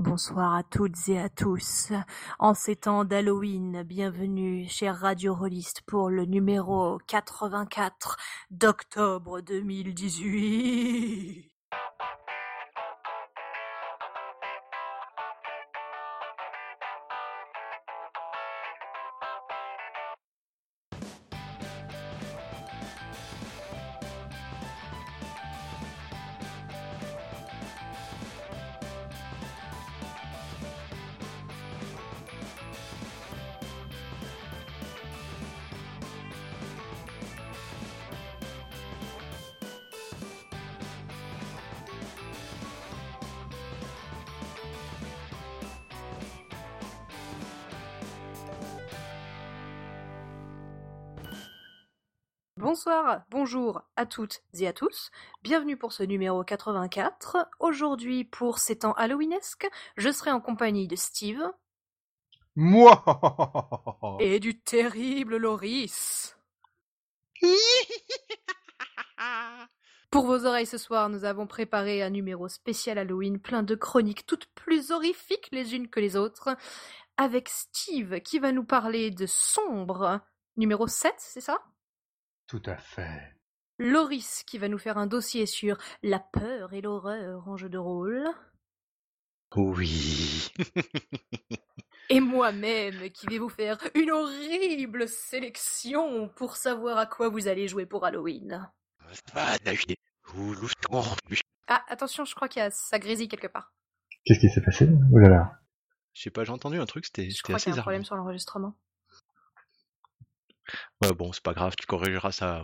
Bonsoir à toutes et à tous. En ces temps d'Halloween, bienvenue, chers radio pour le numéro 84 d'octobre 2018. Bonjour à toutes et à tous. Bienvenue pour ce numéro 84. Aujourd'hui, pour ces temps halloweenesques, je serai en compagnie de Steve. Moi Et du terrible Loris. Pour vos oreilles ce soir, nous avons préparé un numéro spécial Halloween plein de chroniques toutes plus horrifiques les unes que les autres, avec Steve qui va nous parler de Sombre, numéro 7, c'est ça? Tout à fait. Loris qui va nous faire un dossier sur la peur et l'horreur en jeu de rôle. Oui. et moi-même qui vais vous faire une horrible sélection pour savoir à quoi vous allez jouer pour Halloween. Ah, attention, je crois qu'il y a ça grésille quelque part. Qu'est-ce qui s'est passé? Oh là là. Je sais pas, j'ai entendu un truc, c'était Je crois qu'il y a un problème sur l'enregistrement. Ouais, bon, c'est pas grave, tu corrigeras ça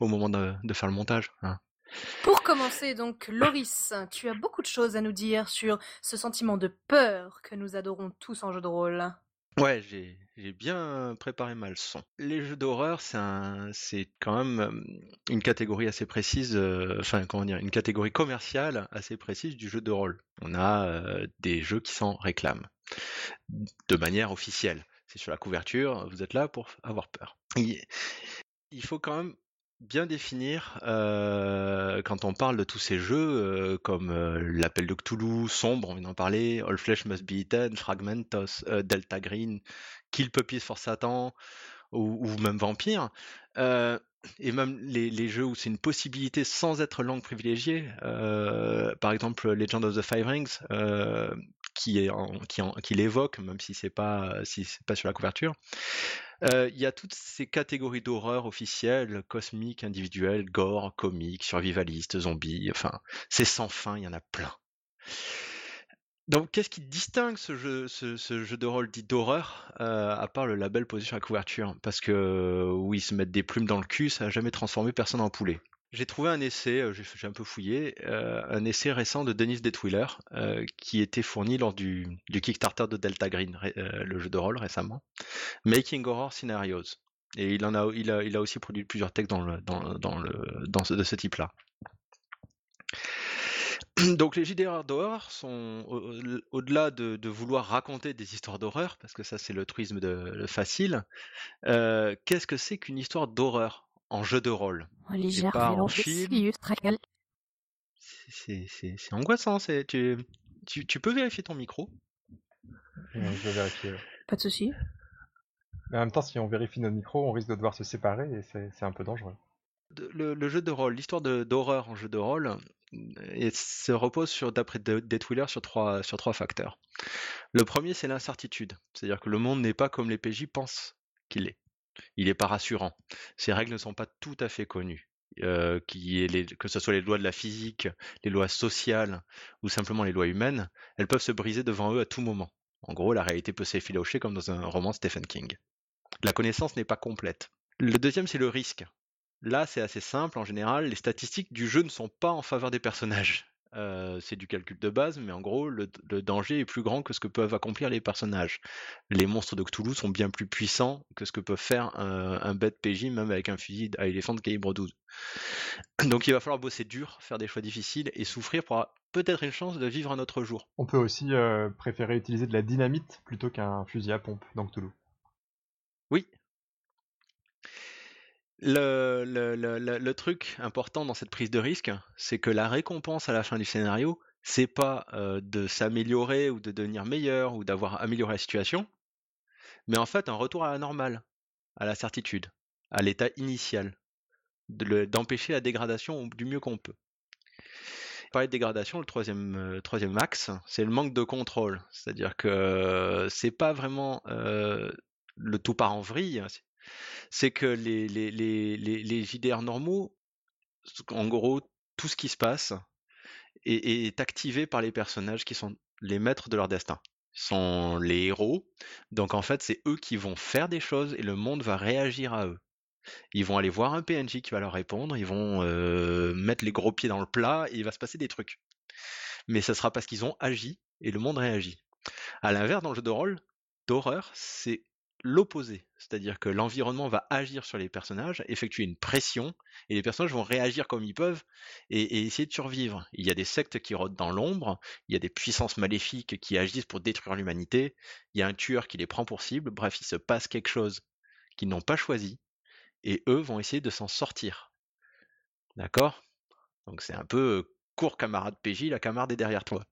au, moment de, faire le montage. Hein. Pour commencer, donc, Loris, tu as beaucoup de choses à nous dire sur ce sentiment de peur que nous adorons tous en jeu de rôle. Ouais, j'ai bien préparé ma leçon. Les jeux d'horreur, c'est quand même une catégorie assez précise, enfin comment dire, une catégorie commerciale assez précise du jeu de rôle. On a des jeux qui s'en réclament de manière officielle c'est sur la couverture, vous êtes là pour avoir peur. Il, faut quand même bien définir euh, quand on parle de tous ces jeux euh, comme euh, l'appel de Cthulhu, Sombre, on vient d'en parler, All Flesh Must Be Eaten, Fragmentos, Delta Green, Kill Puppies for Satan ou, ou même Vampire. et même les, les, jeux où c'est une possibilité sans être langue privilégiée, par exemple Legend of the Five Rings, qui, l'évoque, même si c'est pas pas sur la couverture. Euh, il y a toutes ces catégories d'horreur officielles, cosmiques, individuelles, gore, comique, survivaliste, zombie, enfin, c'est sans fin, il y en a plein. Donc, qu'est-ce qui distingue ce jeu, de rôle dit d'horreur, euh, à part le label posé sur la couverture? Parce que, oui, se mettre des plumes dans le cul, ça n'a jamais transformé personne en poulet. J'ai trouvé un essai, euh, j'ai un peu fouillé, euh, un essai récent de Denis Detwiller euh, qui était fourni lors du, Kickstarter de Delta Green, le jeu de rôle récemment, Making Horror Scenarios. Et il en a, il a, il a aussi produit plusieurs textes dans le, dans, le, dans ce, de ce type-là. Donc les JDR d'horreur sont au-delà de, vouloir raconter des histoires d'horreur, parce que ça c'est le truisme facile. Qu'est-ce que c'est qu'une histoire d'horreur? En jeu de rôle. Légère pas en film. C'est angoissant. Tu, tu, tu, peux vérifier ton micro? Je vais vérifier. Pas de souci. Mais en même temps, si on vérifie nos micros, on risque de devoir se séparer et c'est un peu dangereux. Le, jeu de rôle, l'histoire d'horreur en jeu de rôle, et se repose sur, d'après Deathwheeler sur trois, sur trois facteurs. Le premier, c'est l'incertitude. C'est-à-dire que le monde n'est pas comme les PJ pensent qu'il est il est pas rassurant. Ces règles ne sont pas tout à fait connues. Que ce soit les lois de la physique, les lois sociales ou simplement les lois humaines, elles peuvent se briser devant eux à tout moment. En gros, la réalité peut s'effilocher comme dans un roman Stephen King. La connaissance n'est pas complète. Le deuxième, c'est le risque. Là, c'est assez simple. En général, les statistiques du jeu ne sont pas en faveur des personnages. C'est du calcul de base, mais en gros, le, danger est plus grand que ce que peuvent accomplir les personnages. Les monstres de Cthulhu sont bien plus puissants que ce que peut faire un, bête PJ, même avec un fusil à éléphant de calibre 12. Donc il va falloir bosser dur, faire des choix difficiles et souffrir pour peut-être une chance de vivre un autre jour. On peut aussi préférer utiliser de la dynamite plutôt qu'un fusil à pompe dans Cthulhu. Le, truc important dans cette prise de risque, c'est que la récompense à la fin du scénario c'est pas euh, de s'améliorer ou de devenir meilleur ou d'avoir amélioré la situation, mais en fait un retour à la normale, à la certitude, à l'état initial, d'empêcher la dégradation du mieux qu'on peut. Parler de dégradation, le troisième, euh, troisième axe, c'est le manque de contrôle. C'est-à-dire que c'est pas vraiment euh, le tout part en vrille, c'est que les, les, JDR normaux, en gros, tout ce qui se passe est, est activé par les personnages qui sont les maîtres de leur destin sont les héros. Donc en fait, c'est eux qui vont faire des choses et le monde va réagir à eux. Ils vont aller voir un PNJ qui va leur répondre, ils vont euh, mettre les gros pieds dans le plat et il va se passer des trucs. Mais ce sera parce qu'ils ont agi et le monde réagit. À l'inverse, dans le jeu de rôle, d'horreur, c'est l'opposé. C'est-à-dire que l'environnement va agir sur les personnages, effectuer une pression, et les personnages vont réagir comme ils peuvent et, essayer de survivre. Il y a des sectes qui rôdent dans l'ombre, il y a des puissances maléfiques qui agissent pour détruire l'humanité, il y a un tueur qui les prend pour cible, bref, il se passe quelque chose qu'ils n'ont pas choisi, et eux vont essayer de s'en sortir. D'accord? Donc c'est un peu euh, court camarade PJ, la camarade est derrière toi.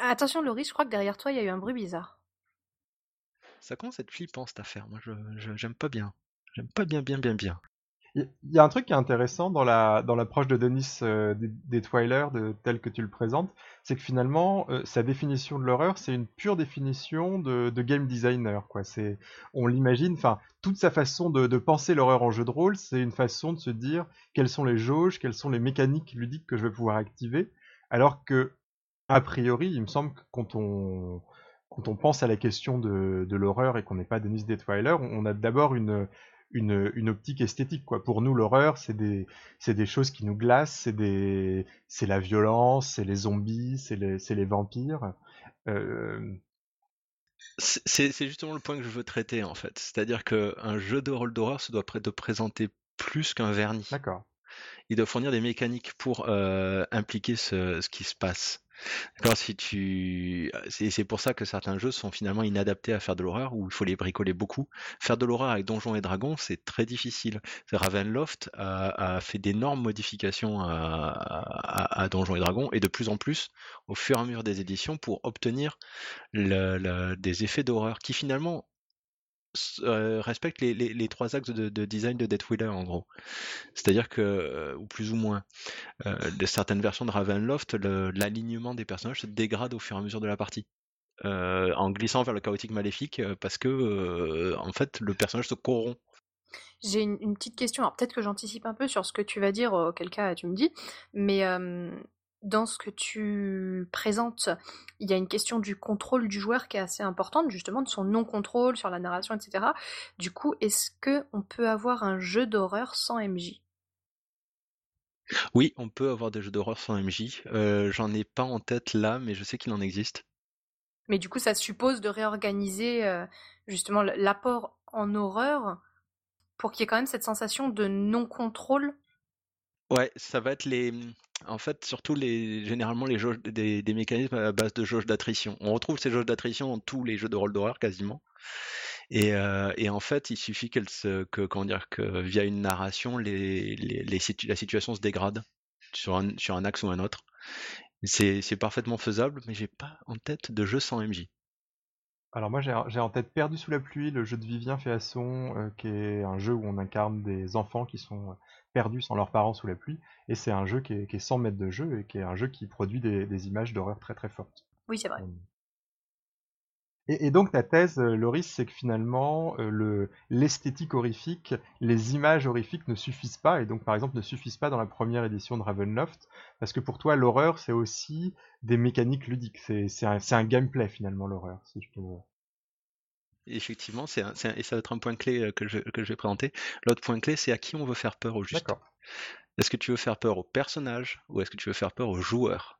Attention Laurie, je crois que derrière toi il y a eu un bruit bizarre. Ça commence à être flippant cette affaire, moi je j'aime pas bien. J'aime pas bien bien bien bien. Il y a un truc qui est intéressant dans la dans l'approche de Denis euh, des, Twiler, de, tel que tu le présentes, c'est que finalement euh, sa définition de l'horreur, c'est une pure définition de, de game designer. Quoi. C'est, on l'imagine, enfin toute sa façon de, de penser l'horreur en jeu de rôle, c'est une façon de se dire quelles sont les jauges, quelles sont les mécaniques ludiques que je vais pouvoir activer, alors que a priori, il me semble que quand on quand on pense à la question de, de l'horreur et qu'on n'est pas Denis Detweiler, on a d'abord une, une, une, optique esthétique quoi. Pour nous, l'horreur, c'est des des choses qui nous glacent, c'est la violence, c'est les zombies, c'est les les vampires. Euh... C'est justement le point que je veux traiter en fait. C'est-à-dire qu'un jeu de rôle d'horreur se doit te présenter plus qu'un vernis. D'accord. Il doit fournir des mécaniques pour euh, impliquer ce, ce qui se passe. D'accord, si tu, c'est pour ça que certains jeux sont finalement inadaptés à faire de l'horreur, où il faut les bricoler beaucoup. Faire de l'horreur avec Donjons et Dragons, c'est très difficile. Ravenloft a, fait d'énormes modifications à, Donjons et Dragons, et de plus en plus, au fur et à mesure des éditions, pour obtenir des effets d'horreur qui finalement euh, respectent les, trois axes de, de, design de Death Wheeler en gros. C'est-à-dire que, euh, ou plus ou moins, euh, de certaines versions de Ravenloft, l'alignement des personnages se dégrade au fur et à mesure de la partie. En glissant vers le chaotique maléfique parce que en fait le personnage se corrompt. J'ai une, une, petite question, alors peut-être que j'anticipe un peu sur ce que tu vas dire, auquel cas tu me dis, mais dans ce que tu présentes, il y a une question du contrôle du joueur qui est assez importante, justement de son non-contrôle sur la narration, etc. Du coup, est-ce que on peut avoir un jeu d'horreur sans MJ Oui, on peut avoir des jeux d'horreur sans MJ. Euh, J'en ai pas en tête là, mais je sais qu'il en existe. Mais du coup, ça suppose de réorganiser euh, justement l'apport en horreur pour qu'il y ait quand même cette sensation de non-contrôle? Ouais, ça va être les, en fait, surtout généralement des, mécanismes à base de jauges d'attrition. On retrouve ces jauges d'attrition dans tous les jeux de rôle d'horreur quasiment. Et, euh, en fait, il suffit que, via une narration, la situation se dégrade sur un, sur un axe ou un autre. C'est parfaitement faisable, mais j'ai pas en tête de jeu sans MJ. Alors moi j'ai en tête Perdu sous la pluie, le jeu de Vivien Féasson, euh, qui est un jeu où on incarne des enfants qui sont perdus sans leurs parents sous la pluie. Et c'est un jeu qui est, qui est, 100 mètres de jeu et qui est un jeu qui produit des, des images d'horreur très très fortes. Oui, c'est vrai. Et, et, donc ta thèse, euh, Loris, c'est que finalement, euh, le l'esthétique horrifique, les images horrifiques ne suffisent pas, et donc par exemple ne suffisent pas dans la première édition de Ravenloft, parce que pour toi, l'horreur, c'est aussi des mécaniques ludiques, c'est un, un gameplay finalement, l'horreur, si je peux Effectivement, c'est et ça va être un point clé euh, que je, que je vais présenter. L'autre point clé, c'est à qui on veut faire peur au juste. Est-ce que tu veux faire peur au personnage ou est-ce que tu veux faire peur au joueur?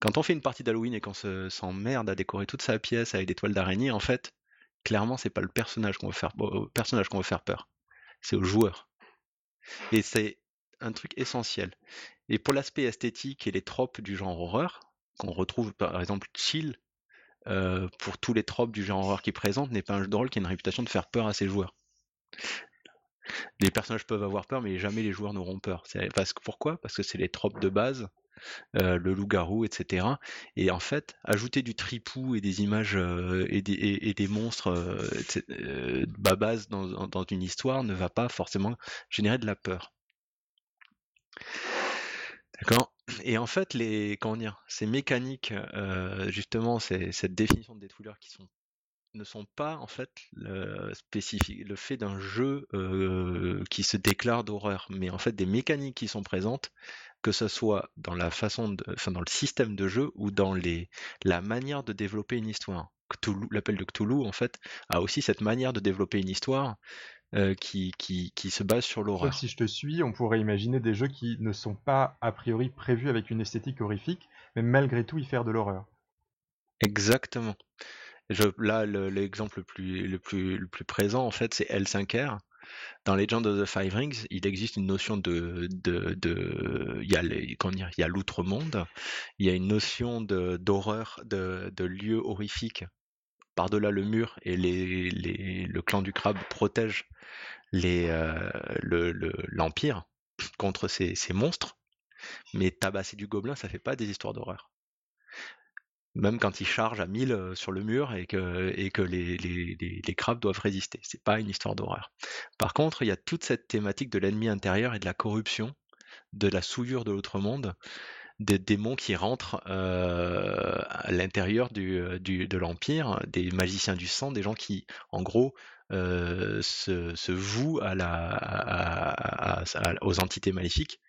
Quand on fait une partie d'Halloween et qu'on s'emmerde à décorer toute sa pièce avec des toiles d'araignée, en fait, clairement, c'est pas le personnage qu'on veut faire, personnage qu'on veut faire peur. C'est au joueur. Et c'est un truc essentiel. Et pour l'aspect esthétique et les tropes du genre horreur, qu'on retrouve par exemple chill euh, pour tous les tropes du genre horreur qu'il présente, n'est pas un jeu de rôle qui a une réputation de faire peur à ses joueurs. Les personnages peuvent avoir peur, mais jamais les joueurs n'auront peur. Parce pourquoi? Parce que c'est les tropes de base, euh, le loup-garou, etc. Et en fait, ajouter du tripou et des images euh, et, des, monstres euh, babas dans, une histoire ne va pas forcément générer de la peur. D'accord? Et en fait, ces mécaniques, justement, cette définition de Deathwheeler qui sont ne sont pas en fait le, le fait d'un jeu qui se déclare d'horreur, mais en fait des mécaniques qui sont présentes, que ce soit dans la façon de, enfin dans le système de jeu ou dans les, la manière de développer une histoire. L'appel de Cthulhu en fait a aussi cette manière de développer une histoire qui, qui, qui, se base sur l'horreur. Si je te suis, on pourrait imaginer des jeux qui ne sont pas a priori prévus avec une esthétique horrifique, mais malgré tout y faire de l'horreur. Exactement. Je, là, l'exemple le, plus, le, plus, le plus présent, en fait, c'est L5R. Dans Legend of the Five Rings, il existe une notion de, de, il y a, l'outre-monde, il y a une notion d'horreur, de, lieu horrifique. Par-delà le mur et le clan du crabe protège euh, le, l'empire contre ces, ces monstres. Mais tabasser du gobelin, ça fait pas des histoires d'horreur même quand ils chargent à 1000 euh, sur le mur et que, les, crabes doivent résister. C'est pas une histoire d'horreur. Par contre, il y a toute cette thématique de l'ennemi intérieur et de la corruption, de la souillure de l'autre monde, des démons qui rentrent euh, à l'intérieur du, de l'Empire, des magiciens du sang, des gens qui, en gros, euh, se, vouent aux entités maléfiques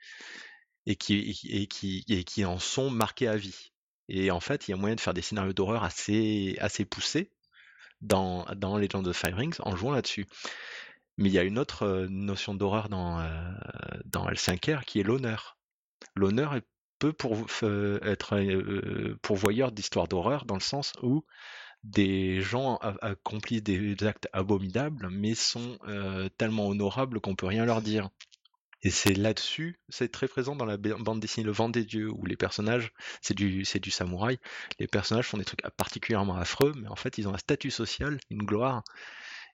et qui en sont marqués à vie. Et en fait, il y a moyen de faire des scénarios d'horreur assez, assez poussés dans, dans Legend of Five Rings en jouant là-dessus. Mais il y a une autre euh, notion d'horreur dans, euh, dans L5R qui est l'honneur. L'honneur peut euh, être pourvoyeur d'histoires d'horreur dans le sens où des gens accomplissent des actes abominables mais sont tellement honorables qu'on peut rien leur dire. Et c'est là-dessus, c'est très présent dans la bande dessinée Le Vent des Dieux, où les personnages, c'est du, c'est du samouraï, les personnages font des trucs particulièrement affreux, mais en fait ils ont un statut social, une gloire,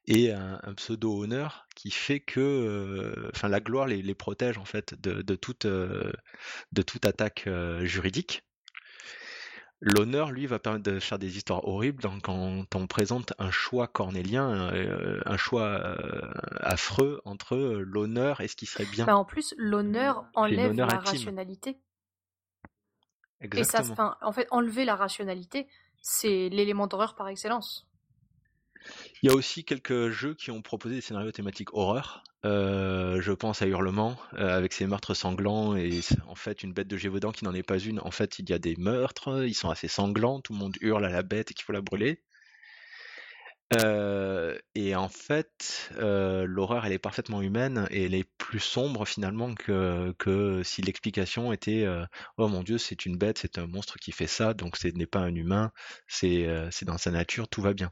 et un, pseudo-honneur qui fait que euh, enfin, la gloire les, protège en fait de, de toute, euh, de toute attaque euh, juridique. L'honneur, lui, va permettre de faire des histoires horribles quand on présente un choix cornélien, euh, un choix euh, affreux entre l'honneur et ce qui serait bien. Bah, en plus, l'honneur enlève la rationalité. Exactement. Et ça, en fait, enlever la rationalité, c'est l'élément d'horreur par excellence. Il y a aussi quelques jeux qui ont proposé des scénarios thématiques horreur. Euh, je pense à Hurlement, euh, avec ses meurtres sanglants et en fait une bête de Gévaudan qui n'en est pas une. En fait, il y a des meurtres, ils sont assez sanglants, tout le monde hurle à la bête et qu'il faut la brûler. Euh, et en fait, l'horreur, elle est parfaitement humaine et elle est plus sombre finalement que, que si l'explication était oh mon dieu, c'est une bête, c'est un monstre qui fait ça, donc ce n'est pas un humain, c'est dans sa nature, tout va bien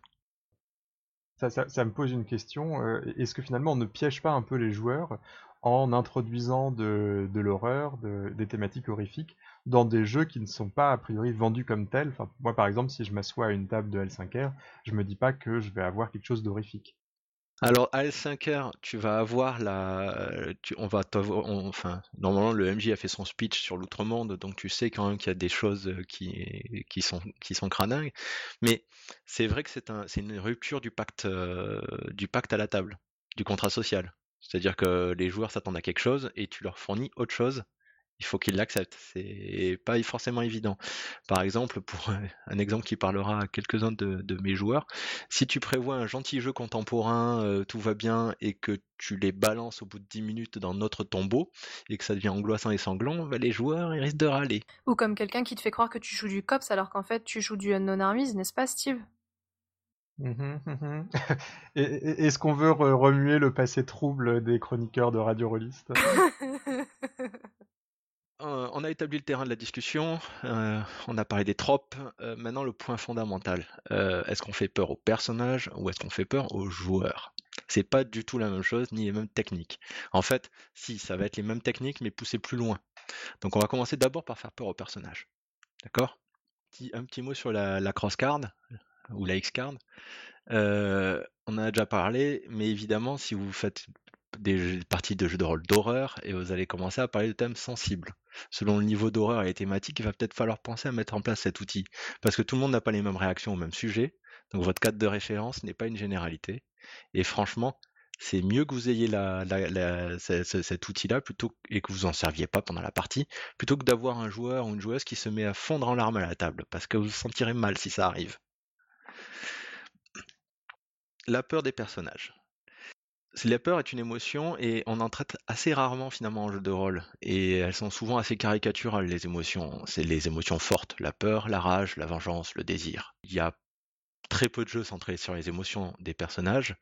ça, me pose une question. Euh, est-ce que finalement on ne piège pas un peu les joueurs en introduisant de, l'horreur, des thématiques horrifiques dans des jeux qui ne sont pas a priori vendus comme tels? Moi par exemple, si je m'assois à une table de L5R, je me dis pas que je vais avoir quelque chose d'horrifique. Alors à L5R, tu vas avoir la, on va enfin normalement le MJ a fait son speech sur l'outre-monde, donc tu sais quand même qu'il y a des choses qui qui sont qui sont mais c'est vrai que c'est une rupture du pacte euh, du pacte à la table, du contrat social. C'est-à-dire que les joueurs s'attendent à quelque chose et tu leur fournis autre chose il faut qu'ils l'acceptent. C'est pas forcément évident. Par exemple, pour un exemple qui parlera à quelques-uns de, mes joueurs, si tu prévois un gentil jeu contemporain, euh, tout va bien, et que tu les balances au bout de 10 minutes dans notre tombeau, et que ça devient angoissant et sanglant, bah, les joueurs ils risquent de râler. Ou comme quelqu'un qui te fait croire que tu joues du COPS alors qu'en fait tu joues du Unknown Armies, n'est-ce pas Steve? Mmh mmh Est-ce qu'on veut remuer le passé trouble des chroniqueurs de Radio Rolliste Euh, on a établi le terrain de la discussion, euh, on a parlé des tropes. Euh, maintenant, le point fondamental est-ce qu'on fait peur aux personnages ou est-ce qu'on fait peur aux joueurs? C'est pas du tout la même chose ni les mêmes techniques. En fait, si, ça va être les mêmes techniques mais poussées plus loin. Donc, on va commencer d'abord par faire peur aux personnages. D'accord? Un petit mot sur la, la cross card ou la X card. on en a déjà parlé, mais évidemment, si vous faites des parties de jeux de rôle d'horreur et vous allez commencer à parler de thèmes sensibles. Selon le niveau d'horreur et les thématiques, il va peut-être falloir penser à mettre en place cet outil. Parce que tout le monde n'a pas les mêmes réactions au même sujet. Donc votre cadre de référence n'est pas une généralité. Et franchement, c'est mieux que vous ayez cet outil-là plutôt et que vous en serviez pas pendant la partie, plutôt que d'avoir un joueur ou une joueuse qui se met à fondre en larmes à la table, parce que vous vous sentirez mal si ça arrive. La peur des personnages. La peur est une émotion et on en traite assez rarement finalement en jeu de rôle. Et elles sont souvent assez caricaturales, les émotions. C'est les émotions fortes, la peur, la rage, la vengeance, le désir. Il y a très peu de jeux centrés sur les émotions des personnages.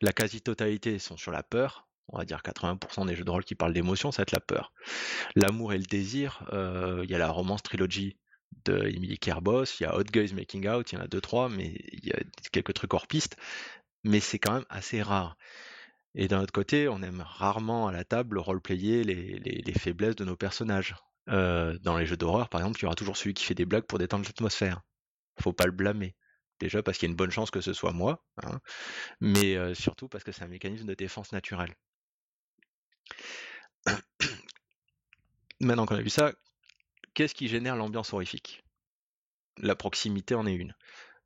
La quasi-totalité sont sur la peur. On va dire 80% des jeux de rôle qui parlent d'émotions, ça va être la peur. L'amour et le désir, euh, il y a la romance trilogie de Emily Kerbos, il y a Hot Guys Making Out, il y en a deux trois, mais il y a quelques trucs hors piste, mais c'est quand même assez rare. Et d'un autre côté, on aime rarement à la table roleplayer les, les, les faiblesses de nos personnages. Euh, dans les jeux d'horreur, par exemple, il y aura toujours celui qui fait des blagues pour détendre l'atmosphère. Faut pas le blâmer. Déjà parce qu'il y a une bonne chance que ce soit moi, hein, mais euh, surtout parce que c'est un mécanisme de défense naturel. Maintenant qu'on a vu ça, qu'est-ce qui génère l'ambiance horrifique? La proximité en est une.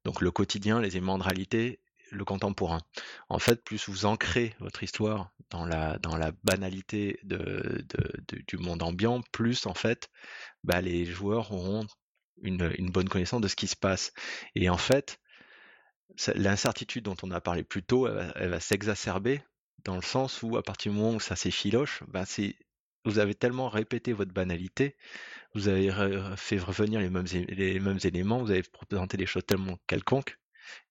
Donc le quotidien, les éléments de réalité le contemporain. En fait, plus vous ancrez votre histoire dans la, banalité du monde ambiant, plus en fait, bah, les joueurs auront une, bonne connaissance de ce qui se passe. Et en fait, l'incertitude dont on a parlé plus tôt, elle, va s'exacerber dans le sens où à partir du moment où ça s'effiloche, bah, vous avez tellement répété votre banalité, vous avez fait revenir les mêmes, les mêmes éléments, vous avez présenté des choses tellement quelconques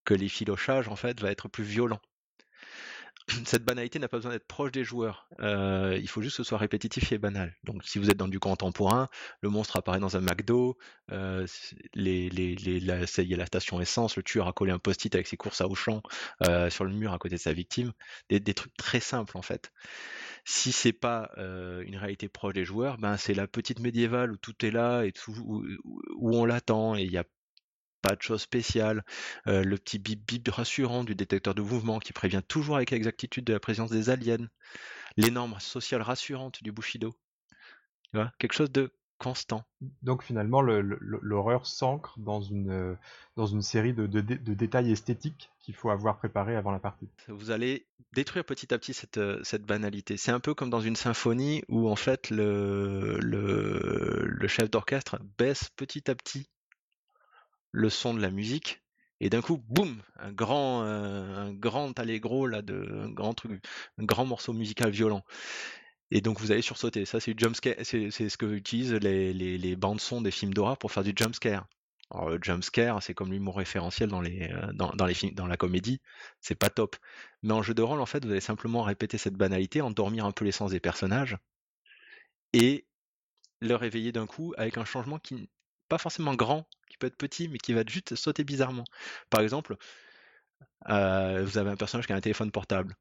que l'effilochage en fait va être plus violent. Cette banalité n'a pas besoin d'être proche des joueurs. Euh, il faut juste que ce soit répétitif et banal. Donc, si vous êtes dans du contemporain, le monstre apparaît dans un McDo, euh, les, la, il y a la station essence, le tueur a collé un post-it avec ses courses à Auchan euh, sur le mur à côté de sa victime. Des, des trucs très simples en fait. Si c'est pas euh, une réalité proche des joueurs, ben c'est la petite médiévale où tout est là et tout, où, où on l'attend et il y a pas de choses spéciales, euh, le petit bip bip rassurant du détecteur de mouvement qui prévient toujours avec exactitude de la présence des aliens, les normes sociales rassurantes du Bushido. Tu vois, quelque chose de constant. Donc finalement, l'horreur s'ancre dans une, euh, dans une série de, de, de détails esthétiques qu'il faut avoir préparés avant la partie. Vous allez détruire petit à petit cette, euh, cette banalité. C'est un peu comme dans une symphonie où en fait le, le, le chef d'orchestre baisse petit à petit le son de la musique et d'un coup boum un grand euh, un grand allegro là de un grand truc un grand morceau musical violent. Et donc vous allez sursauter. Ça c'est du jumpscare c'est c'est ce que utilisent les, les, les bandes son des films d'horreur pour faire du jumpscare. Alors le jumpscare c'est comme l'humour référentiel dans les euh, dans, dans les films dans la comédie. C'est pas top. Mais en jeu de rôle en fait vous allez simplement répéter cette banalité endormir un peu l'essence des personnages et le réveiller d'un coup avec un changement qui pas forcément grand, qui peut être petit, mais qui va juste sauter bizarrement. Par exemple, euh, vous avez un personnage qui a un téléphone portable.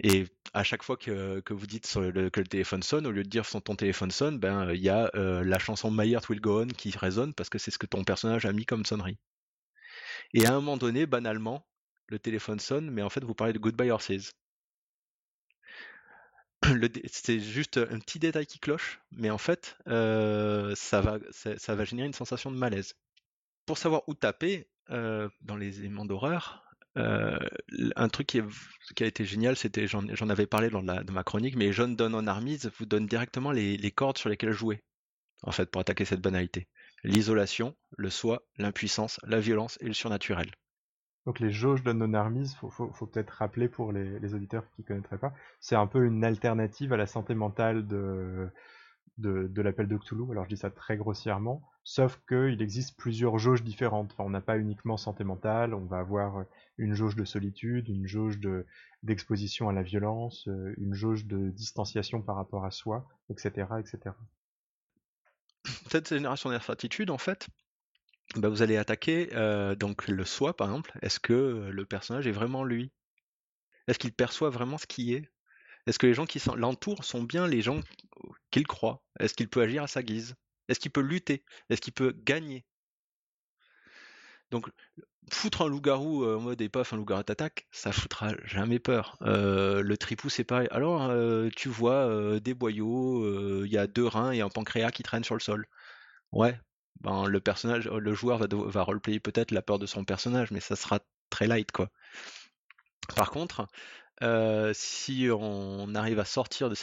Et à chaque fois que, vous dites que le téléphone sonne, au lieu de dire son ton téléphone sonne, ben il y a euh, la chanson My Heart Will Go On qui résonne parce que c'est ce que ton personnage a mis comme sonnerie. Et à un moment donné, banalement, le téléphone sonne, mais en fait vous parlez de Goodbye Horses. C'est juste un petit détail qui cloche, mais en fait, euh, ça, va, générer une sensation de malaise. Pour savoir où taper euh, dans les éléments d'horreur, euh, un truc qui, a été génial, c'était, j'en avais parlé dans ma chronique, mais John Donne en Armies vous donne directement les, les, cordes sur lesquelles jouer, en fait, pour attaquer cette banalité. L'isolation, le soi, l'impuissance, la violence et le surnaturel. Donc les jauges de non armies, faut, faut, peut-être rappeler pour les, auditeurs qui ne connaîtraient pas, c'est un peu une alternative à la santé mentale de, de, l'appel de Cthulhu. Alors je dis ça très grossièrement, sauf qu'il existe plusieurs jauges différentes. on n'a pas uniquement santé mentale, on va avoir une jauge de solitude, une jauge d'exposition à la violence, une jauge de distanciation par rapport à soi, etc. etc. Cette génération d'incertitude, en fait, bah, vous allez attaquer euh, donc le soi par exemple. Est-ce que euh, le personnage est vraiment lui? Est-ce qu'il perçoit vraiment ce qui est? Est-ce que les gens qui l'entourent sont bien les gens qu'il croit? Est-ce qu'il peut agir à sa guise? Est-ce qu'il peut lutter? Est-ce qu'il peut gagner? Donc foutre un loup-garou en mode et paf, un loup-garou t'attaque, ça foutra jamais peur. le tripou, c'est pareil. Alors, tu vois des boyaux, il y a deux reins et un pancréas qui traînent sur le sol. Ouais, ben, le personnage, le joueur va, va roleplayer peut-être la peur de son personnage, mais ça sera très light, quoi. Par contre, si on arrive à sortir de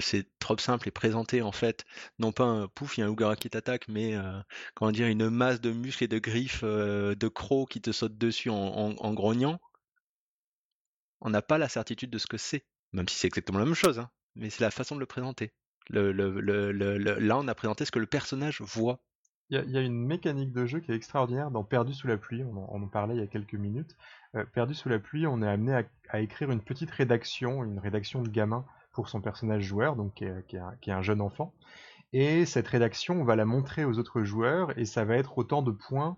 ces tropes simples et présenter en fait non pas un pouf, il y a un loup qui t'attaque, mais comment dire une masse de muscles et de griffes de crocs qui te sautent dessus en, en, grognant, on n'a pas la certitude de ce que c'est, même si c'est exactement la même chose, hein, mais c'est la façon de le présenter. Le, le, là, on a présenté ce que le personnage voit. Il y, a une mécanique de jeu qui est extraordinaire dans Perdu sous la pluie, on en, parlait il y a quelques minutes. Perdu sous la pluie, on est amené à, à, écrire une petite rédaction, une rédaction de gamin pour son personnage joueur, donc qui est, un jeune enfant. Et cette rédaction, on va la montrer aux autres joueurs et ça va être autant de points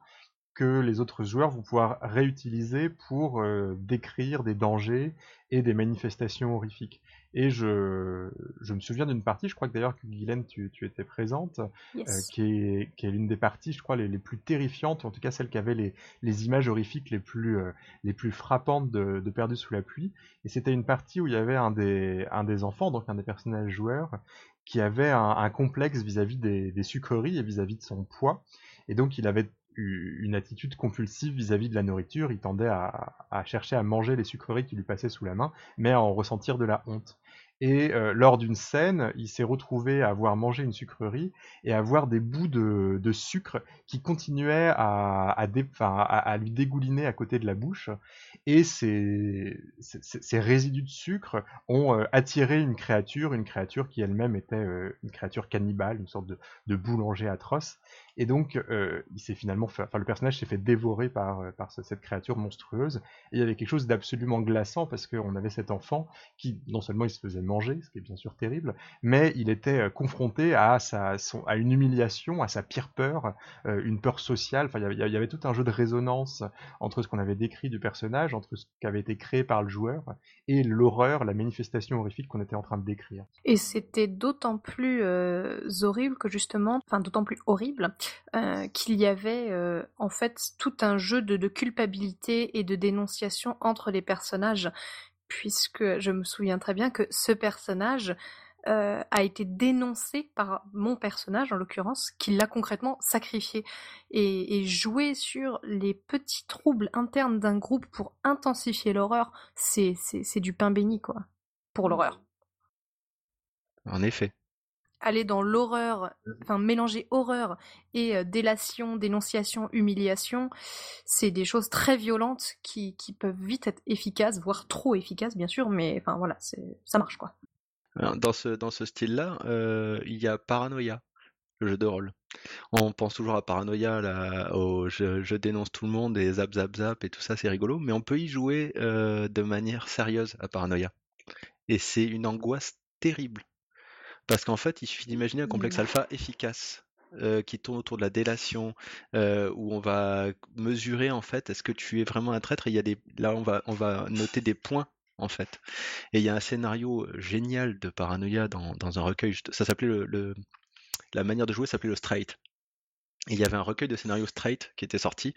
que les autres joueurs vont pouvoir réutiliser pour euh, décrire des dangers et des manifestations horrifiques. Et je, je me souviens d'une partie, je crois que d'ailleurs que Guylaine, tu, tu étais présente, euh, qui est, qui est l'une des parties, je crois, les, les, plus terrifiantes, en tout cas celle qui avait les, les images horrifiques les plus, euh, les plus frappantes de, de Perdu sous la pluie. Et c'était une partie où il y avait un des, un des enfants, donc un des personnages joueurs, qui avait un, un complexe vis-à-vis des, des, sucreries et vis-à-vis -vis de son poids. Et donc il avait une attitude compulsive vis-à-vis de la nourriture. Il tendait à, à, chercher à manger les sucreries qui lui passaient sous la main, mais à en ressentir de la honte. Et euh, lors d'une scène, il s'est retrouvé à avoir mangé une sucrerie et à voir des bouts de, sucre qui continuaient à, à, à, lui dégouliner à côté de la bouche. Et ces, résidus de sucre ont euh, attiré une créature, une créature qui elle-même était euh, une créature cannibale, une sorte de boulanger atroce. Et donc, euh, le personnage s'est fait dévorer par, euh, cette créature monstrueuse. Et il y avait quelque chose d'absolument glaçant parce qu'on avait cet enfant qui, non seulement il se faisait manger, ce qui est bien sûr terrible, mais il était euh, confronté à une humiliation, à sa pire peur, une peur sociale. Enfin, il y avait tout un jeu de résonance entre ce qu'on avait décrit du personnage, entre ce qui avait été créé par le joueur et l'horreur, la manifestation horrifique qu'on était en train de décrire. Et c'était d'autant plus horrible que justement, enfin d'autant plus horrible euh, qu'il y avait euh, en fait tout un jeu de, culpabilité et de dénonciation entre les personnages, puisque je me souviens très bien que ce personnage euh, a été dénoncé par mon personnage en l'occurrence, qui l'a concrètement sacrifié et, et jouer sur les petits troubles internes d'un groupe pour intensifier l'horreur, c'est du pain béni quoi, pour l'horreur. En effet aller dans l'horreur, enfin mélanger horreur et euh, délation, dénonciation, humiliation, c'est des choses très violentes qui, qui, peuvent vite être efficaces, voire trop efficaces bien sûr, mais enfin voilà, ça marche quoi. Dans ce, dans ce style-là, euh, il y a Paranoia, le jeu de rôle. On pense toujours à Paranoia, là, au je, dénonce tout le monde et zap zap zap et tout ça, c'est rigolo, mais on peut y jouer euh, de manière sérieuse à Paranoia. Et c'est une angoisse terrible parce qu'en fait, il suffit d'imaginer un complexe alpha efficace. Euh, qui tourne autour de la délation, euh, où on va mesurer en fait est-ce que tu es vraiment un traître? Et il y a des, là, on va, on va noter des points en fait. Et il y a un scénario génial de paranoïa dans, dans un recueil. Ça s'appelait le, la manière de jouer s'appelait le straight. Et il y avait un recueil de scénarios straight qui était sorti.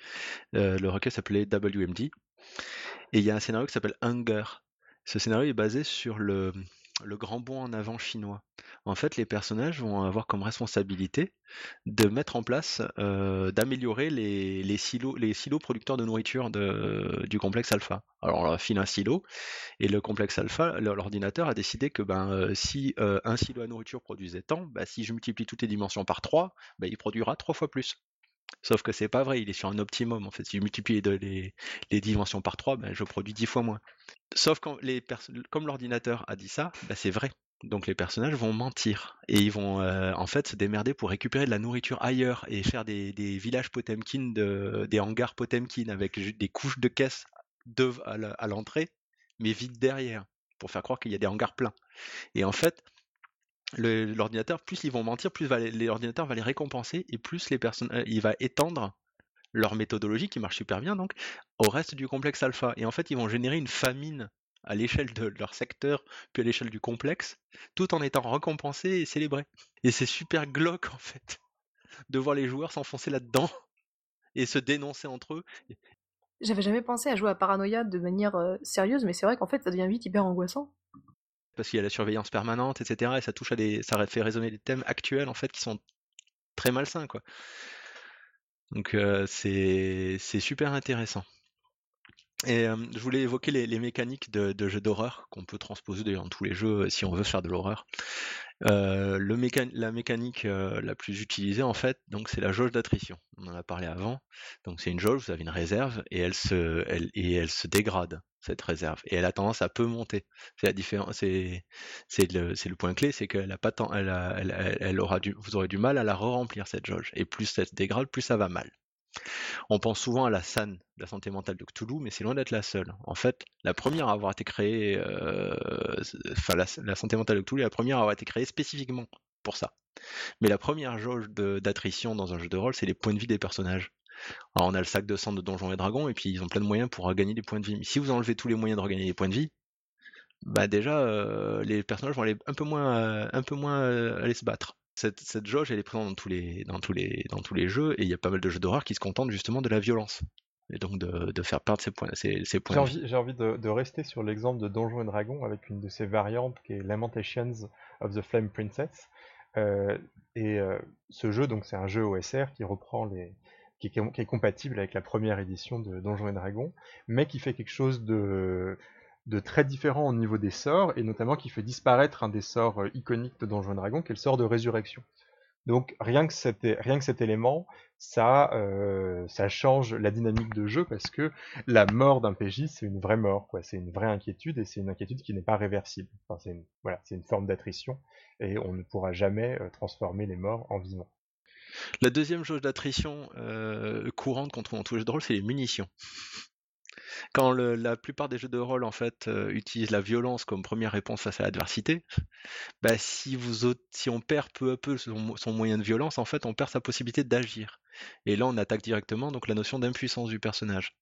Euh, le recueil s'appelait WMD. Et il y a un scénario qui s'appelle Hunger. Ce scénario est basé sur le, le grand bond en avant chinois. En fait, les personnages vont avoir comme responsabilité de mettre en place, euh, d'améliorer les, silos, les silos producteurs de nourriture du complexe alpha. Alors, on file un silo, et le complexe alpha, l'ordinateur a décidé que ben, euh, si euh, un silo à nourriture produisait tant, ben, si je multiplie toutes les dimensions par 3, ben, il produira trois fois plus. Sauf que c'est pas vrai, il est sur un optimum. En fait, si je multiplie les, les, dimensions par 3, ben, je produis 10 fois moins. Sauf quand les comme l'ordinateur a dit ça, ben, c'est vrai. Donc les personnages vont mentir et ils vont euh, en fait se démerder pour récupérer de la nourriture ailleurs et faire des, des villages Potemkin, de, des hangars Potemkin avec des couches de caisses de, à l'entrée, mais vides derrière, pour faire croire qu'il y a des hangars pleins. Et en fait, l'ordinateur, plus ils vont mentir, plus l'ordinateur va les récompenser et plus les personnes, euh, il va étendre leur méthodologie qui marche super bien donc au reste du complexe alpha. Et en fait, ils vont générer une famine à l'échelle de leur secteur, puis à l'échelle du complexe, tout en étant récompensés et célébrés. Et c'est super glauque en fait de voir les joueurs s'enfoncer là-dedans et se dénoncer entre eux. J'avais jamais pensé à jouer à Paranoia de manière euh, sérieuse, mais c'est vrai qu'en fait, ça devient vite hyper angoissant. Parce qu'il y a la surveillance permanente, etc. Et ça touche à des, ça fait résonner des thèmes actuels en fait qui sont très malsains, quoi. Donc euh, c'est super intéressant. Et euh, je voulais évoquer les, mécaniques de, de jeux d'horreur qu'on peut transposer dans tous les jeux si on veut faire de l'horreur. Euh, la mécanique euh, la plus utilisée en fait, donc c'est la jauge d'attrition. On en a parlé avant. Donc c'est une jauge, vous avez une réserve et elle se dégrade cette réserve et elle a tendance à peu monter. C'est la différence, c'est le, point clé, c'est qu'elle a pas tant, elle, aura du, vous aurez du mal à la re-remplir cette jauge et plus elle se dégrade, plus ça va mal. On pense souvent à la SAN, la santé mentale de Cthulhu, mais c'est loin d'être la seule. En fait, la première à avoir été créée, euh, enfin la, santé mentale de Cthulhu est la première à avoir été créée spécifiquement pour ça. Mais la première jauge d'attrition dans un jeu de rôle, c'est les points de vie des personnages. Alors on a le sac de sang de Donjons et Dragons, et puis ils ont plein de moyens pour gagner des points de vie. Mais si vous enlevez tous les moyens de regagner des points de vie, bah déjà euh, les personnages vont aller un peu moins, euh, un peu moins aller se battre cette, cette jauge, elle est présente dans tous les, dans tous les, dans tous les jeux, et il y a pas mal de jeux d'horreur qui se contentent justement de la violence. Et donc de, de faire perdre ces points. Ces, ces points j'ai envie, j'ai envie de, de, rester sur l'exemple de Donjons et Dragons avec une de ses variantes qui est Lamentations of the Flame Princess. Euh, et euh, ce jeu, donc c'est un jeu OSR qui reprend les, qui est, compatible avec la première édition de Donjons et Dragons, mais qui fait quelque chose de très différent au niveau des sorts, et notamment qui fait disparaître un des sorts euh, iconiques de Donjons Dragon, qui est le sort de résurrection. Donc rien que cet, élément, ça, euh, ça change la dynamique de jeu parce que la mort d'un PJ, c'est une vraie mort, quoi. C'est une vraie inquiétude et c'est une inquiétude qui n'est pas réversible. C'est une forme d'attrition et on ne pourra jamais euh, transformer les morts en vivants. La deuxième jauge d'attrition euh, courante qu'on trouve dans tous les jeux de rôle, c'est les munitions quand la plupart des jeux de rôle en fait euh, utilisent la violence comme première réponse face à l'adversité, bah, si vous si on perd peu à peu son, son, moyen de violence, en fait, on perd sa possibilité d'agir. Et là, on attaque directement donc la notion d'impuissance du personnage.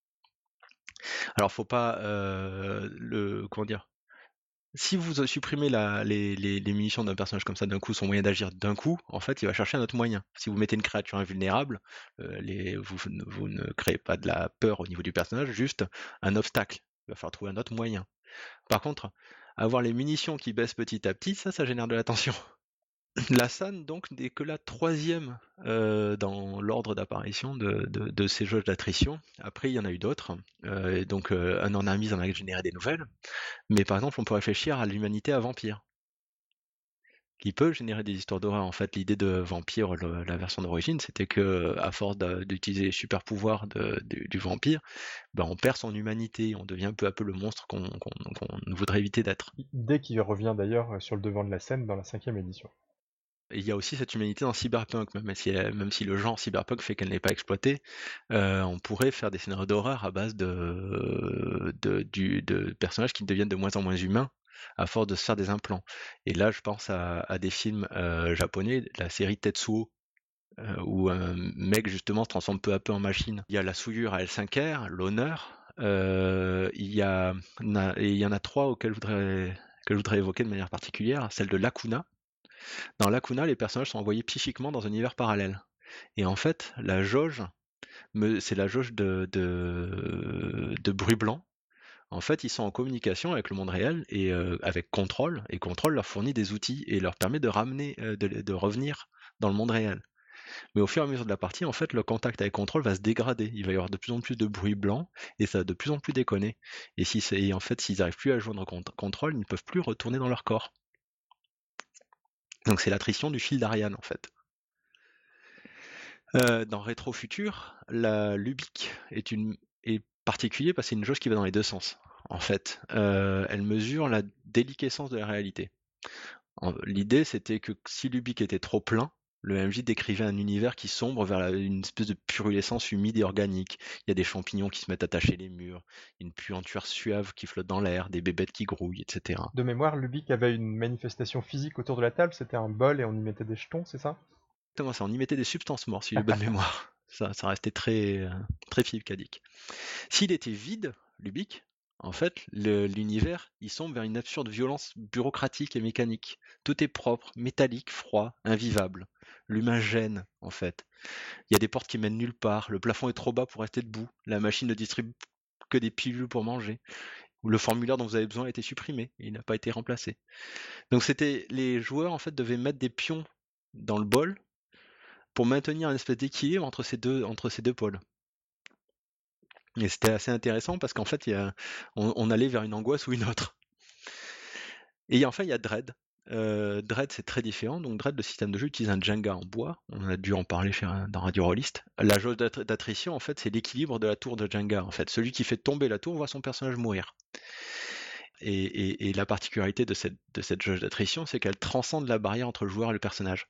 Alors, faut pas euh, le comment dire si vous supprimez les, munitions d'un personnage comme ça d'un coup, son moyen d'agir d'un coup, en fait, il va chercher un autre moyen. Si vous mettez une créature invulnérable, euh, vous, vous, ne créez pas de la peur au niveau du personnage, juste un obstacle. Il va falloir trouver un autre moyen. Par contre, avoir les munitions qui baissent petit à petit, ça, ça génère de la tension. La SAN, donc, n'est que la troisième euh, dans l'ordre d'apparition de, ces jauges d'attrition. Après, il y en a eu d'autres. Euh, donc, euh, un mis en a généré des nouvelles. Mais par exemple, on peut réfléchir à l'humanité à vampire, qui peut générer des histoires d'horreur. En fait, l'idée de vampire, la version d'origine, c'était que à force d'utiliser les super pouvoirs du vampire, ben, on perd son humanité, on devient peu à peu le monstre qu'on qu qu voudrait éviter d'être. Idée qui revient d'ailleurs sur le devant de la scène dans la cinquième édition il y a aussi cette humanité dans Cyberpunk, même si, si le genre Cyberpunk fait qu'elle n'est pas exploitée, euh, on pourrait faire des scénarios d'horreur à base de, personnages qui deviennent de moins en moins humains à force de se faire des implants. Et là, je pense à, des films euh, japonais, la série Tetsuo, euh, où un mec justement se transforme peu à peu en machine. Il y a la souillure à L5R, l'honneur, euh, il, y en a trois auxquels je voudrais, je voudrais évoquer de manière particulière, celle de Lacuna, dans Lacuna, les personnages sont envoyés psychiquement dans un univers parallèle. Et en fait, la jauge, c'est la jauge de, bruit blanc. En fait, ils sont en communication avec le monde réel et euh, avec contrôle, et contrôle leur fournit des outils et leur permet de ramener, euh, de, de, revenir dans le monde réel. Mais au fur et à mesure de la partie, en fait, le contact avec contrôle va se dégrader. Il va y avoir de plus en plus de bruit blanc et ça va de plus en plus déconner. Et si et en fait, s'ils n'arrivent plus à joindre contrôle, ils ne peuvent plus retourner dans leur corps. Donc c'est l'attrition du fil d'Ariane en fait. Euh, dans Rétro Futur, la Lubic est, une, particulier parce que c'est une jauge qui va dans les deux sens. En fait, euh, elle mesure la déliquescence de la réalité. L'idée, c'était que si Lubic était trop plein, le MJ décrivait un univers qui sombre vers la, une espèce de purulescence humide et organique. Il y a des champignons qui se mettent à tacher les murs, une puanture suave qui flotte dans l'air, des bébêtes qui grouillent, etc. De mémoire, Lubic avait une manifestation physique autour de la table, c'était un bol et on y mettait des jetons, c'est ça? Exactement ça, on y mettait des substances mortes, si j'ai bonne mémoire. Ça, ça restait très, très philcadique. S'il était vide, Lubic, en fait, l'univers, il sombre vers une absurde violence bureaucratique et mécanique. Tout est propre, métallique, froid, invivable. L'humain gêne, en fait. Il y a des portes qui mènent nulle part. Le plafond est trop bas pour rester debout. La machine ne distribue que des pilules pour manger. Le formulaire dont vous avez besoin a été supprimé. il n'a pas été remplacé. Donc c'était les joueurs en fait devaient mettre des pions dans le bol pour maintenir un espèce d'équilibre entre ces deux pôles. Et c'était assez intéressant parce qu'en fait, on, allait vers une angoisse ou une autre. Et enfin, il y a Dread. Euh, Dread, c'est très différent. Donc, Dread, le système de jeu utilise un Jenga en bois. On a dû en parler chez, dans Radio Rollist. La jauge d'attrition, en fait, c'est l'équilibre de la tour de Jenga. En fait, celui qui fait tomber la tour voit son personnage mourir. Et, la particularité de cette, de cette jauge d'attrition, c'est qu'elle transcende la barrière entre le joueur et le personnage.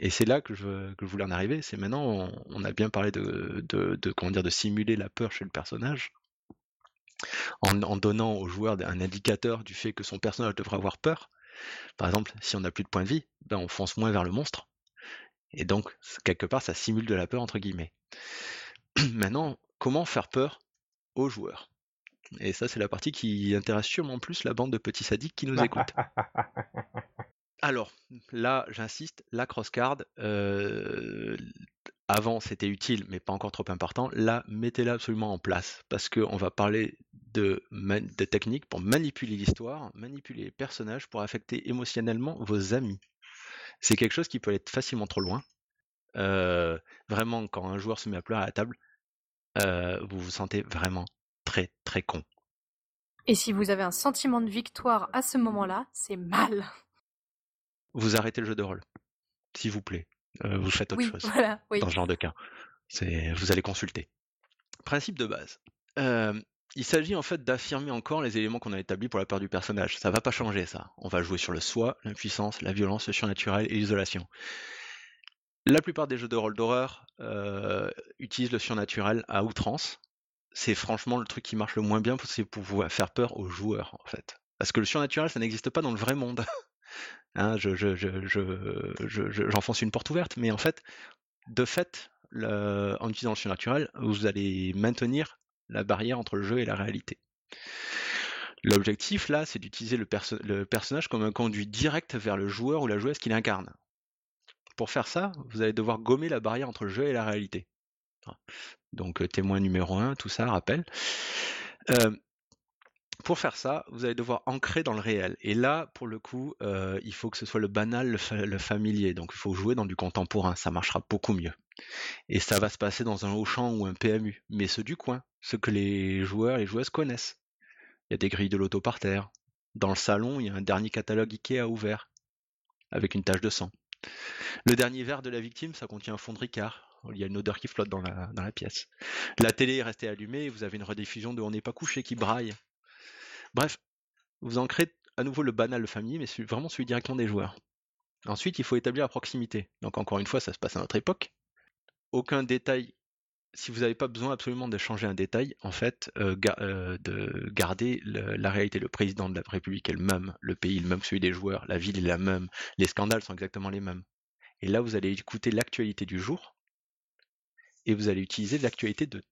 Et c'est là que je, que je, voulais en arriver. C'est maintenant, on, a bien parlé de, de, comment dire, de simuler la peur chez le personnage, en, en donnant au joueur un indicateur du fait que son personnage devrait avoir peur. Par exemple, si on n'a plus de points de vie, ben on fonce moins vers le monstre. Et donc, quelque part, ça simule de la peur, entre guillemets. Maintenant, comment faire peur aux joueurs Et ça, c'est la partie qui intéresse sûrement plus la bande de petits sadiques qui nous écoutent. Alors, là, j'insiste, la crosscard, euh, avant c'était utile, mais pas encore trop important. Là, mettez-la absolument en place, parce qu'on va parler de, techniques pour manipuler l'histoire, manipuler les personnages, pour affecter émotionnellement vos amis. C'est quelque chose qui peut être facilement trop loin. Euh, vraiment, quand un joueur se met à pleurer à la table, euh, vous vous sentez vraiment très très con. Et si vous avez un sentiment de victoire à ce moment-là, c'est mal vous arrêtez le jeu de rôle, s'il vous plaît. Euh, vous faites autre chose dans ce genre de cas. C'est, vous allez consulter. Principe de base. Euh, il s'agit en fait d'affirmer encore les éléments qu'on a établis pour la peur du personnage. Ça va pas changer ça. On va jouer sur le soi, l'impuissance, la violence, le surnaturel et l'isolation. La plupart des jeux de rôle d'horreur euh, utilisent le surnaturel à outrance. C'est franchement le truc qui marche le moins bien, c'est pour pouvoir faire peur aux joueurs en fait. Parce que le surnaturel, ça n'existe pas dans le vrai monde. Hein, je, j'enfonce une porte ouverte, mais en fait, de fait, en utilisant le surnaturel, vous allez maintenir la barrière entre le jeu et la réalité. L'objectif là, c'est d'utiliser le, personnage comme un conduit direct vers le joueur ou la joueuse qu'il incarne. Pour faire ça, vous allez devoir gommer la barrière entre le jeu et la réalité. Donc témoin numéro 1, tout ça, rappel. Euh, pour faire ça, vous allez devoir ancrer dans le réel. Et là, pour le coup, euh, il faut que ce soit le banal, le, familier. Donc il faut jouer dans du contemporain, ça marchera beaucoup mieux. Et ça va se passer dans un Auchan ou un PMU, mais ceux du coin, ceux que les joueurs et les joueuses connaissent. Il y a des grilles de loto par terre. Dans le salon, il y a un dernier catalogue Ikea ouvert, avec une tache de sang. Le dernier verre de la victime, ça contient un fond de Ricard. Il y a une odeur qui flotte dans la, pièce. La télé est restée allumée vous avez une rediffusion de On n'est pas couché qui braille Bref, vous ancrez à nouveau le banal de famille, mais vraiment celui directement des joueurs. Ensuite, il faut établir la proximité. Donc encore une fois, ça se passe à notre époque. Aucun détail, si vous n'avez pas besoin absolument de changer un détail, en fait, euh, euh, de garder la réalité. Le président de la République est le même, le pays est le même, celui des joueurs, la ville est la même, les scandales sont exactement les mêmes. Et là, vous allez écouter l'actualité du jour, et vous allez utiliser l'actualité de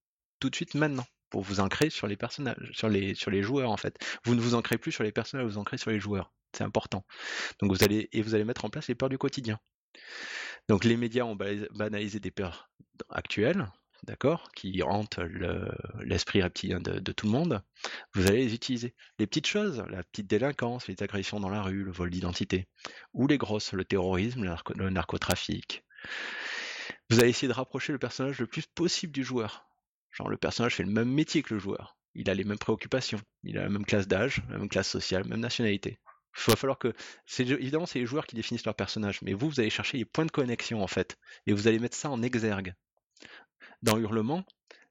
tout de suite maintenant pour vous ancrer sur les personnages, sur les, joueurs en fait. Vous ne vous ancrez plus sur les personnages, vous vous ancrez sur les joueurs. C'est important. Donc vous allez et vous allez mettre en place les peurs du quotidien. Donc les médias ont banalisé des peurs actuelles, d'accord, qui hantent l'esprit reptilien de, tout le monde. Vous allez les utiliser. Les petites choses, la petite délinquance, les agressions dans la rue, le vol d'identité, ou les grosses, le terrorisme, le narcotrafic. Vous allez essayer de rapprocher le personnage le plus possible du joueur Genre, le personnage fait le même métier que le joueur. Il a les mêmes préoccupations. Il a la même classe d'âge, la même classe sociale, même nationalité. Il va falloir que. Évidemment, c'est les joueurs qui définissent leur personnage, mais vous, vous allez chercher les points de connexion, en fait. Et vous allez mettre ça en exergue. Dans Hurlement,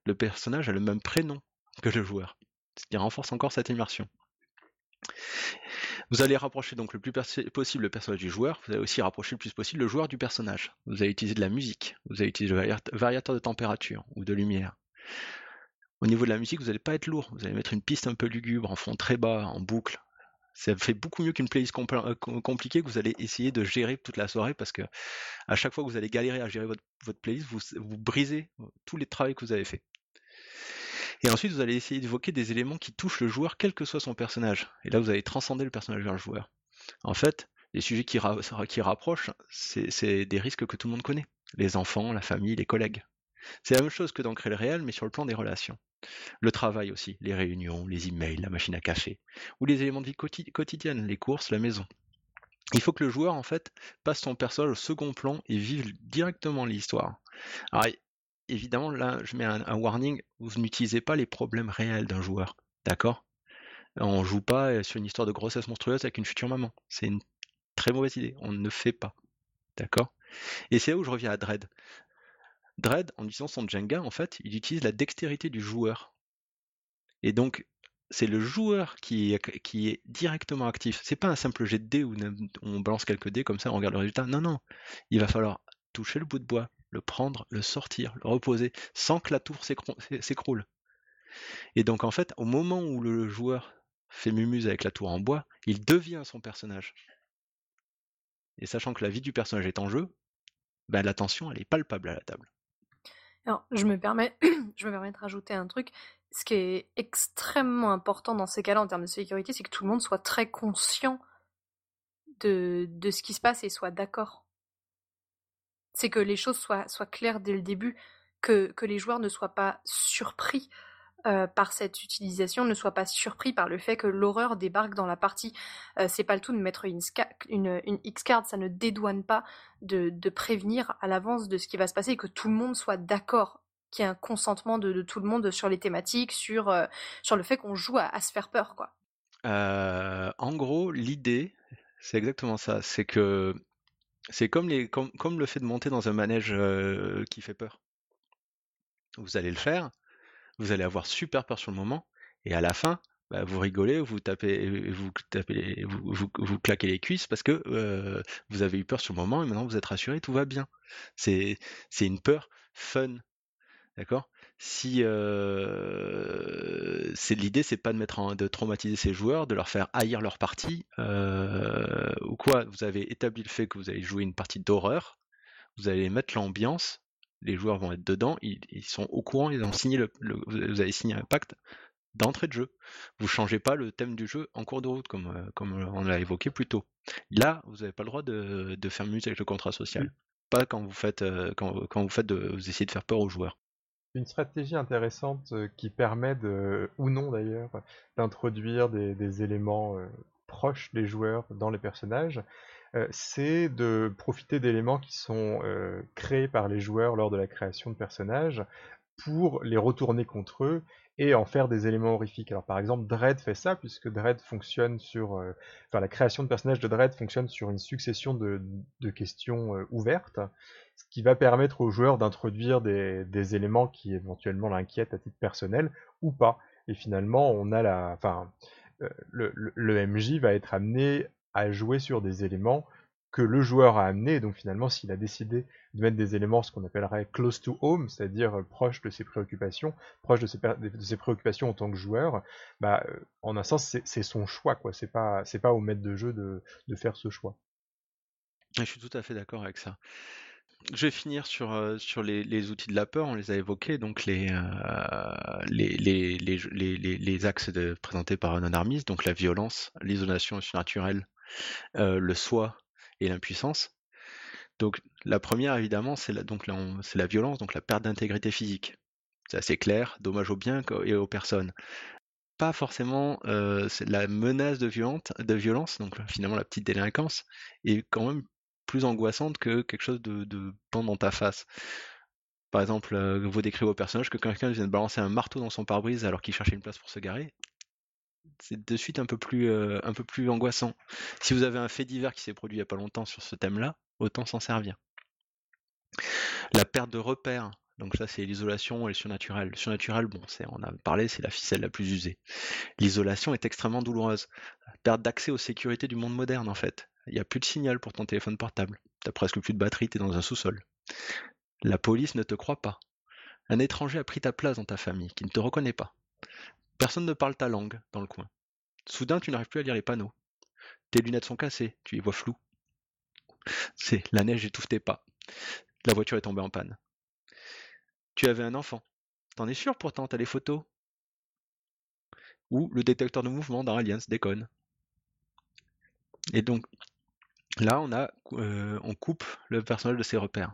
le personnage a le même prénom que le joueur. Ce qui renforce encore cette immersion. Vous allez rapprocher donc le plus possible le personnage du joueur, vous allez aussi rapprocher le plus possible le joueur du personnage. Vous allez utiliser de la musique, vous allez utiliser le variateur de température ou de lumière. Au niveau de la musique, vous n'allez pas être lourd. Vous allez mettre une piste un peu lugubre, en fond très bas, en boucle. Ça fait beaucoup mieux qu'une playlist euh, compliquée que vous allez essayer de gérer toute la soirée parce que à chaque fois que vous allez galérer à gérer votre, playlist, vous, brisez tous les travaux que vous avez fait. Et ensuite, vous allez essayer d'évoquer des éléments qui touchent le joueur, quel que soit son personnage. Et là, vous allez transcender le personnage vers le joueur. En fait, Les sujets qui rapprochent, c'est des risques que tout le monde connaît. Les enfants, la famille, les collègues. C'est la même chose que d'ancrer le réel, mais sur le plan des relations. Le travail aussi, les réunions, les emails, la machine à café, ou les éléments de vie quotidienne, les courses, la maison. Il faut que le joueur, en fait, passe son personnage au second plan et vive directement l'histoire. Alors, évidemment, là, je mets un, warning, vous n'utilisez pas les problèmes réels d'un joueur, d'accord? On joue pas sur une histoire de grossesse monstrueuse avec une future maman. C'est une très mauvaise idée, on ne fait pas, d'accord? Et c'est là où je reviens à Dread. Dread, en utilisant son Jenga, en fait, il utilise la dextérité du joueur. Et donc, c'est le joueur qui est, directement actif. C'est pas un simple jet de dés où on balance quelques dés comme ça, on regarde le résultat. Non, non. Il va falloir toucher le bout de bois, le prendre, le sortir, le reposer, sans que la tour s'écroule. Et donc, en fait, au moment où le joueur fait mumuse avec la tour en bois, il devient son personnage. Et sachant que la vie du personnage est en jeu, ben, elle est palpable à la table. Alors, je me permets, je de rajouter un truc. Ce qui est extrêmement important dans ces cas-là en termes de sécurité, c'est que tout le monde soit très conscient de, ce qui se passe et soit d'accord. C'est que les choses soient, claires dès le début, que les joueurs ne soient pas surpris euh, par cette utilisation, ne soient pas surpris par le fait que l'horreur débarque dans la partie. Euh, c'est pas le tout de mettre une, X-card, ça ne dédouane pas de, prévenir à l'avance de ce qui va se passer et que tout le monde soit d'accord qu'il y ait un consentement de, tout le monde sur les thématiques, sur, euh, le fait qu'on joue à, se faire peur, quoi. En gros, l'idée, c'est exactement ça. C'est que c'est comme, le fait de monter dans un manège qui fait peur. Vous allez le faire, vous allez avoir super peur sur le moment, et à la fin, bah, vous rigolez, vous tapez, vous tapez, vous, claquez les cuisses parce que vous avez eu peur sur le moment et maintenant vous êtes rassuré, tout va bien. C'est une peur fun, D'accord? Si euh, l'idée, c'est pas de mettre de traumatiser ces joueurs, de leur faire haïr leur partie euh, ou quoi? Vous avez établi le fait que vous allez jouer une partie d'horreur, vous allez mettre l'ambiance, les joueurs vont être dedans, ils, sont au courant, ils ont signé le, vous avez signé un pacte d'entrée de jeu. Vous changez pas le thème du jeu en cours de route comme euh, comme on l'a évoqué plus tôt. Là, vous n'avez pas le droit de, de faire musique avec le contrat social. Pas quand vous faites quand, quand vous faites de vous essayez de faire peur aux joueurs une stratégie intéressante euh, qui permet de, ou non d'ailleurs, d'introduire des, éléments euh, proches des joueurs dans les personnages, euh, c'est de profiter d'éléments qui sont créés par les joueurs lors de la création de personnages pour les retourner contre eux et en faire des éléments horrifiques. Alors par exemple, Dread fait ça, puisque Dread fonctionne sur... enfin, la création de personnages de Dread fonctionne sur une succession de, questions ouvertes, ce qui va permettre aux joueurs d'introduire des, éléments qui éventuellement l'inquiètent à titre personnel ou pas. Et finalement, on a la, enfin, euh, le, MJ va être amené à jouer sur des éléments que le joueur a amené. Donc finalement, s'il a décidé de mettre des éléments, ce qu'on appellerait close to home, c'est-à-dire proche de ses préoccupations, proche de ses, préoccupations en tant que joueur, bah, euh, en un sens, c'est son choix, quoi. C'est pas, pas au maître de jeu de, de faire ce choix. Je suis tout à fait d'accord avec ça. Je vais finir sur, euh, sur les, outils de la peur, on les a évoqués, donc les, euh, les, les, les, axes présentés par Non Armis, donc la violence, l'isolation surnaturelle, euh, le soi et l'impuissance. Donc la première évidemment c'est la, donc c'est la violence, donc la perte d'intégrité physique. C'est assez clair, dommage aux biens et aux personnes. Pas forcément euh, la menace de, violence, donc finalement la petite délinquance, est quand même plus angoissante que quelque chose de, de dans ta face. Par exemple, euh, vous décrivez au personnage que quelqu'un vient de balancer un marteau dans son pare-brise alors qu'il cherchait une place pour se garer. C'est de suite un peu plus, euh, un peu plus angoissant. Si vous avez un fait divers qui s'est produit il n'y a pas longtemps sur ce thème-là, autant s'en servir. La perte de repères, donc ça c'est l'isolation et le surnaturel. Le surnaturel, bon, c'est, on a parlé, c'est la ficelle la plus usée. L'isolation est extrêmement douloureuse. Perte d'accès aux sécurités du monde moderne en fait. Il n'y a plus de signal pour ton téléphone portable. T'as presque plus de batterie, t'es dans un sous-sol. La police ne te croit pas. Un étranger a pris ta place dans ta famille, qui ne te reconnaît pas. Personne ne parle ta langue dans le coin. Soudain, tu n'arrives plus à lire les panneaux. Tes lunettes sont cassées, tu y vois flou. La neige étouffe tes pas. La voiture est tombée en panne. Tu avais un enfant. T'en es sûr pourtant, t'as les photos? Ou le détecteur de mouvement dans Alliance déconne. Et donc, Là, on, a, on coupe le personnage de ses repères.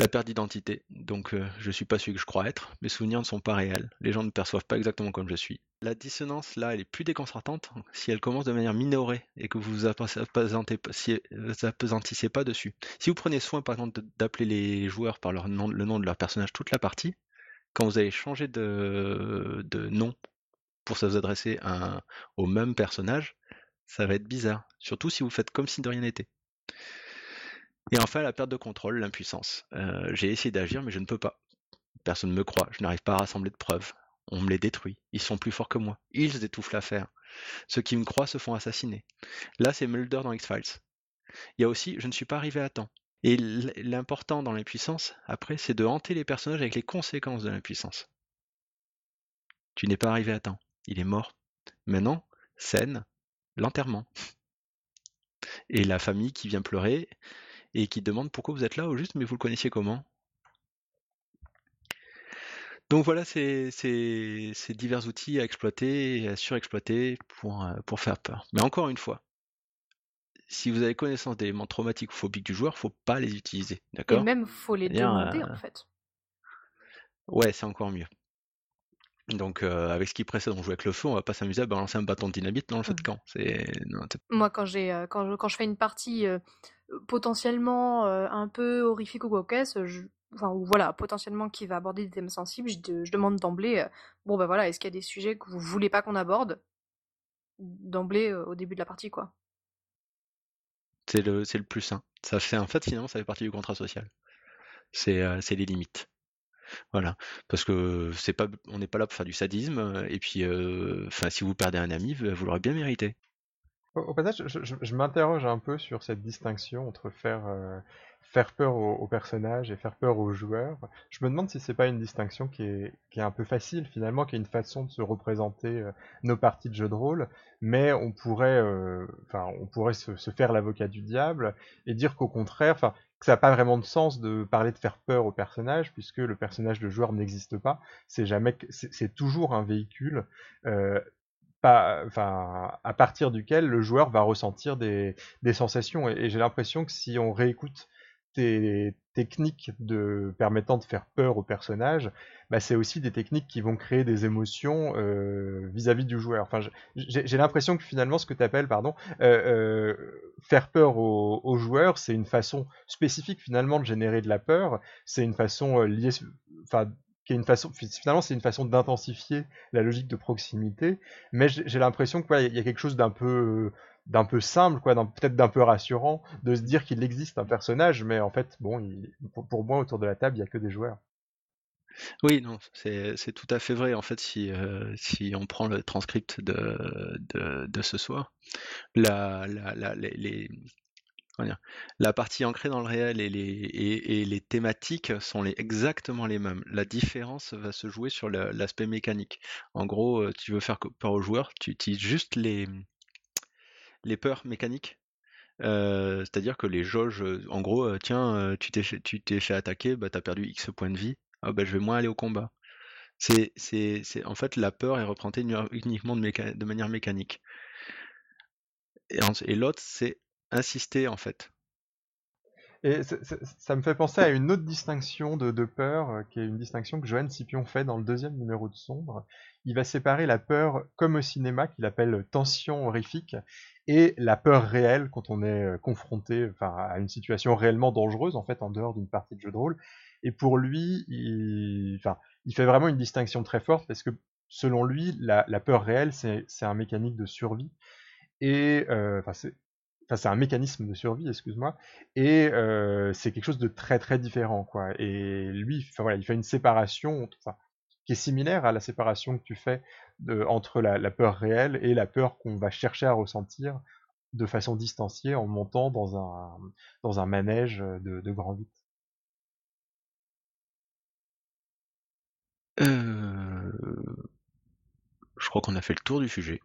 La perte d'identité. Donc, euh, je suis pas celui que je crois être. Mes souvenirs ne sont pas réels. Les gens ne perçoivent pas exactement comme je suis. La dissonance, là, elle est plus déconcertante si elle commence de manière minorée et que vous vous apesantissez pas dessus. Si vous prenez soin, par exemple, d'appeler les joueurs par le nom de leur personnage toute la partie, quand vous allez changer de, nom pour vous adresser au même personnage, ça va être bizarre. Surtout si vous faites comme si de rien n'était. Et enfin, la perte de contrôle, l'impuissance. Euh, j'ai essayé d'agir, mais je ne peux pas. Personne ne me croit, je n'arrive pas à rassembler de preuves. On me les détruit, ils sont plus forts que moi. Ils étouffent l'affaire. Ceux qui me croient se font assassiner. Là, c'est Mulder dans X-Files. Il y a aussi, je ne suis pas arrivé à temps. Et l'important dans l'impuissance, après, c'est de hanter les personnages avec les conséquences de l'impuissance. Tu n'es pas arrivé à temps. Il est mort. Maintenant, scène, l'enterrement. Et la famille qui vient pleurer, et qui demande pourquoi vous êtes là au juste, mais vous le connaissiez comment? Donc voilà ces, divers outils à exploiter et à surexploiter pour, euh, pour faire peur. Mais encore une fois, si vous avez connaissance des éléments traumatiques ou phobiques du joueur, faut pas les utiliser, d'accord? Et même faut les demander euh, en fait. Ouais, c'est encore mieux. Donc euh, avec ce qui précède, on joue avec le feu, on va pas s'amuser à balancer un bâton de dynamite dans le feu de mmh. camp. Moi quand j'ai quand, je, quand je fais une partie potentiellement euh, un peu horrifique ou cocasse, enfin voilà, potentiellement qui va aborder des thèmes sensibles, je, demande d'emblée, euh, bon ben voilà, est-ce qu'il y a des sujets que vous voulez pas qu'on aborde? D'emblée euh, au début de la partie quoi. C'est le, c'est le plus sain. Ça fait en fait finalement ça fait partie du contrat social. C'est, c'est les limites. Voilà, parce que c'est pas, on n'est pas là pour faire du sadisme. Et puis, enfin, si vous perdez un ami, vous l'aurez bien mérité. Au, passage, je, m'interroge un peu sur cette distinction entre faire, euh, faire peur aux, personnages et faire peur aux joueurs. Je me demande si c'est pas une distinction qui est, qui est un peu facile finalement, qui est une façon de se représenter euh, nos parties de jeu de rôle, mais on pourrait, euh, enfin, on pourrait se, faire l'avocat du diable et dire qu'au contraire, que ça n'a pas vraiment de sens de parler de faire peur aux personnages, puisque le personnage de joueur n'existe pas. C'est toujours un véhicule enfin, à partir duquel le joueur va ressentir des sensations. Et, j'ai l'impression que si on réécoute tes techniques de permettant de faire peur au personnage, bah c'est aussi des techniques qui vont créer des émotions euh, vis-à-vis du joueur. J'ai l'impression que finalement, ce que tu appelles, pardon, euh, euh, faire peur au joueurs, c'est une façon spécifique finalement de générer de la peur. C'est une façon liée, enfin, une façon, finalement, c'est une façon d'intensifier la logique de proximité, mais j'ai l'impression qu'il y a quelque chose d'un peu, d'un peu simple, quoi, peut-être d'un peu rassurant, de se dire qu'il existe un personnage, mais en fait, bon, pour, moi, autour de la table, il n'y a que des joueurs. Oui, non, c'est tout à fait vrai. En fait, si, euh, on prend le transcript de, ce soir, la, la, les, la partie ancrée dans le réel et les, thématiques sont exactement les mêmes. La différence va se jouer sur l'aspect mécanique. En gros, euh, tu veux faire peur aux joueurs, tu utilises juste les, peurs mécaniques. C'est-à-dire que les jauges, en gros, tiens, tu t'es fait, attaquer, bah, tu as perdu X points de vie, ah, bah, je vais moins aller au combat. C'est, en fait, la peur est représentée uniquement de, manière mécanique. et l'autre, c'est insister en fait. Et ça me fait penser à une autre distinction de, peur, euh, qui est une distinction que Johan Scipion fait dans le deuxième numéro de Sombre. Il va séparer la peur comme au cinéma, qu'il appelle tension horrifique, et la peur réelle quand on est euh, confronté enfin, à une situation réellement dangereuse, en fait, en dehors d'une partie de jeu de rôle. Et pour lui, il, enfin, il fait vraiment une distinction très forte, parce que selon lui, la, peur réelle, c'est un mécanique de survie. Et euh, enfin, c'est un mécanisme de survie, excuse-moi, et euh, c'est quelque chose de très très différent, quoi. Et lui, voilà, il fait une séparation, qui est similaire à la séparation que tu fais entre la, peur réelle et la peur qu'on va chercher à ressentir de façon distanciée en montant dans un, dans un manège de, grand 8. Euh, je crois qu'on a fait le tour du sujet.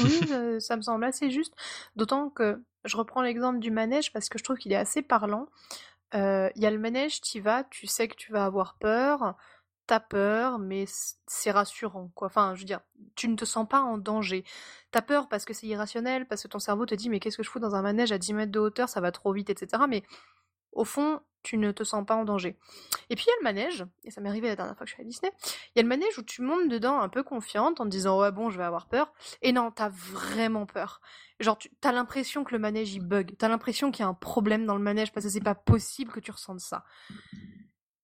Oui, ça me semble assez juste. D'autant que je reprends l'exemple du manège parce que je trouve qu'il est assez parlant. Il y a le manège, tu vas, tu sais que tu vas avoir peur, t'as peur, mais c'est rassurant, quoi. Enfin, je veux dire, tu ne te sens pas en danger. T'as peur parce que c'est irrationnel, parce que ton cerveau te dit, mais qu'est-ce que je fous dans un manège à 10 mètres de hauteur, ça va trop vite, etc. Mais au fond, tu ne te sens pas en danger. Et puis il y a le manège, et ça m'est arrivé la dernière fois que je suis à Disney, il y a le manège où tu montes dedans un peu confiante en te disant ouais bon je vais avoir peur, et non, t'as vraiment peur. Genre tu as l'impression que le manège il bug, t'as l'impression qu'il y a un problème dans le manège parce que c'est pas possible que tu ressentes ça.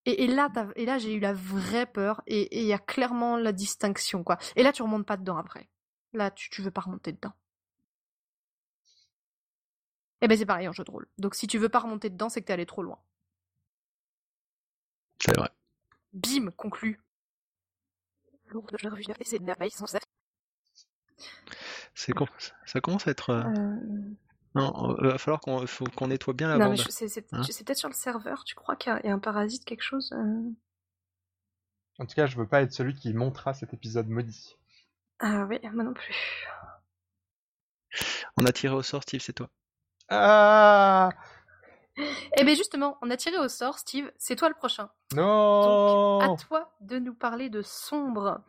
Et, là, et là j'ai eu la vraie peur, et il y a clairement la distinction quoi. Et là tu remontes pas dedans après. Là tu, tu veux pas remonter dedans. Et eh ben c'est pareil en jeu de rôle. Donc si tu veux pas remonter dedans, c'est que t'es allé trop loin. C'est vrai. Bim, conclu. C'est ça commence à être. Euh, euh... Non, il va falloir qu'on qu'on nettoie bien la non, bande. Hein? c'est peut-être sur le serveur. Tu crois qu'il y, a un parasite, quelque chose euh? En tout cas, je veux pas être celui qui montera cet épisode maudit. Ah oui, moi non plus. On a tiré au sort, Steve, c'est toi. Ah eh bien justement, on a tiré au sort, Steve, c'est toi le prochain. Non Donc, à toi de nous parler de Sombre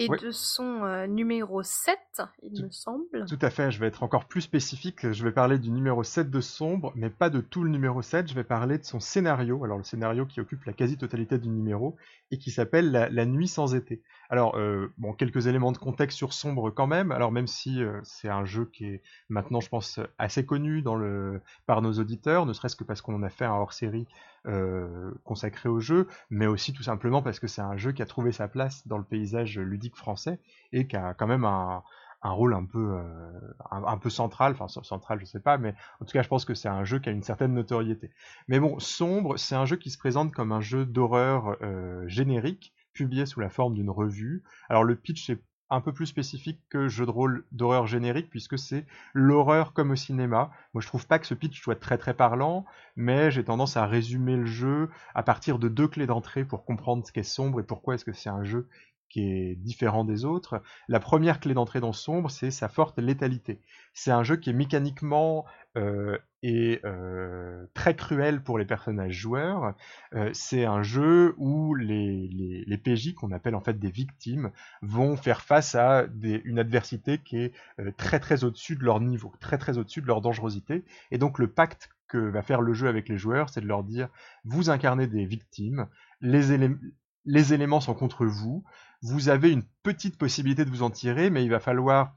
et de son euh, numéro 7, il me semble. Tout à fait, je vais être encore plus spécifique, je vais parler du numéro 7 de Sombre, mais pas de tout le numéro 7, je vais parler de son scénario, alors le scénario qui occupe la quasi-totalité du numéro, et qui s'appelle la, Nuit sans été. Alors, euh, bon, quelques éléments de contexte sur Sombre quand même, alors même si euh, c'est un jeu qui est maintenant, je pense, assez connu dans le... par nos auditeurs, ne serait-ce que parce qu'on en a fait un hors-série euh, consacré au jeu, mais aussi tout simplement parce que c'est un jeu qui a trouvé sa place dans le paysage ludique français et qui a quand même un, rôle un peu euh, un, peu central, enfin central je sais pas, mais en tout cas je pense que c'est un jeu qui a une certaine notoriété. Mais bon, Sombre, c'est un jeu qui se présente comme un jeu d'horreur euh, générique, publié sous la forme d'une revue. Alors le pitch est un peu plus spécifique que jeu de rôle d'horreur générique puisque c'est l'horreur comme au cinéma. Moi je trouve pas que ce pitch soit très très parlant, mais j'ai tendance à résumer le jeu à partir de deux clés d'entrée pour comprendre ce qu'est sombre et pourquoi est-ce que c'est un jeu qui est différent des autres. La première clé d'entrée dans Sombre, c'est sa forte létalité. C'est un jeu qui est mécaniquement euh, et euh, très cruel pour les personnages joueurs. Euh, c'est un jeu où les, PJ, qu'on appelle en fait des victimes, vont faire face à une adversité qui est euh, très très au-dessus de leur niveau, très très au-dessus de leur dangerosité. Et donc le pacte que va faire le jeu avec les joueurs, c'est de leur dire, vous incarnez des victimes, les éléments sont contre vous, vous avez une petite possibilité de vous en tirer, mais il va falloir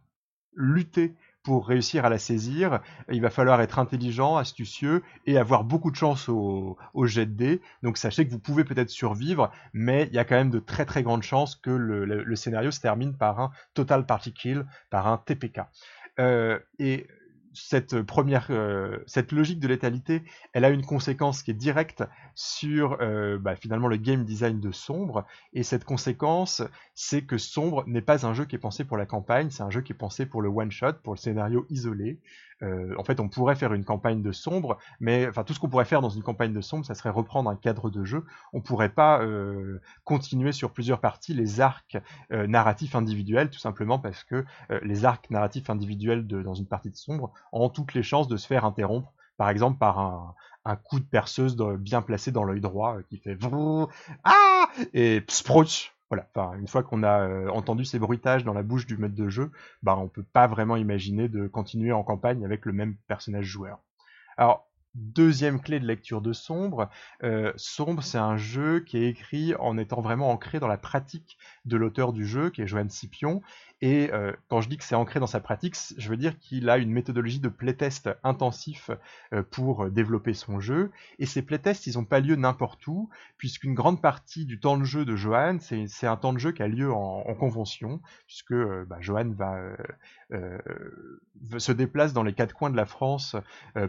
lutter pour réussir à la saisir, il va falloir être intelligent, astucieux et avoir beaucoup de chance au, jet de dés. Donc sachez que vous pouvez peut-être survivre, mais il y a quand même de très très grandes chances que le, scénario se termine par un total party kill, par un TPK. Euh, et cette première, euh, cette logique de létalité, elle a une conséquence qui est directe sur euh, bah, finalement le game design de Sombre. Et cette conséquence, c'est que Sombre n'est pas un jeu qui est pensé pour la campagne, c'est un jeu qui est pensé pour le one shot, pour le scénario isolé. Euh, en fait, on pourrait faire une campagne de sombre, mais enfin tout ce qu'on pourrait faire dans une campagne de sombre, ça serait reprendre un cadre de jeu. On pourrait pas euh, continuer sur plusieurs parties les arcs euh, narratifs individuels, tout simplement parce que les arcs narratifs individuels dans une partie de sombre ont toutes les chances de se faire interrompre, par exemple par un, coup de perceuse bien placé dans l'œil droit qui fait ah et sprouch voilà, une fois qu'on a euh, entendu ces bruitages dans la bouche du maître de jeu, bah, on peut pas vraiment imaginer de continuer en campagne avec le même personnage joueur. Deuxième clé de lecture de Sombre, euh, Sombre, c'est un jeu qui est écrit en étant vraiment ancré dans la pratique de l'auteur du jeu, qui est Johan Scipion, et euh, quand je dis que c'est ancré dans sa pratique, je veux dire qu'il a une méthodologie de playtest intensif euh, pour développer son jeu. Et ces playtests, ils n'ont pas lieu n'importe où, puisqu'une grande partie du temps de jeu de Johan, c'est un temps de jeu qui a lieu en, convention, puisque bah, Johan va se déplace dans les quatre coins de la France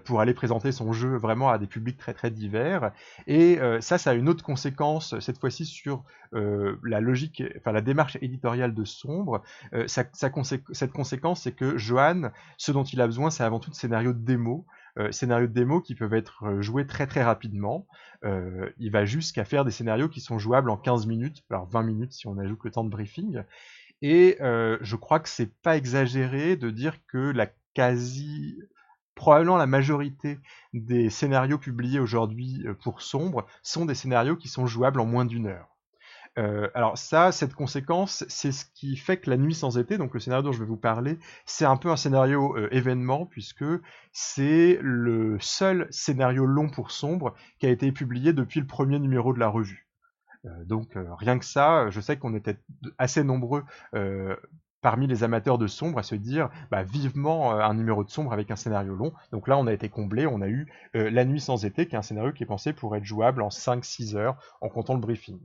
pour aller présenter son jeu vraiment à des publics très très divers. Et ça, ça a une autre conséquence, cette fois-ci sur la logique, enfin la démarche éditoriale de Sombre cette conséquence, c'est que Johan, ce dont il a besoin, c'est avant tout de scénarios de démo. Euh, scénarios de démo qui peuvent être euh, joués très très rapidement. Euh, il va jusqu'à faire des scénarios qui sont jouables en 15 minutes, alors 20 minutes si on ajoute le temps de briefing. Et je crois que c'est pas exagéré de dire que la quasi probablement la majorité des scénarios publiés aujourd'hui pour Sombre sont des scénarios qui sont jouables en moins d'une heure. alors ça, cette conséquence, c'est ce qui fait que La Nuit sans été, donc le scénario dont je vais vous parler, c'est un peu un scénario événement puisque c'est le seul scénario long pour Sombre qui a été publié depuis le premier numéro de la revue. donc rien que ça, je sais qu'on était assez nombreux parmi les amateurs de sombre à se dire bah, vivement un numéro de sombre avec un scénario long. Donc là, on a été comblé, on a eu La Nuit sans été, qui est un scénario qui est pensé pour être jouable en 5-6 heures en comptant le briefing.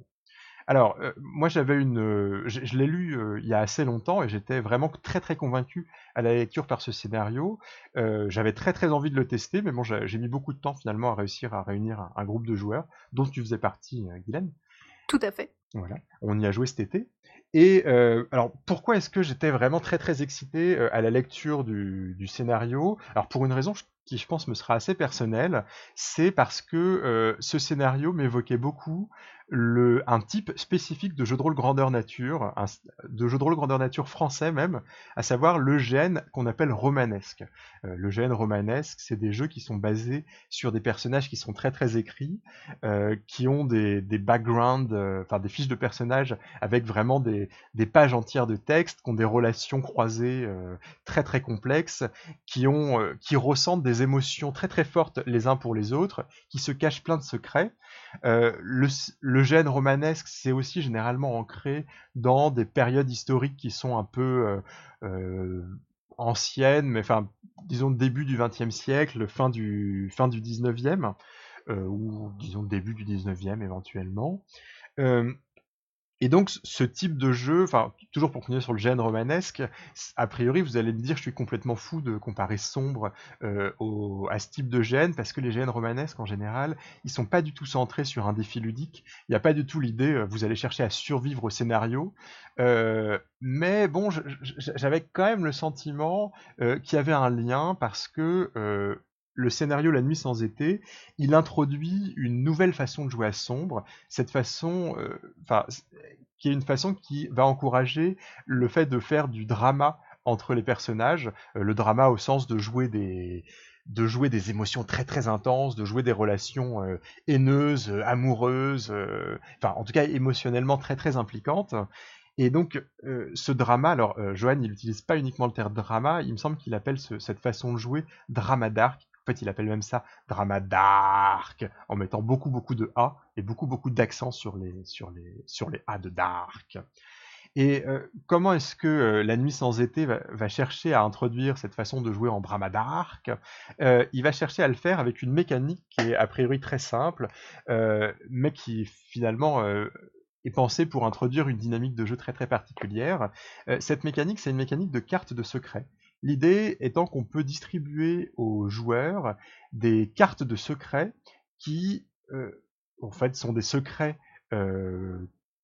Alors, moi j'avais une. je, l'ai lu il y a assez longtemps et j'étais vraiment très très convaincu à la lecture par ce scénario. j'avais très très envie de le tester, mais bon, j'ai mis beaucoup de temps finalement à réussir à réunir un, un groupe de joueurs, dont tu faisais partie, Guylaine. Tout à fait. Voilà, on y a joué cet été. Et euh, alors pourquoi est-ce que j'étais vraiment très très excité euh, à la lecture du, scénario? Alors pour une raison qui je pense me sera assez personnelle, c'est parce que euh, ce scénario m'évoquait beaucoup le, un type spécifique de jeu de rôle grandeur nature, de jeu de rôle grandeur nature français même, à savoir le gène qu'on appelle romanesque. Euh, le gène romanesque, c'est des jeux qui sont basés sur des personnages qui sont très très écrits, euh, qui ont des, backgrounds, euh, enfin des fiches de personnages avec vraiment des, pages entières de texte, qui ont des relations croisées très très complexes, qui ont, qui ressentent des émotions très très fortes les uns pour les autres, qui se cachent plein de secrets. le le gène romanesque, c'est aussi généralement ancré dans des périodes historiques qui sont un peu euh, euh, anciennes, mais enfin, disons début du XXe siècle, fin du fin du XIXe, euh, ou disons début du XIXe éventuellement. Et donc ce type de jeu, enfin toujours pour continuer sur le gène romanesque, a priori vous allez me dire je suis complètement fou de comparer sombre euh, au, à ce type de gène parce que les gènes romanesques en général ils sont pas du tout centrés sur un défi ludique, il n'y a pas du tout l'idée euh, vous allez chercher à survivre au scénario, euh, mais bon j'avais quand même le sentiment euh, qu'il y avait un lien parce que euh, le scénario La Nuit sans été, il introduit une nouvelle façon de jouer à sombre, cette façon, euh, enfin, qui est une façon qui va encourager le fait de faire du drama entre les personnages, euh, le drama au sens de jouer des de jouer des émotions très très intenses, de jouer des relations euh, haineuses, amoureuses, enfin en tout cas émotionnellement très très impliquantes. Et donc, ce drama, alors Johan, il n'utilise pas uniquement le terme drama, il me semble qu'il appelle cette façon de jouer drama dark, en fait, il appelle même ça drama dark, en mettant beaucoup beaucoup de A et beaucoup beaucoup d'accent sur les, sur, les, sur les A de dark. Et euh, comment est-ce que euh, La Nuit sans été va, chercher à introduire cette façon de jouer en drama dark? Euh, Il va chercher à le faire avec une mécanique qui est a priori très simple, mais qui finalement est pensée pour introduire une dynamique de jeu très très particulière. cette mécanique, c'est une mécanique de carte de secret. L'idée étant qu'on peut distribuer aux joueurs des cartes de secrets qui, euh, en fait, sont des secrets euh,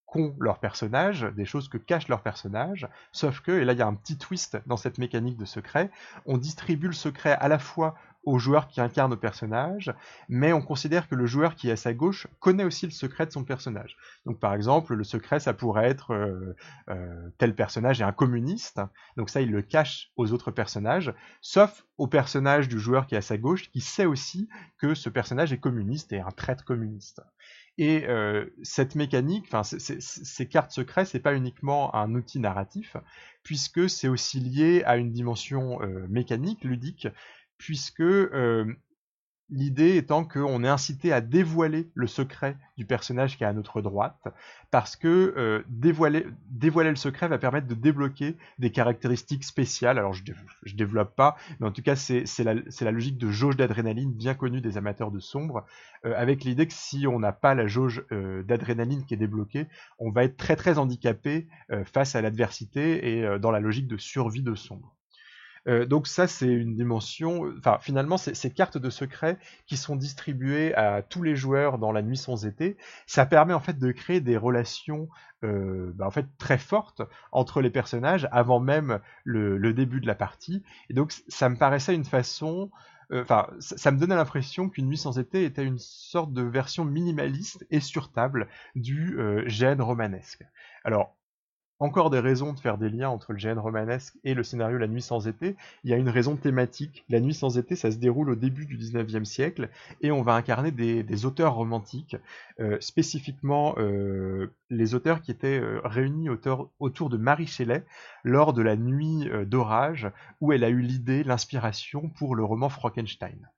qu'ont leurs personnages, des choses que cachent leurs personnages, sauf que, et là il y a un petit twist dans cette mécanique de secret, on distribue le secret à la fois au joueur qui incarne le personnage, mais on considère que le joueur qui est à sa gauche connaît aussi le secret de son personnage. Donc par exemple, le secret, ça pourrait être euh, euh, tel personnage est un communiste, donc ça, il le cache aux autres personnages, sauf au personnage du joueur qui est à sa gauche, qui sait aussi que ce personnage est communiste et un traître communiste. Et euh, cette mécanique, enfin ces cartes secrètes, c'est pas uniquement un outil narratif, puisque c'est aussi lié à une dimension mécanique, ludique, puisque l'idée étant qu'on est incité à dévoiler le secret du personnage qui est à notre droite, parce que dévoiler, le secret va permettre de débloquer des caractéristiques spéciales. Alors je, je développe pas, mais en tout cas c'est la, logique de jauge d'adrénaline bien connue des amateurs de sombre, avec l'idée que si on n'a pas la jauge d'adrénaline qui est débloquée, on va être très très handicapé face à l'adversité et dans la logique de survie de sombre. Euh, donc ça, c'est une dimension. Enfin, finalement, ces cartes de secret qui sont distribuées à tous les joueurs dans la nuit sans été, ça permet en fait de créer des relations euh, bah, en fait très fortes entre les personnages avant même le, début de la partie. Et donc, ça me paraissait une façon. Euh, enfin, ça, me donnait l'impression qu'une nuit sans été était une sorte de version minimaliste et sur table du gène romanesque. Alors, encore des raisons de faire des liens entre le GN romanesque et le scénario La Nuit sans été. Il y a une raison thématique. La Nuit sans été, ça se déroule au début du 19e siècle et on va incarner des, auteurs romantiques, euh, spécifiquement euh, les auteurs qui étaient euh, réunis autour, de Marie Shelley lors de la Nuit d'orage où elle a eu l'idée, l'inspiration pour le roman Frankenstein.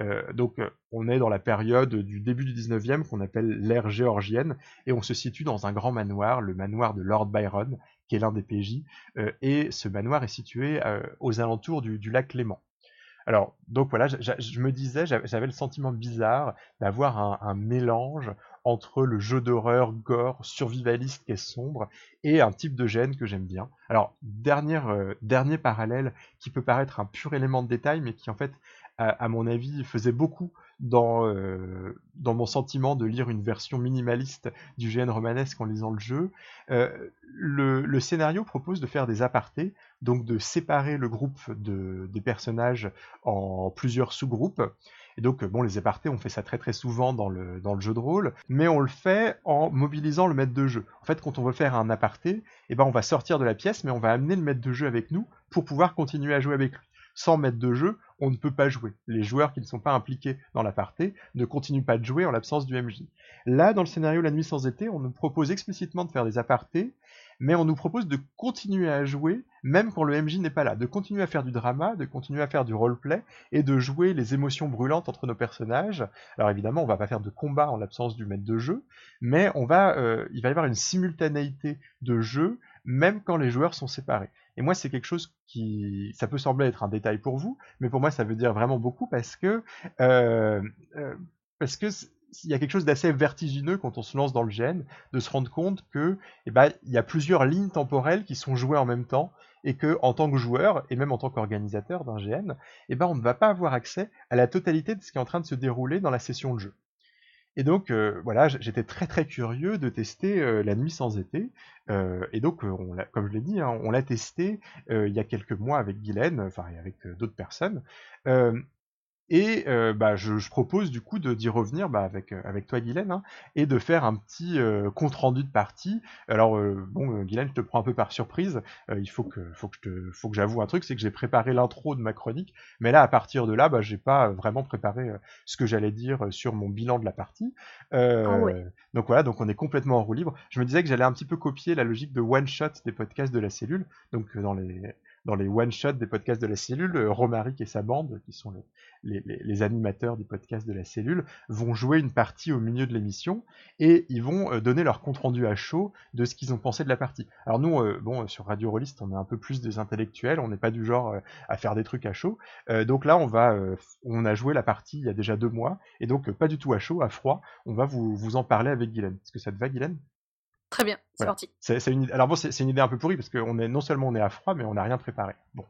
Euh, donc euh, on est dans la période du début du 19e qu'on appelle l'ère géorgienne et on se situe dans un grand manoir, le manoir de Lord Byron, qui est l'un des PJ, euh, et ce manoir est situé aux alentours du, lac Léman. Alors, donc voilà, je, me disais, j'avais le sentiment bizarre d'avoir un, mélange entre le jeu d'horreur gore survivaliste est sombre et un type de gène que j'aime bien. Alors, dernier parallèle qui peut paraître un pur élément de détail, mais qui en fait à, mon avis, faisait beaucoup dans, euh, dans mon sentiment de lire une version minimaliste du GN romanesque en lisant le jeu. Euh, le, scénario propose de faire des apartés, donc de séparer le groupe de, des personnages en plusieurs sous-groupes. Et donc, bon, les apartés, on fait ça très très souvent dans le, dans le jeu de rôle, mais on le fait en mobilisant le maître de jeu. En fait, quand on veut faire un aparté, eh ben, on va sortir de la pièce, mais on va amener le maître de jeu avec nous pour pouvoir continuer à jouer avec lui sans maître de jeu, on ne peut pas jouer. Les joueurs qui ne sont pas impliqués dans la ne continuent pas de jouer en l'absence du MJ. Là, dans le scénario La Nuit sans été, on nous propose explicitement de faire des apartés, mais on nous propose de continuer à jouer, même quand le MJ n'est pas là, de continuer à faire du drama, de continuer à faire du roleplay, et de jouer les émotions brûlantes entre nos personnages. Alors évidemment, on va pas faire de combat en l'absence du maître de jeu, mais euh, il va y avoir une simultanéité de jeu, même quand les joueurs sont séparés. Et moi, c'est quelque chose qui, ça peut sembler être un détail pour vous, mais pour moi, ça veut dire vraiment beaucoup parce que, euh, euh, parce que il y a quelque chose d'assez vertigineux quand on se lance dans le GN, de se rendre compte que, eh ben, il y a plusieurs lignes temporelles qui sont jouées en même temps, et que, en tant que joueur, et même en tant qu'organisateur d'un GN, eh ben, on ne va pas avoir accès à la totalité de ce qui est en train de se dérouler dans la session de jeu. Et donc euh, voilà, j'étais très très curieux de tester euh, la nuit sans été. Euh, et donc, on comme je l'ai dit, hein, on l'a testé il y a quelques mois avec Guylaine, enfin avec d'autres personnes. Et euh, bah, je, je, propose du coup d'y revenir bah, avec, euh, avec toi Guylaine hein, et de faire un petit euh, compte rendu de partie. Alors bon Guylaine, je te prends un peu par surprise. il faut que, faut que, je faut que j'avoue un truc, c'est que j'ai préparé l'intro de ma chronique, mais là à partir de là, bah, j'ai pas vraiment préparé ce que j'allais dire sur mon bilan de la partie. Ah donc voilà, donc on est complètement en roue libre. Je me disais que j'allais un petit peu copier la logique de one shot des podcasts de la cellule. Donc dans les dans les one-shots des podcasts de la cellule, euh, Romaric et sa bande, qui sont les, animateurs du podcast de la cellule, vont jouer une partie au milieu de l'émission et ils vont euh, donner leur compte-rendu à chaud de ce qu'ils ont pensé de la partie. Alors nous, euh, bon, sur Radio Rollist, on est un peu plus des intellectuels, on n'est pas du genre à faire des trucs à chaud. donc là, on va, on a joué la partie il y a déjà deux mois et donc pas du tout à chaud, à froid. On va vous, vous en parler avec Guylaine. Est-ce que ça te va, Guylaine? Très bien, c'est parti. Une... Alors bon, c'est, une idée un peu pourrie parce que est non seulement on est à froid, mais on n'a rien préparé. Bon.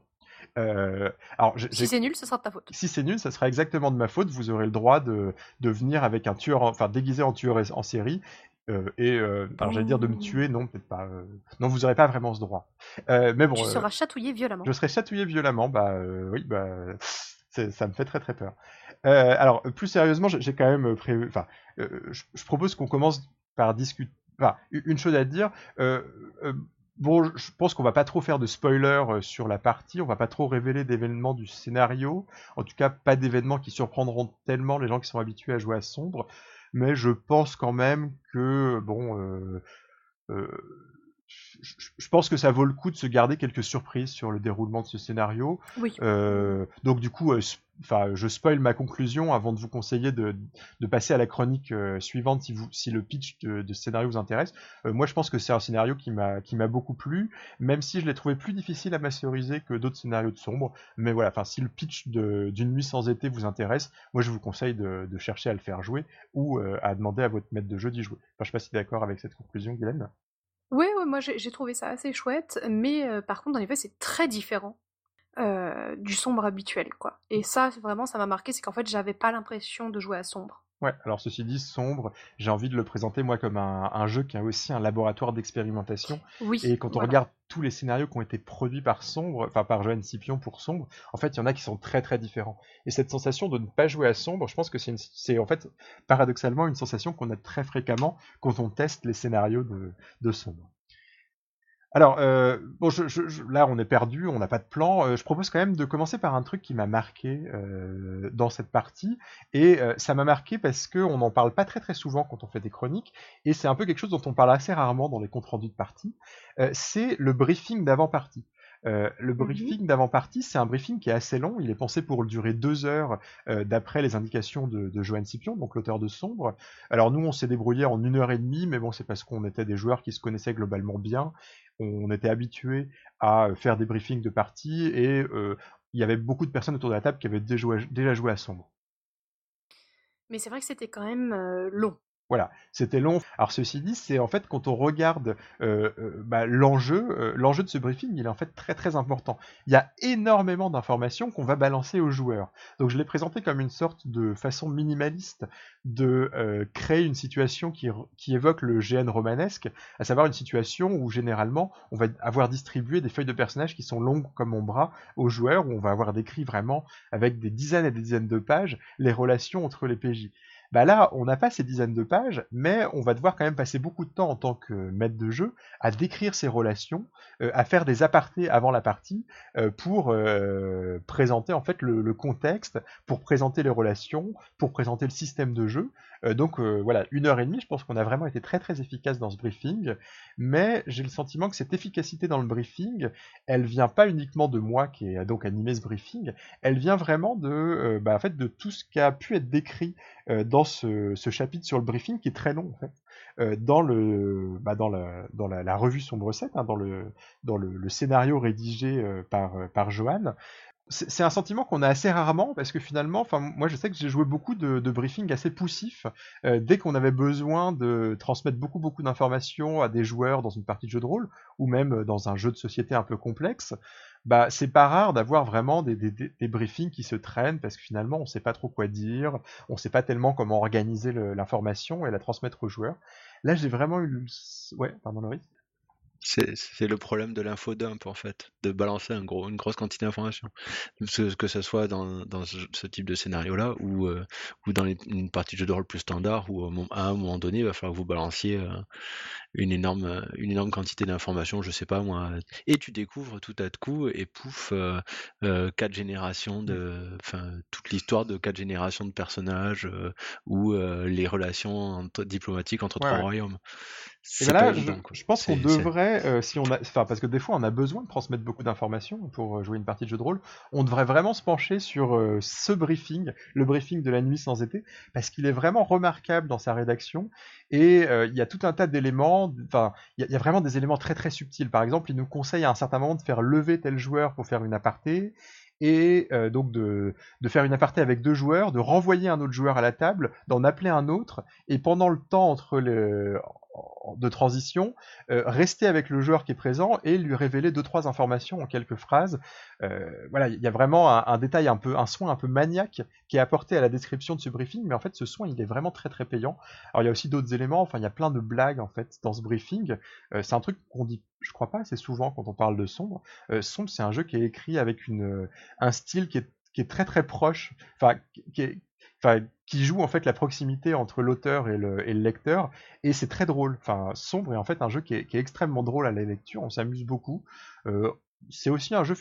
Euh, alors, si c'est nul, ce sera de ta faute. Si c'est nul, ça sera exactement de ma faute. Vous aurez le droit de, de venir avec un tueur, enfin déguisé en tueur en série. Euh, et euh, alors j'allais dire de me tuer, non peut-être pas. non, vous n'aurez pas vraiment ce droit. mais bon. Tu seras chatouillé violemment. Je serai chatouillé violemment. Bah oui, bah ça me fait très très peur. alors plus sérieusement, j'ai quand même prévu. Enfin, je, propose qu'on commence par discuter Enfin, une chose à dire. Euh, euh, bon, je pense qu'on va pas trop faire de spoilers euh, sur la partie, on va pas trop révéler d'événements du scénario, en tout cas pas d'événements qui surprendront tellement les gens qui sont habitués à jouer à sombre, mais je pense quand même que bon, je pense que ça vaut le coup de se garder quelques surprises sur le déroulement de ce scénario. Oui. donc du coup, enfin, je spoil ma conclusion avant de vous conseiller de, passer à la chronique euh, suivante si, vous, si le pitch de, ce scénario vous intéresse. Euh, moi, je pense que c'est un scénario qui m'a qui m'a beaucoup plu, même si je l'ai trouvé plus difficile à masteriser que d'autres scénarios de sombre. Mais voilà, enfin, si le pitch d'une nuit sans été vous intéresse, moi, je vous conseille de, chercher à le faire jouer ou euh, à demander à votre maître de jeu d'y jouer. Enfin, je sais pas si tu es d'accord avec cette conclusion, Guylaine. Oui, ouais, moi j'ai trouvé ça assez chouette, mais par contre, en effet, c'est très différent euh, du sombre habituel, quoi. Et ça, vraiment, ça m'a marqué, c'est qu'en fait, j'avais pas l'impression de jouer à sombre. Ouais, alors ceci dit, sombre, j'ai envie de le présenter moi comme un, jeu qui a aussi un laboratoire d'expérimentation. Oui, et quand on regarde tous les scénarios qui ont été produits par Sombre, enfin par Joanne Scipion pour Sombre, en fait, il y en a qui sont très très différents. Et cette sensation de ne pas jouer à Sombre, je pense que c'est en fait paradoxalement une sensation qu'on a très fréquemment quand on teste les scénarios de, de Sombre. Alors, euh, bon, je, je, là, on est perdu, on n'a pas de plan. Euh, je propose quand même de commencer par un truc qui m'a marqué euh, dans cette partie. Et ça m'a marqué parce qu'on n'en parle pas très très souvent quand on fait des chroniques. Et c'est un peu quelque chose dont on parle assez rarement dans les comptes rendus de partie. c'est le briefing d'avant-partie. Euh, le mhm. briefing d'avant-partie, c'est un briefing qui est assez long. Il est pensé pour durer deux heures euh, d'après les indications de, de Johan Scipion, donc l'auteur de Sombre. Alors nous, on s'est débrouillé en une heure et demie, mais bon, c'est parce qu'on était des joueurs qui se connaissaient globalement bien. On était habitués à faire des briefings de partie et euh, il y avait beaucoup de personnes autour de la table qui avaient déjà joué, déjà joué à Sombre. Mais c'est vrai que c'était quand même long. Voilà, c'était long. Alors ceci dit, c'est en fait quand on regarde euh, euh, bah, l'enjeu, euh, l'enjeu de ce briefing, il est en fait très très important. Il y a énormément d'informations qu'on va balancer aux joueurs. Donc je l'ai présenté comme une sorte de façon minimaliste de créer une situation qui, qui, évoque le GN romanesque, à savoir une situation où généralement on va avoir distribué des feuilles de personnages qui sont longues comme mon bras aux joueurs, où on va avoir décrit vraiment avec des dizaines et des dizaines de pages les relations entre les PJ. Bah là, on n'a pas ces dizaines de pages, mais on va devoir quand même passer beaucoup de temps en tant que maître de jeu à décrire ces relations, euh, à faire des apartés avant la partie euh, pour euh, présenter en fait le, contexte, pour présenter les relations, pour présenter le système de jeu. donc voilà, une heure et demie, je pense qu'on a vraiment été très très efficace dans ce briefing, mais j'ai le sentiment que cette efficacité dans le briefing, elle vient pas uniquement de moi qui ai donc animé ce briefing, elle vient vraiment de, bah, en fait, de tout ce qui a pu être décrit ce, chapitre sur le briefing qui est très long en fait. Euh, dans bah, dans la dans revue Sombre 7, hein, dans le dans scénario rédigé euh, par euh, par Johan, c'est un sentiment qu'on a assez rarement parce que finalement, enfin moi je sais que j'ai joué beaucoup de briefings assez poussifs dès qu'on avait besoin de transmettre beaucoup beaucoup d'informations à des joueurs dans une partie de jeu de rôle ou même dans un jeu de société un peu complexe bah c'est pas rare d'avoir vraiment des, des, des, briefings qui se traînent parce que finalement on sait pas trop quoi dire, on sait pas tellement comment organiser l'information et la transmettre aux joueurs. Là j'ai vraiment eu, ouais, pardon Laurie. C'est le problème de l'infodump en fait, de balancer un gros, une grosse quantité d'informations. Que, que ce soit dans, dans ce, type de scénario-là ou, euh, ou dans une partie de jeu de rôle plus standard où à un moment donné, il va falloir que vous balanciez euh, une, énorme, une énorme quantité d'informations, je sais pas moi. Et tu découvres tout à coup et pouf, euh, quatre générations de. Enfin, toute l'histoire de quatre générations de personnages ou les relations diplomatiques entre trois royaumes. Et ben là, je, pense qu'on devrait, euh, si on a, enfin, parce que des fois on a besoin de transmettre beaucoup d'informations pour euh, jouer une partie de jeu de rôle, on devrait vraiment se pencher sur euh, ce briefing, le briefing de la nuit sans été, parce qu'il est vraiment remarquable dans sa rédaction. Et il y a tout un tas d'éléments, enfin, il y, a vraiment des éléments très très subtils. Par exemple, il nous conseille à un certain moment de faire lever tel joueur pour faire une aparté et donc de, de, faire une aparté avec deux joueurs, de renvoyer un autre joueur à la table, d'en appeler un autre, et pendant le temps entre le, de transition, euh, rester avec le joueur qui est présent et lui révéler deux trois informations en quelques phrases. Euh, voilà, il y a vraiment un, détail un peu, un soin un peu maniaque qui est apporté à la description de ce briefing, mais en fait ce soin il est vraiment très très payant. Alors il y a aussi d'autres éléments, enfin il y a plein de blagues en fait dans ce briefing. Euh, c'est un truc qu'on dit, je crois pas assez souvent quand on parle de Sombre. Sombre c'est un jeu qui est écrit avec une, un style qui est très très proche, enfin qui est, qui joue en fait la proximité entre l'auteur et le, lecteur, et c'est très drôle. Enfin, Sombre est en fait un jeu qui est, extrêmement drôle à la lecture, on s'amuse beaucoup. Euh, c'est aussi un jeu,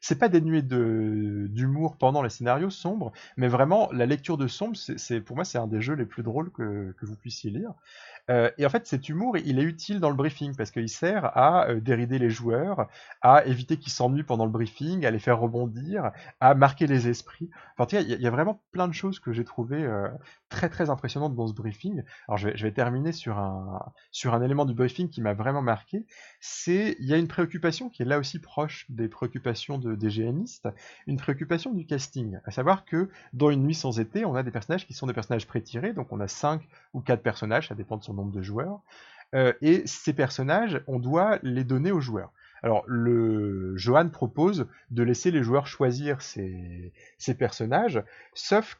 c'est pas dénué d'humour pendant les scénarios sombres, mais vraiment la lecture de Sombre, c'est pour moi c'est un des jeux les plus drôles que, que vous puissiez lire. Euh, et en fait, cet humour, il est utile dans le briefing parce qu'il sert à euh, dérider les joueurs, à éviter qu'ils s'ennuient pendant le briefing, à les faire rebondir, à marquer les esprits. Enfin, il y, a vraiment plein de choses que j'ai trouvées euh, très très impressionnantes dans ce briefing. Alors, je vais, terminer sur un sur un élément du briefing qui m'a vraiment marqué. C'est il y a une préoccupation qui est là aussi proche des préoccupations de, des GNistes, une préoccupation du casting, à savoir que dans une nuit sans été, on a des personnages qui sont des personnages pré-tirés, donc on a 5 ou 4 personnages, ça dépend de son nombre de joueurs. Euh, et ces personnages, on doit les donner aux joueurs. Alors, le Johan propose de laisser les joueurs choisir ces, personnages, sauf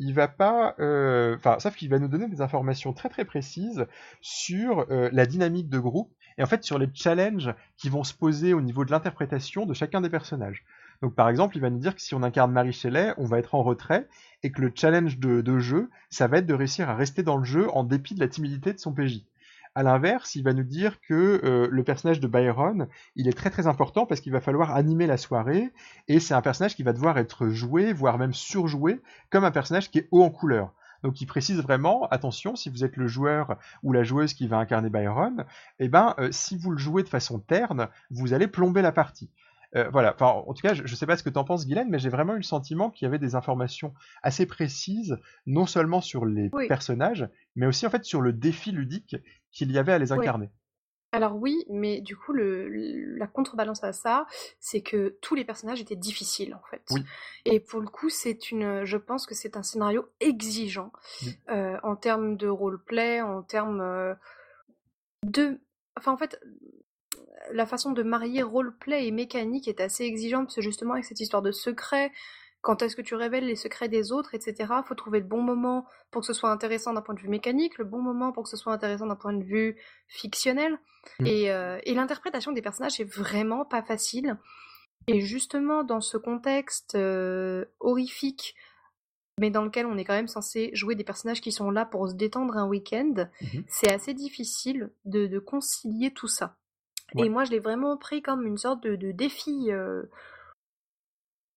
va pas, euh, sauf qu'il va nous donner des informations très très précises sur euh, la dynamique de groupe et en fait sur les challenges qui vont se poser au niveau de l'interprétation de chacun des personnages. Donc par exemple, il va nous dire que si on incarne Marie Shelley, on va être en retrait et que le challenge de, jeu, ça va être de réussir à rester dans le jeu en dépit de la timidité de son PJ. À l'inverse, il va nous dire que euh, le personnage de Byron, il est très très important parce qu'il va falloir animer la soirée et c'est un personnage qui va devoir être joué, voire même surjoué, comme un personnage qui est haut en couleur. Donc il précise vraiment, attention, si vous êtes le joueur ou la joueuse qui va incarner Byron, eh ben, euh, si vous le jouez de façon terne, vous allez plomber la partie. Euh, voilà, enfin, en tout cas, je ne sais pas ce que tu en penses, Guylaine, mais j'ai vraiment eu le sentiment qu'il y avait des informations assez précises, non seulement sur les personnages, mais aussi en fait sur le défi ludique qu'il y avait à les incarner. Alors oui, mais du coup, le, la contrebalance à ça, c'est que tous les personnages étaient difficiles en fait. Oui. Et pour le coup, c'est une, je pense que c'est un scénario exigeant euh, en termes de roleplay, en termes euh, de, enfin en fait, la façon de marier roleplay et mécanique est assez exigeante, parce que justement avec cette histoire de secret, quand est-ce que tu révèles les secrets des autres, etc. Faut trouver le bon moment pour que ce soit intéressant d'un point de vue mécanique, le bon moment pour que ce soit intéressant d'un point de vue fictionnel. Mm. Euh, et, l'interprétation des personnages est vraiment pas facile. Et justement, dans ce contexte euh, horrifique, mais dans lequel on est quand même censé jouer des personnages qui sont là pour se détendre un week-end, mm-hmm. c'est assez difficile de, concilier tout ça. Et moi, je l'ai vraiment pris comme une sorte de, défi, euh,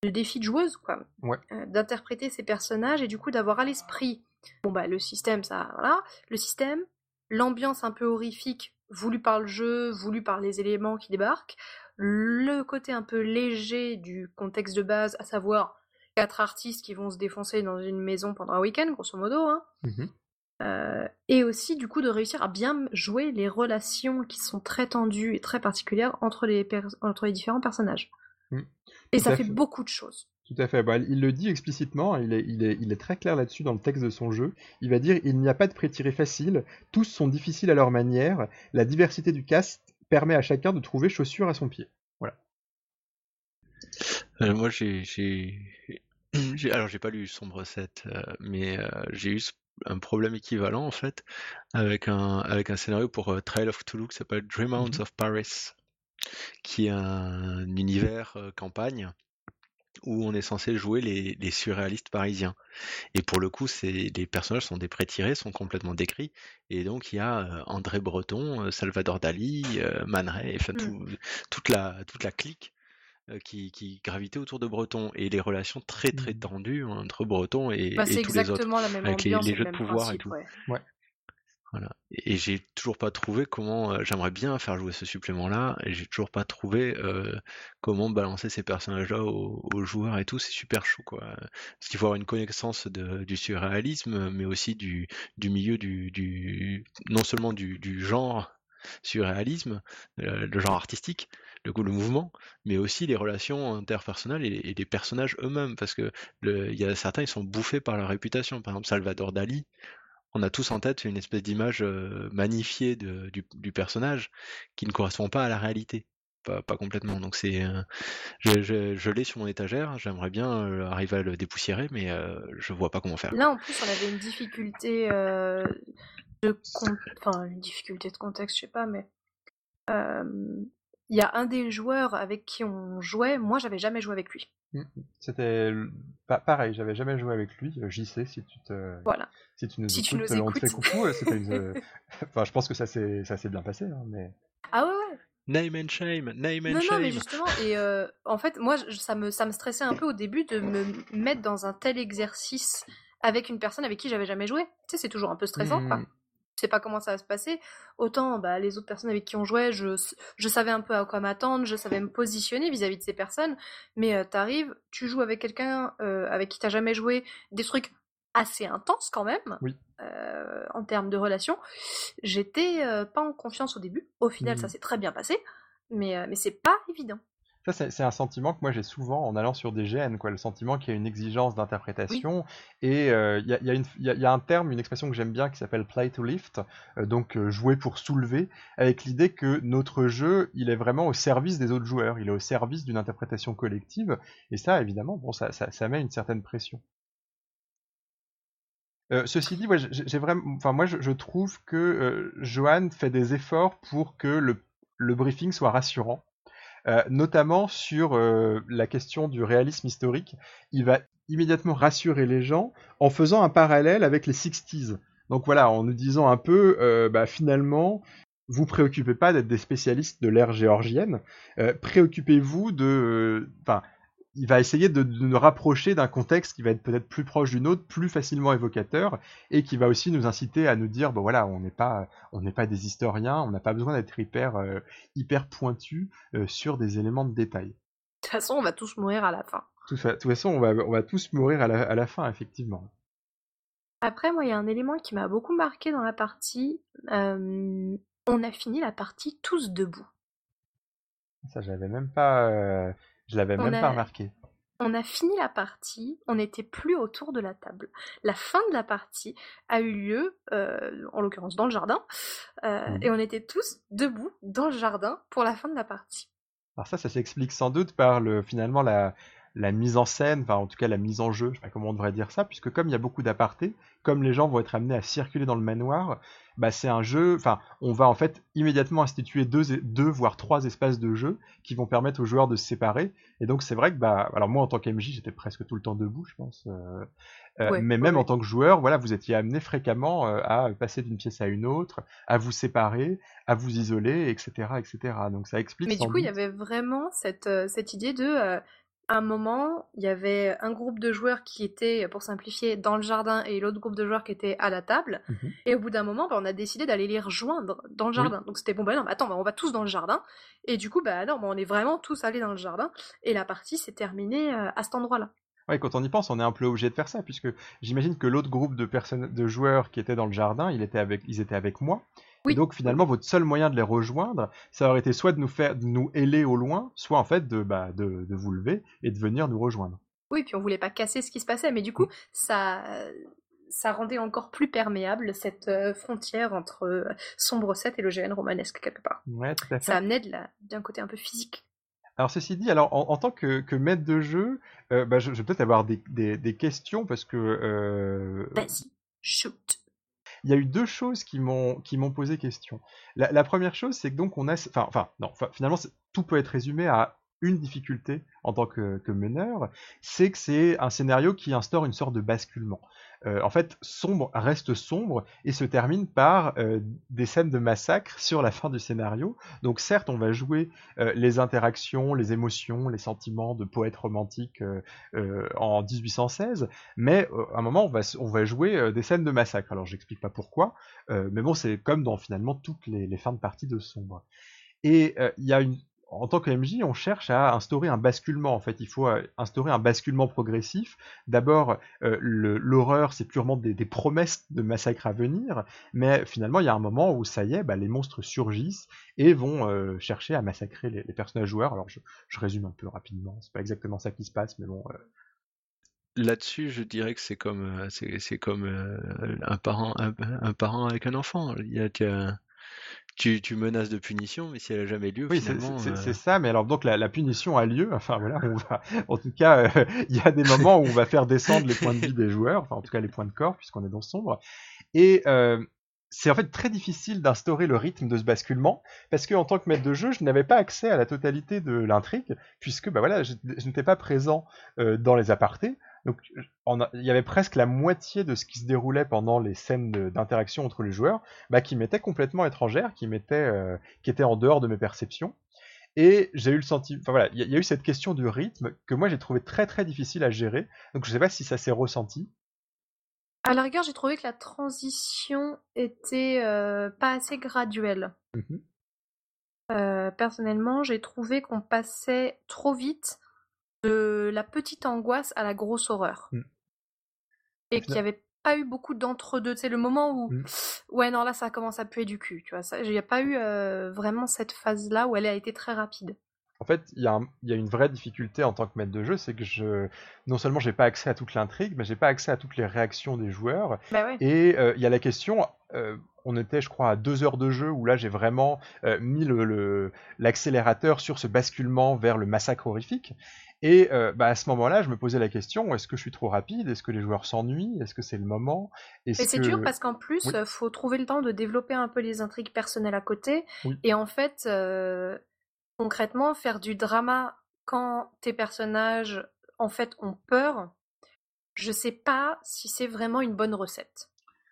de défi de joueuse, quoi, euh, d'interpréter ces personnages et du coup d'avoir à l'esprit, bon bah le système, ça, voilà, le système, l'ambiance un peu horrifique voulue par le jeu, voulue par les éléments qui débarquent, le côté un peu léger du contexte de base, à savoir quatre artistes qui vont se défoncer dans une maison pendant un week-end, grosso modo, hein. Mmh euh, et aussi du coup de réussir à bien jouer les relations qui sont très tendues et très particulières entre les, entre les différents personnages. Mmh. Et ça fait, beaucoup de choses. Tout à fait. Bah, il le dit explicitement, il est, il est, il est très clair là-dessus dans le texte de son jeu. Il va dire il n'y a pas de pré-tiré facile, tous sont difficiles à leur manière, la diversité du cast permet à chacun de trouver chaussure à son pied. Voilà. Euh, moi j'ai, alors j'ai pas lu Sombre 7, euh, mais j'ai eu un problème équivalent en fait avec un, avec un scénario pour euh, Trail of Toulouse qui s'appelle Dream mmh of Paris, qui est un univers euh, campagne où on est censé jouer les, les, surréalistes parisiens. Et pour le coup, les personnages sont des pré-tirés, sont complètement décrits. Et donc il y a euh, André Breton, Salvador Dali, Man Ray, enfin mmh. toute la toute la clique qui, qui gravitait autour de Breton et les relations très très mmh. tendues entre Breton et, bah, tous les autres, la même avec les, les, jeux de pouvoir et tout. Ouais. Voilà. Et, j'ai toujours pas trouvé comment. Euh, j'aimerais bien faire jouer ce supplément-là, et j'ai toujours pas trouvé euh, comment balancer ces personnages-là aux, joueurs et tout. C'est super chou, quoi. Parce qu'il faut avoir une connaissance de, du surréalisme, mais aussi du, du milieu du, du non seulement du, du genre surréalisme, le genre artistique, le, mouvement, mais aussi les relations interpersonnelles et, les personnages eux-mêmes, parce que il y a certains, ils sont bouffés par leur réputation. Par exemple, Salvador Dali, on a tous en tête une espèce d'image euh, magnifiée du, personnage qui ne correspond pas à la réalité. Pas, complètement. Donc c'est, euh, je, l'ai sur mon étagère. J'aimerais bien euh, arriver à le dépoussiérer, mais je vois pas comment faire. Là, en plus, on avait une difficulté de, enfin une difficulté de contexte, je sais pas, mais il y a un des joueurs avec qui on jouait, moi j'avais jamais joué avec lui. Mmh, mmh. C'était pareil, j'avais jamais joué avec lui. Euh, j'y sais si tu te, voilà. si tu nous si écoutes, tu nous écoutes. coucou. enfin, je pense que ça s'est ça s'est bien passé, hein, mais. Ah ouais. ouais. Name and shame, name and non, shame. Non, mais justement, et euh, en fait, moi, ça me, ça me stressait un peu au début de me mettre dans un tel exercice avec une personne avec qui j'avais jamais joué. Tu sais, c'est toujours un peu stressant, quoi. Mmh sais pas comment ça va se passer. Autant bah, les autres personnes avec qui on jouait, je, je savais un peu à quoi m'attendre, je savais me positionner vis-à-vis de ces personnes. Mais euh, t'arrives, tu joues avec quelqu'un euh, avec qui t'as jamais joué, des trucs assez intenses quand même, euh, en termes de relation. J'étais pas en confiance au début. Au final, ça mmh. s'est très bien passé, mais, mais c'est pas évident. Ça, c'est un sentiment que moi j'ai souvent en allant sur des GN, quoi, le sentiment qu'il y a une exigence d'interprétation. Et euh, il y, a, un terme, une expression que j'aime bien qui s'appelle play to lift, euh, donc euh, jouer pour soulever, avec l'idée que notre jeu, il est vraiment au service des autres joueurs, il est au service d'une interprétation collective. Et ça, évidemment, bon, ça, ça, met une certaine pression. ceci dit, j'ai vraiment, enfin moi je, trouve que Johan fait des efforts pour que le, le briefing soit rassurant. Euh, notamment sur euh, la question du réalisme historique. Il va immédiatement rassurer les gens en faisant un parallèle avec les 60s. Donc voilà, en nous disant un peu, euh, bah, finalement, vous préoccupez pas d'être des spécialistes de l'ère géorgienne, préoccupez-vous de, il va essayer de, de nous rapprocher d'un contexte qui va être peut-être plus proche d'une autre, plus facilement évocateur, et qui va aussi nous inciter à nous dire, bon voilà, on n'est pas, on n'est pas des historiens, on n'a pas besoin d'être hyper, euh, hyper pointu euh, sur des éléments de détail. De toute façon, on va tous mourir à la fin. De toute façon, on va, on va tous mourir à la, à la fin, effectivement. Après, moi, il y a un élément qui m'a beaucoup marqué dans la partie. euh, on a fini la partie tous debout. Ça, j'avais même pas, euh, je l'avais On même a- pas remarqué. On a fini la partie, on n'était plus autour de la table. La fin de la partie a eu lieu, euh, en l'occurrence dans le jardin, euh, Mhm. et on était tous debout dans le jardin pour la fin de la partie. Alors ça, ça s'explique sans doute par le, finalement la, la mise en scène, enfin en tout cas la mise en jeu, je sais pas comment on devrait dire ça, puisque comme il y a beaucoup d'apartés, comme les gens vont être amenés à circuler dans le manoir, bah c'est un jeu, enfin on va en fait immédiatement instituer deux, deux voire trois espaces de jeu qui vont permettre aux joueurs de se séparer. Et donc c'est vrai que bah, alors moi en tant qu'MJ j'étais presque tout le temps debout, je pense. euh, euh, mais ouais, même ouais. en tant que joueur, voilà, vous étiez amené fréquemment euh, à passer d'une pièce à une autre, à vous séparer, à vous isoler, etc., etc. Donc ça explique. Mais du coup, il y avait vraiment cette, cette idée de, à un moment, il y avait un groupe de joueurs qui était, pour simplifier, dans le jardin et l'autre groupe de joueurs qui était à la table. Mhm. Et au bout d'un moment, bah, on a décidé d'aller les rejoindre dans le Oui. jardin. Donc c'était bon, bah non, mais attends, bah, on va tous dans le jardin. Et du coup, bah non, bah, on est vraiment tous allés dans le jardin. Et la partie s'est terminée euh, à cet endroit-là. Ouais, quand on y pense, on est un peu obligé de faire ça, puisque j'imagine que l'autre groupe de personnes, de joueurs qui étaient dans le jardin, il était avec, ils étaient avec moi. Oui. Et donc finalement, votre seul moyen de les rejoindre, ça aurait été soit de nous faire, de nous héler au loin, soit en fait de, bah, de, de vous lever et de venir nous rejoindre. Oui, puis on voulait pas casser ce qui se passait, mais du coup, ça, ça rendait encore plus perméable cette euh, frontière entre euh, Sombre 7 et le GN romanesque, quelque part. Ouais, tout à fait. Ça amenait d'un côté un peu physique. Alors ceci dit, alors en, en tant que, que maître de jeu, euh, bah, je, je vais peut-être avoir des, des, des questions parce que euh, Vas-y, shoot. Il y a eu deux choses qui m'ont qui m'ont posé question. La, première chose, c'est que donc on a, enfin, non, finalement tout peut être résumé à une difficulté en tant que meneur, c'est que c'est un scénario qui instaure une sorte de basculement. Euh, en fait, sombre reste sombre et se termine par euh, des scènes de massacre sur la fin du scénario. Donc certes, on va jouer euh, les interactions, les émotions, les sentiments de poètes romantiques euh, euh, en 1816, mais à un moment, on va, jouer des scènes de massacre. Alors, j'explique pas pourquoi, mais bon, c'est comme dans finalement toutes les, les fins de partie de Sombre. Et il y a une, en tant que MJ, on cherche à instaurer un basculement. En fait, il faut euh, instaurer un basculement progressif. D'abord, euh, l'horreur, c'est purement des, promesses de massacre à venir, mais finalement, il y a un moment où ça y est, bah, les monstres surgissent et vont euh, chercher à massacrer les, personnages joueurs. Alors, je, résume un peu rapidement. C'est pas exactement ça qui se passe, mais bon. Là-dessus, je dirais que c'est comme, c'est, comme un parent, un, un parent avec un enfant. Il y a, tu, menaces de punition, mais si elle a jamais lieu, Oui, c'est euh, ça, mais alors donc la, la punition a lieu. Enfin voilà, on va, en tout cas, euh, il y a des moments où on va faire descendre les points de vie des joueurs, enfin en tout cas les points de corps, puisqu'on est dans sombre. Et euh, c'est en fait très difficile d'instaurer le rythme de ce basculement, parce que en tant que maître de jeu, je n'avais pas accès à la totalité de l'intrigue, puisque bah voilà, je, je n'étais pas présent dans les apartés. Donc il y avait presque la moitié de ce qui se déroulait pendant les scènes d'interaction entre les joueurs, bah, qui m'étaient complètement étrangères, qui m'étaient euh, qui étaient en dehors de mes perceptions. Et j'ai eu le sentiment, enfin voilà, il y, a- il y a eu cette question du rythme que moi j'ai trouvé très très difficile à gérer. Donc je sais pas si ça s'est ressenti. À la rigueur, j'ai trouvé que la transition était euh, pas assez graduelle. Mhm. Euh, personnellement, j'ai trouvé qu'on passait trop vite de la petite angoisse à la grosse horreur. Mm. Et qu'il n'y avait pas eu beaucoup d'entre-deux. C'est le moment où, Mm. ouais, non, là, ça commence à puer du cul. Tu vois, ça, il n'y a pas eu euh, vraiment cette phase-là où elle a été très rapide. En fait, il y, y a une vraie difficulté en tant que maître de jeu, c'est que je, non seulement j'ai pas accès à toute l'intrigue, mais j'ai pas accès à toutes les réactions des joueurs. Bah ouais. Et euh, il y a la question, euh, on était je crois à deux heures de jeu où là j'ai vraiment euh, mis le- le- l'accélérateur sur ce basculement vers le massacre horrifique. Et euh, bah, à ce moment-là, je me posais la question, est-ce que je suis trop rapide? Est-ce que les joueurs s'ennuient? Est-ce que c'est le moment? Est-ce Et c'est que- dur parce qu'en plus, Oui. euh, faut trouver le temps de développer un peu les intrigues personnelles à côté. Oui. Et en fait, euh, concrètement, faire du drama quand tes personnages, en fait, ont peur, je sais pas si c'est vraiment une bonne recette.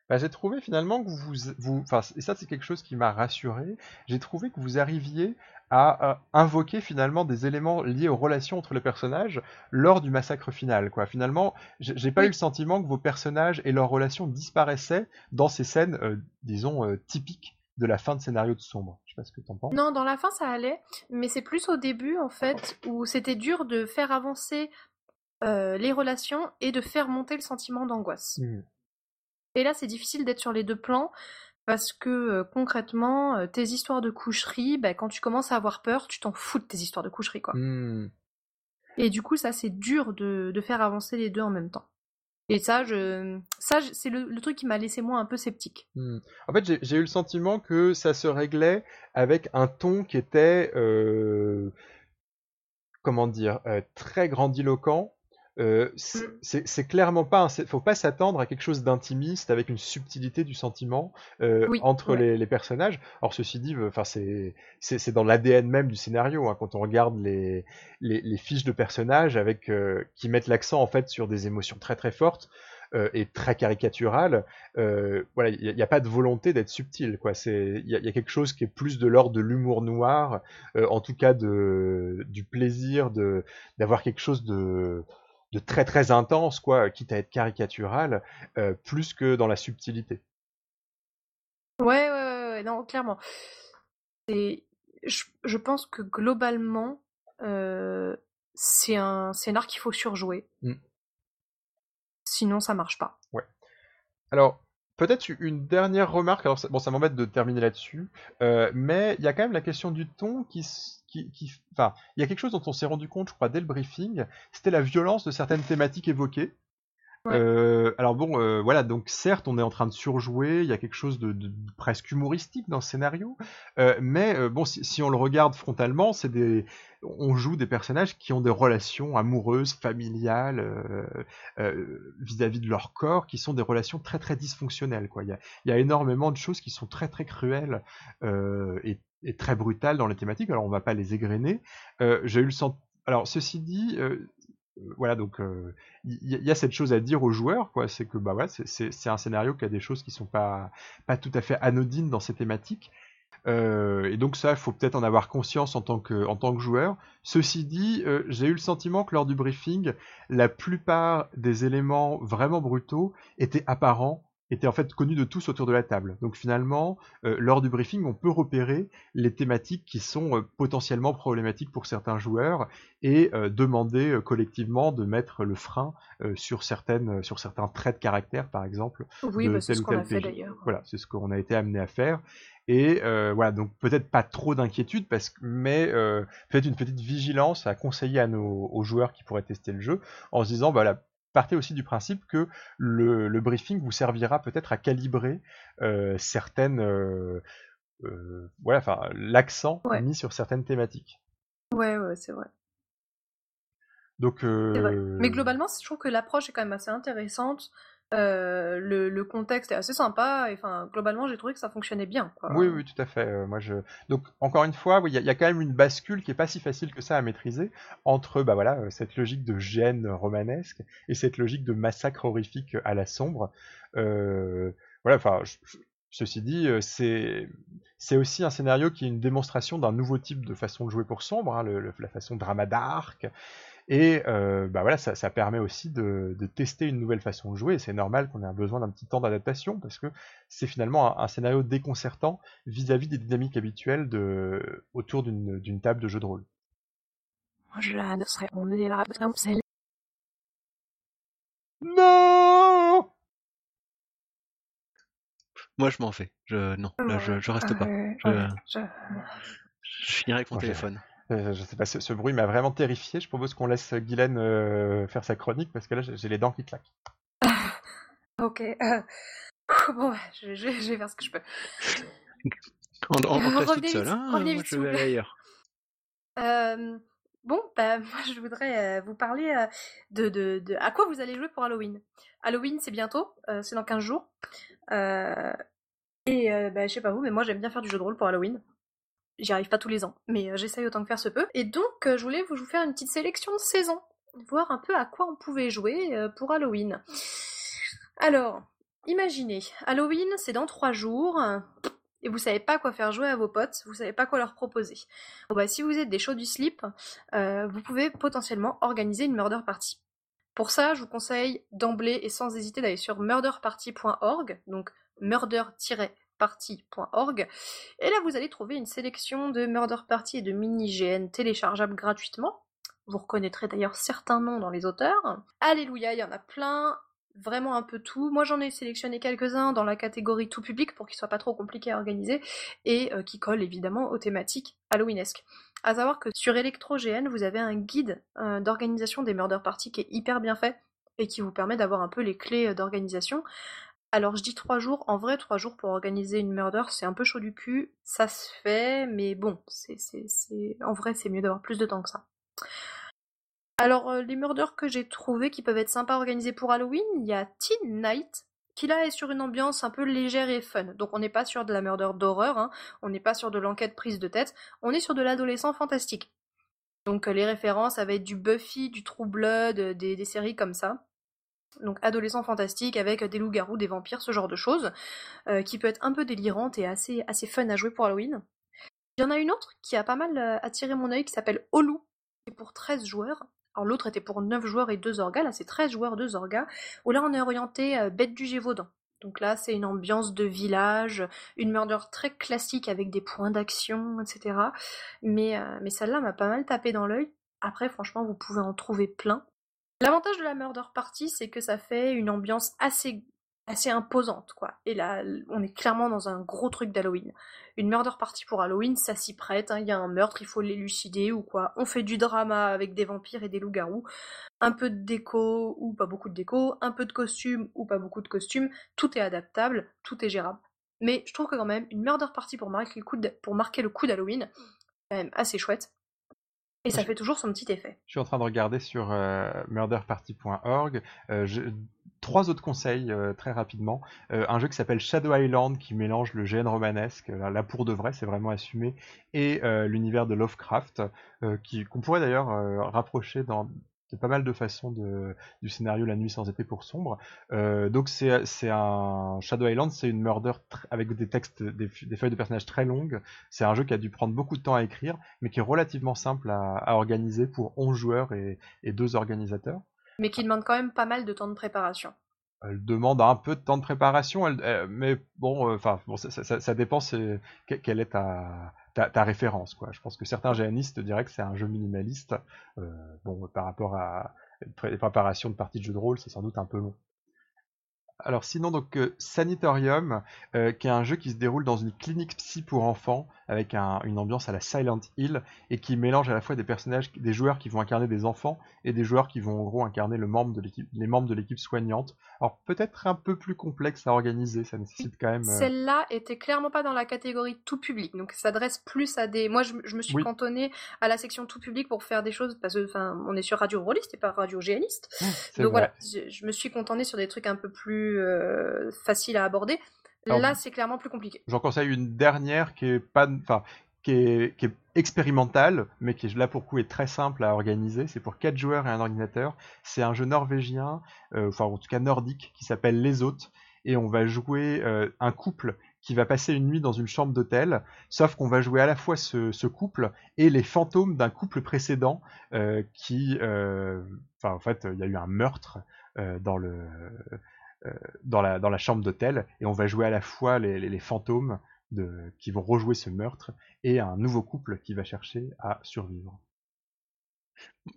Bah, j'ai trouvé finalement que vous, vous, enfin, et ça c'est quelque chose qui m'a rassuré. J'ai trouvé que vous arriviez à, invoquer finalement des éléments liés aux relations entre les personnages lors du massacre final. Quoi. Finalement, j'ai pas eu le sentiment que vos personnages et leurs relations disparaissaient dans ces scènes, euh, disons, euh, typiques de la fin de scénario de Sombre. Je sais pas ce que t'en penses. Non, dans la fin ça allait, mais c'est plus au début en fait où c'était dur de faire avancer euh, les relations et de faire monter le sentiment d'angoisse. Mmh. Et là, c'est difficile d'être sur les deux plans parce que euh, concrètement, euh, tes histoires de coucherie, bah, quand tu commences à avoir peur, tu t'en fous de tes histoires de coucherie, quoi. Mmh. Et du coup, ça, c'est dur de, de, faire avancer les deux en même temps. Et ça, je, ça, c'est le, truc qui m'a laissé moi un peu sceptique. Mmh. En fait, j'ai eu le sentiment que ça se réglait avec un ton qui était, euh, comment dire, très grandiloquent euh, mmh. c'est clairement pas, faut pas s'attendre à quelque chose d'intimiste avec une subtilité du sentiment euh, entre les, personnages. Or ceci dit, enfin c'est c'est dans l'ADN même du scénario. Hein, quand on regarde les, les, fiches de personnages avec euh, qui mettent l'accent en fait sur des émotions très très fortes et très caricaturales, voilà, il n'y a, pas de volonté d'être subtil. Quoi, c'est il y, y, a quelque chose qui est plus de l'ordre de l'humour noir, en tout cas de du plaisir de d'avoir quelque chose de de très très intense, quoi, quitte à être caricatural, euh, plus que dans la subtilité. Ouais, ouais, ouais, non, clairement. Et je, je, pense que globalement, euh, c'est un scénar qu'il faut surjouer. Mm. Sinon, ça marche pas. Ouais. Alors, peut-être une dernière remarque. Alors, bon, ça m'embête de terminer là-dessus, euh, mais il y a quand même la question du ton qui, enfin, il y a quelque chose dont on s'est rendu compte, je crois, dès le briefing, c'était la violence de certaines thématiques évoquées. Euh, alors bon, euh, voilà, donc certes, on est en train de surjouer, il y a quelque chose de, presque humoristique dans ce scénario, euh, mais bon, si, on le regarde frontalement, c'est des, on joue des personnages qui ont des relations amoureuses, familiales, vis-à-vis de leur corps, qui sont des relations très très dysfonctionnelles. Quoi. Il, y a, énormément de choses qui sont très très cruelles et très brutal dans les thématiques. Alors on va pas les égrener. J'ai eu le sens. Alors ceci dit, voilà donc il y, a cette chose à dire aux joueurs quoi. C'est que bah voilà, c'est un scénario qui a des choses qui sont pas pas tout à fait anodines dans ces thématiques. Euh, et donc ça, il faut peut-être en avoir conscience en tant que, en tant que joueur. Ceci dit, j'ai eu le sentiment que lors du briefing, la plupart des éléments vraiment brutaux étaient apparents était en fait connu de tous autour de la table. Donc finalement, euh, lors du briefing, on peut repérer les thématiques qui sont euh, potentiellement problématiques pour certains joueurs et euh, demander collectivement de mettre le frein sur certaines, sur certains traits de caractère, par exemple. Oui, bah, c'est ce qu'on a fait d'ailleurs. Voilà, c'est ce qu'on a été amené à faire. Et voilà, donc peut-être pas trop d'inquiétude, parce que, mais peut-être une petite vigilance à conseiller à nos aux joueurs qui pourraient tester le jeu, en se disant, voilà, partez aussi du principe que le, briefing vous servira peut-être à calibrer euh, certaines, euh, euh, voilà, enfin l'accent mis sur certaines thématiques. Ouais, ouais, c'est vrai. Donc, Mais globalement, je trouve que l'approche est quand même assez intéressante. Euh, le, contexte est assez sympa. Et, enfin, globalement, j'ai trouvé que ça fonctionnait bien. Oui, oui, tout à fait. Euh, moi, je... Donc, encore une fois, il y, a quand même une bascule qui est pas si facile que ça à maîtriser entre bah, voilà, euh, cette logique de gêne romanesque et cette logique de massacre horrifique à la sombre. voilà, enfin, ceci dit, c'est c'est aussi un scénario qui est une démonstration d'un nouveau type de façon de jouer pour sombre, hein, la façon drama dark. Et euh, bah voilà, ça, permet aussi de, tester une nouvelle façon de jouer. C'est normal qu'on ait besoin d'un petit temps d'adaptation parce que c'est finalement un, scénario déconcertant vis-à-vis des dynamiques habituelles de, autour d'une table de jeu de rôle. Non Moi, je m'en fais. Je, non, je, je reste pas. Je, je finirai avec mon téléphone. Euh, je sais pas, ce, bruit m'a vraiment terrifié. Je propose qu'on laisse Guylaine euh, faire sa chronique parce que là j'ai les dents qui claquent. ok. Euh, bon, je, vais faire ce que je peux. On, on, on toute seule, hein Moi, je vais aller ailleurs. bon, bah, moi je voudrais vous parler de, de, de, à quoi vous allez jouer pour Halloween? Halloween c'est bientôt, c'est dans 15 jours. et bah, je sais pas vous, mais moi j'aime bien faire du jeu de rôle pour Halloween. J'y arrive pas tous les ans, mais euh, j'essaye autant que faire se peut. Et donc, euh, je voulais vous faire une petite sélection de saison, voir un peu à quoi on pouvait jouer euh, pour Halloween. Alors, imaginez, Halloween, c'est dans trois jours, et vous savez pas quoi faire jouer à vos potes, vous savez pas quoi leur proposer. Bon bah, si vous êtes des chauds du slip, vous pouvez potentiellement organiser une murder party. Pour ça, je vous conseille d'emblée et sans hésiter d'aller sur murderparty.org, donc et là vous allez trouver une sélection de murder party et de mini-GN téléchargeables gratuitement. Vous reconnaîtrez d'ailleurs certains noms dans les auteurs. Alléluia, il y en a plein, vraiment un peu tout. Moi j'en ai sélectionné quelques-uns dans la catégorie tout public pour qu'ils soient pas trop compliqués à organiser et euh, qui collent évidemment aux thématiques halloweenesques. À savoir que sur ElectroGN vous avez un guide euh, d'organisation des murder parties qui est hyper bien fait et qui vous permet d'avoir un peu les clés euh, d'organisation. Alors je dis trois jours, en vrai trois jours pour organiser une murder c'est un peu chaud du cul, ça se fait, mais bon, en vrai c'est mieux d'avoir plus de temps que ça. Alors, euh, les murders que j'ai trouvés qui peuvent être sympas à organiser pour Halloween, il y a Teen Night, qui là est sur une ambiance un peu légère et fun. Donc on n'est pas sur de la murder d'horreur, hein. on n'est pas sur de l'enquête prise de tête, on est sur de l'adolescent fantastique. Donc euh, les références, ça va être du Buffy, du True Blood, euh, des, séries comme ça. Donc adolescent fantastique avec des loups-garous, des vampires, ce genre de choses, qui peut être un peu délirante et assez, assez fun à jouer pour Halloween. Il y en a une autre qui a pas mal attiré mon œil qui s'appelle Olu, qui est pour 13 joueurs. Alors l'autre était pour 9 joueurs et 2 orgas, là c'est 13 joueurs, 2 orgas, où là on est orienté euh, bête du Gévaudan. Donc là c'est une ambiance de village, une murder très classique avec des points d'action, etc. Mais, euh, mais celle-là m'a pas mal tapé dans l'œil. Après franchement vous pouvez en trouver plein. L'avantage de la murder party c'est que ça fait une ambiance assez imposante, quoi. Et là, on est clairement dans un gros truc d'Halloween. Une murder party pour Halloween, ça s'y prête, hein. il y a un meurtre, il faut l'élucider ou quoi. On fait du drama avec des vampires et des loups-garous, un peu de déco ou pas beaucoup de déco, un peu de costume ou pas beaucoup de costume, tout est adaptable, tout est gérable. Mais je trouve que quand même, une murder party pour marquer le coup, pour d'Halloween, quand même assez chouette. Et ça fait toujours son petit effet. Je suis en train de regarder sur euh, murderparty.org. Euh, trois autres conseils euh, très rapidement. un jeu qui s'appelle Shadow Island qui mélange le GN romanesque, là, pour de vrai, c'est vraiment assumé, et l'univers de Lovecraft, qu'on pourrait d'ailleurs rapprocher dans, pas mal de façons de, du scénario La nuit sans été pour sombre. Euh, donc c'est un Shadow Island, c'est une murder avec des textes, des, feuilles de personnages très longues. C'est un jeu qui a dû prendre beaucoup de temps à écrire, mais qui est relativement simple à, organiser pour 11 joueurs et, et deux organisateurs. Mais qui demande quand même pas mal de temps de préparation elle demande un peu de temps de préparation, mais bon, euh, bon, ça, ça, ça, dépend quelle est ta, ta, référence. Quoi. Je pense que certains géanistes diraient que c'est un jeu minimaliste. Euh, bon, par rapport à une préparation de parties de jeu de rôle, c'est sans doute un peu long. Alors sinon donc euh, Sanitorium, euh, qui est un jeu qui se déroule dans une clinique psy pour enfants avec une ambiance à la Silent Hill et qui mélange à la fois des personnages, des joueurs qui vont incarner des enfants et des joueurs qui vont en gros incarner le membre de les membres de l'équipe soignante. Alors peut-être un peu plus complexe à organiser, ça nécessite quand même. Euh, Celle-là était clairement pas dans la catégorie tout public, donc ça s'adresse plus à des. Moi je, me suis cantonné à la section tout public pour faire des choses parce que enfin on est sur radio rôliste et pas radio géaniste. donc voilà, je, me suis contenté sur des trucs un peu plus euh, faciles à aborder. Là, c'est clairement plus compliqué. J'en conseille une dernière qui est pas, enfin, qui est, qui est, expérimentale, mais qui là pour coup est très simple à organiser. C'est pour 4 joueurs et un ordinateur. C'est un jeu norvégien, euh, enfin en tout cas nordique, qui s'appelle Les Hôtes. Et on va jouer euh, un couple qui va passer une nuit dans une chambre d'hôtel, sauf qu'on va jouer à la fois ce, ce couple et les fantômes d'un couple précédent euh, qui, enfin en fait, il y a eu un meurtre dans le dans, la, dans la chambre d'hôtel et on va jouer à la fois les, les, fantômes de, qui vont rejouer ce meurtre et un nouveau couple qui va chercher à survivre.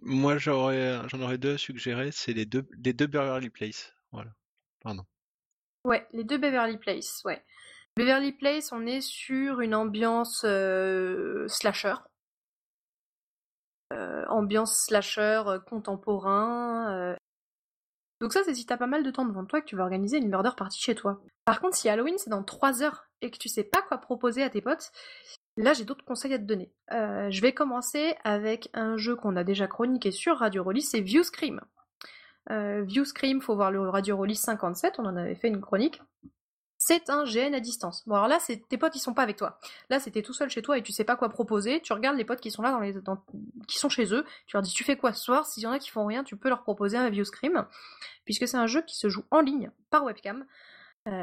Moi, j'aurais, j'en aurais deux à suggérer, c'est les deux, les deux Beverly Place. Voilà. Pardon. Ouais, les deux Beverly Place, ouais. Beverly Place, on est sur une ambiance euh, slasher. Euh, ambiance slasher contemporain, donc ça, c'est si t'as pas mal de temps devant toi que tu vas organiser une murder party chez toi. Par contre, si Halloween c'est dans 3 heures et que tu sais pas quoi proposer à tes potes, là j'ai d'autres conseils à te donner. Euh, je vais commencer avec un jeu qu'on a déjà chroniqué sur Radio Rollis, c'est View Scream. Euh, View Scream, faut voir le Radio Rollis 57, on en avait fait une chronique c'est un GN à distance. Bon alors là, c'est tes potes ils sont pas avec toi. Là, c'était tout seul chez toi et tu sais pas quoi proposer. Tu regardes les potes qui sont là dans les, qui sont chez eux. Tu leur dis tu fais quoi ce soir? S'il y en a qui font rien, tu peux leur proposer un view scream, puisque c'est un jeu qui se joue en ligne par webcam.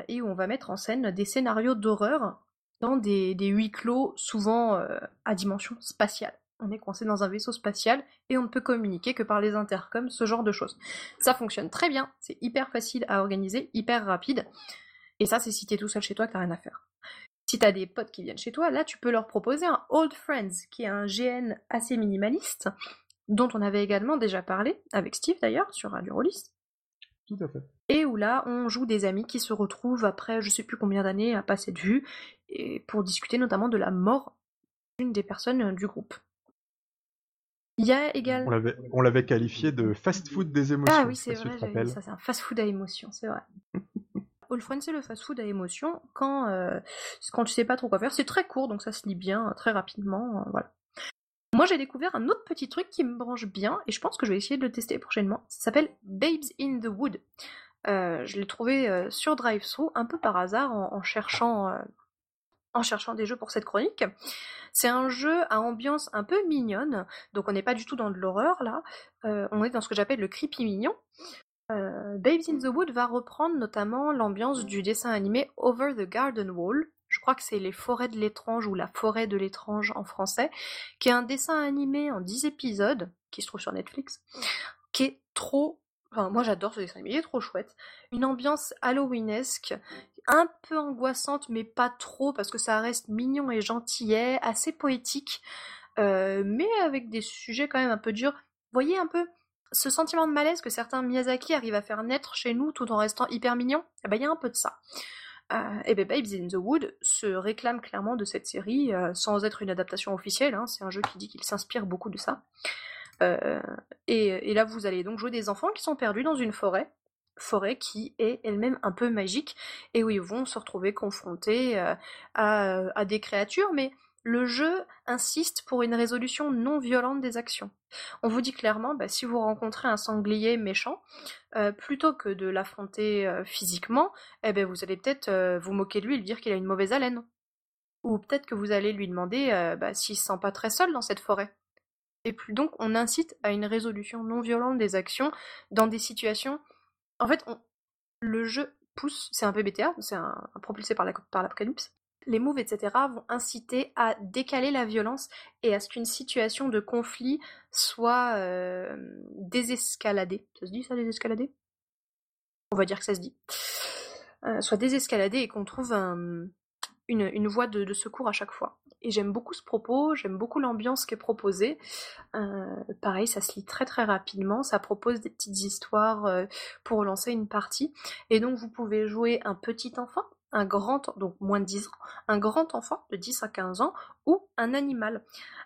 et où on va mettre en scène des scénarios d'horreur dans des, des huis clos souvent à dimension spatiale on est coincé dans un vaisseau spatial et on ne peut communiquer que par les intercoms, ce genre de choses. Ça fonctionne très bien, c'est hyper facile à organiser, hyper rapide, et ça c'est si t'es tout seul chez toi que t'as rien à faire. Si t'as des potes qui viennent chez toi, là tu peux leur proposer un Old Friends, qui est un GN assez minimaliste, dont on avait également déjà parlé, avec Steve d'ailleurs, sur Radio Rollist. Tout à fait. Et où là, on joue des amis qui se retrouvent après je sais plus combien d'années à passer de vue, et pour discuter notamment de la mort d'une des personnes du groupe. Il y a également. On l'avait qualifié de fast-food des émotions. Ah oui, c'est vrai, ça, c'est un fast-food à émotions, c'est vrai. All c'est le fast-food à émotions quand, euh, quand tu sais pas trop quoi faire. C'est très court, donc ça se lit bien, très rapidement, euh, voilà. Moi, j'ai découvert un autre petit truc qui me branche bien, et je pense que je vais essayer de le tester prochainement. Ça s'appelle Babes in the Wood. Euh, je l'ai trouvé sur DriveThru, un peu par hasard, en cherchant en cherchant des jeux pour cette chronique. C'est un jeu à ambiance un peu mignonne, donc on n'est pas du tout dans de l'horreur là, euh, on est dans ce que j'appelle le creepy mignon. Euh, Babes in the Wood va reprendre notamment l'ambiance du dessin animé Over the Garden Wall, je crois que c'est Les Forêts de l'étrange ou La Forêt de l'étrange en français, qui est un dessin animé en 10 épisodes, qui se trouve sur Netflix, qui est trop Enfin, moi j'adore ce dessin animé, il est trop chouette. Une ambiance halloweenesque, un peu angoissante, mais pas trop, parce que ça reste mignon et gentillet, assez poétique, euh, mais avec des sujets quand même un peu durs. Voyez un peu ce sentiment de malaise que certains Miyazaki arrivent à faire naître chez nous tout en restant hyper mignon Eh ben il y a un peu de ça. Euh, et ben Babes in the Wood se réclame clairement de cette série, euh, sans être une adaptation officielle, hein. c'est un jeu qui dit qu'il s'inspire beaucoup de ça. Euh, et, là, vous allez donc jouer des enfants qui sont perdus dans une forêt, forêt qui est elle-même un peu magique, et où ils vont se retrouver confrontés euh, à, des créatures, mais le jeu insiste pour une résolution non violente des actions. On vous dit clairement, bah, si vous rencontrez un sanglier méchant, euh, plutôt que de l'affronter physiquement, eh ben, vous allez peut-être vous moquer de lui et lui dire qu'il a une mauvaise haleine. Ou peut-être que vous allez lui demander bah, s'il se sent pas très seul dans cette forêt. Et donc, on incite à une résolution non violente des actions dans des situations. En fait, le jeu pousse, c'est un PBTA, c'est un, propulsé par l'apocalypse. Les moves, etc., vont inciter à décaler la violence et à ce qu'une situation de conflit soit euh, désescaladée. Ça se dit ça, désescaladée? On va dire que ça se dit. Euh, soit désescaladée et qu'on trouve une, voie de, secours à chaque fois et j'aime beaucoup ce propos, j'aime beaucoup l'ambiance qui est proposée. Euh, pareil, ça se lit très très rapidement, ça propose des petites histoires pour lancer une partie, et donc vous pouvez jouer un petit enfant, un grand, donc moins de 10 ans, un grand enfant de 10 à 15 ans, ou un animal,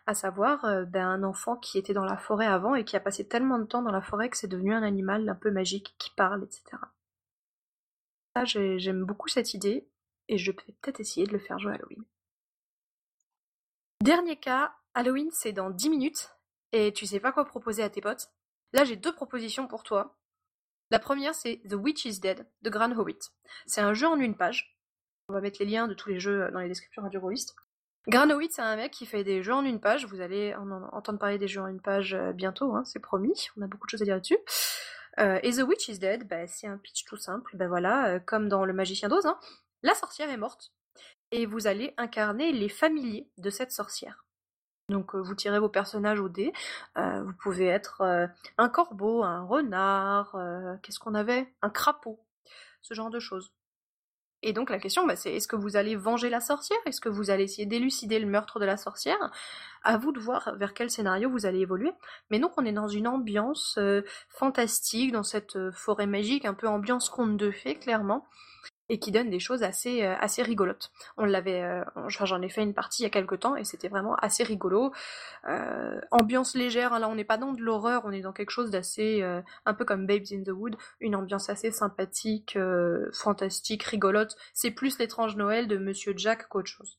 à savoir euh, ben, un enfant qui était dans la forêt avant et qui a passé tellement de temps dans la forêt que c'est devenu un animal un peu magique qui parle, etc. Ça, j'aime beaucoup cette idée, et je vais peut-être essayer de le faire jouer à Halloween. Dernier cas, Halloween c'est dans 10 minutes et tu sais pas quoi proposer à tes potes. Là j'ai deux propositions pour toi. La première c'est The Witch is Dead de Gran Hobbit. C'est un jeu en une page. On va mettre les liens de tous les jeux dans les descriptions radio Rollist. Gran Hobbit c'est un mec qui fait des jeux en une page. Vous allez entendre parler des jeux en une page euh, bientôt, hein, c'est promis. On a beaucoup de choses à dire là-dessus. Euh, et The Witch is Dead, bah, c'est un pitch tout simple. Ben voilà, euh, comme dans Le Magicien d'Oz, hein. la sorcière est morte et vous allez incarner les familiers de cette sorcière. Donc vous tirez vos personnages au dé, vous pouvez être un corbeau, un renard, qu'est-ce qu'on avait? Un crapaud, ce genre de choses. Et donc la question, bah, c'est est-ce que vous allez venger la sorcière? Est-ce que vous allez essayer d'élucider le meurtre de la sorcière? À vous de voir vers quel scénario vous allez évoluer. Mais donc on est dans une ambiance fantastique, dans cette forêt magique, un peu ambiance conte de fées, clairement et qui donne des choses assez euh, assez rigolotes. On l'avait, euh, j'en ai fait une partie il y a quelques temps et c'était vraiment assez rigolo. Euh, ambiance légère, hein, là on n'est pas dans de l'horreur, on est dans quelque chose d'assez un peu comme Babes in the Wood, une ambiance assez sympathique, fantastique, rigolote. C'est plus l'étrange Noël de Monsieur Jack qu'autre chose.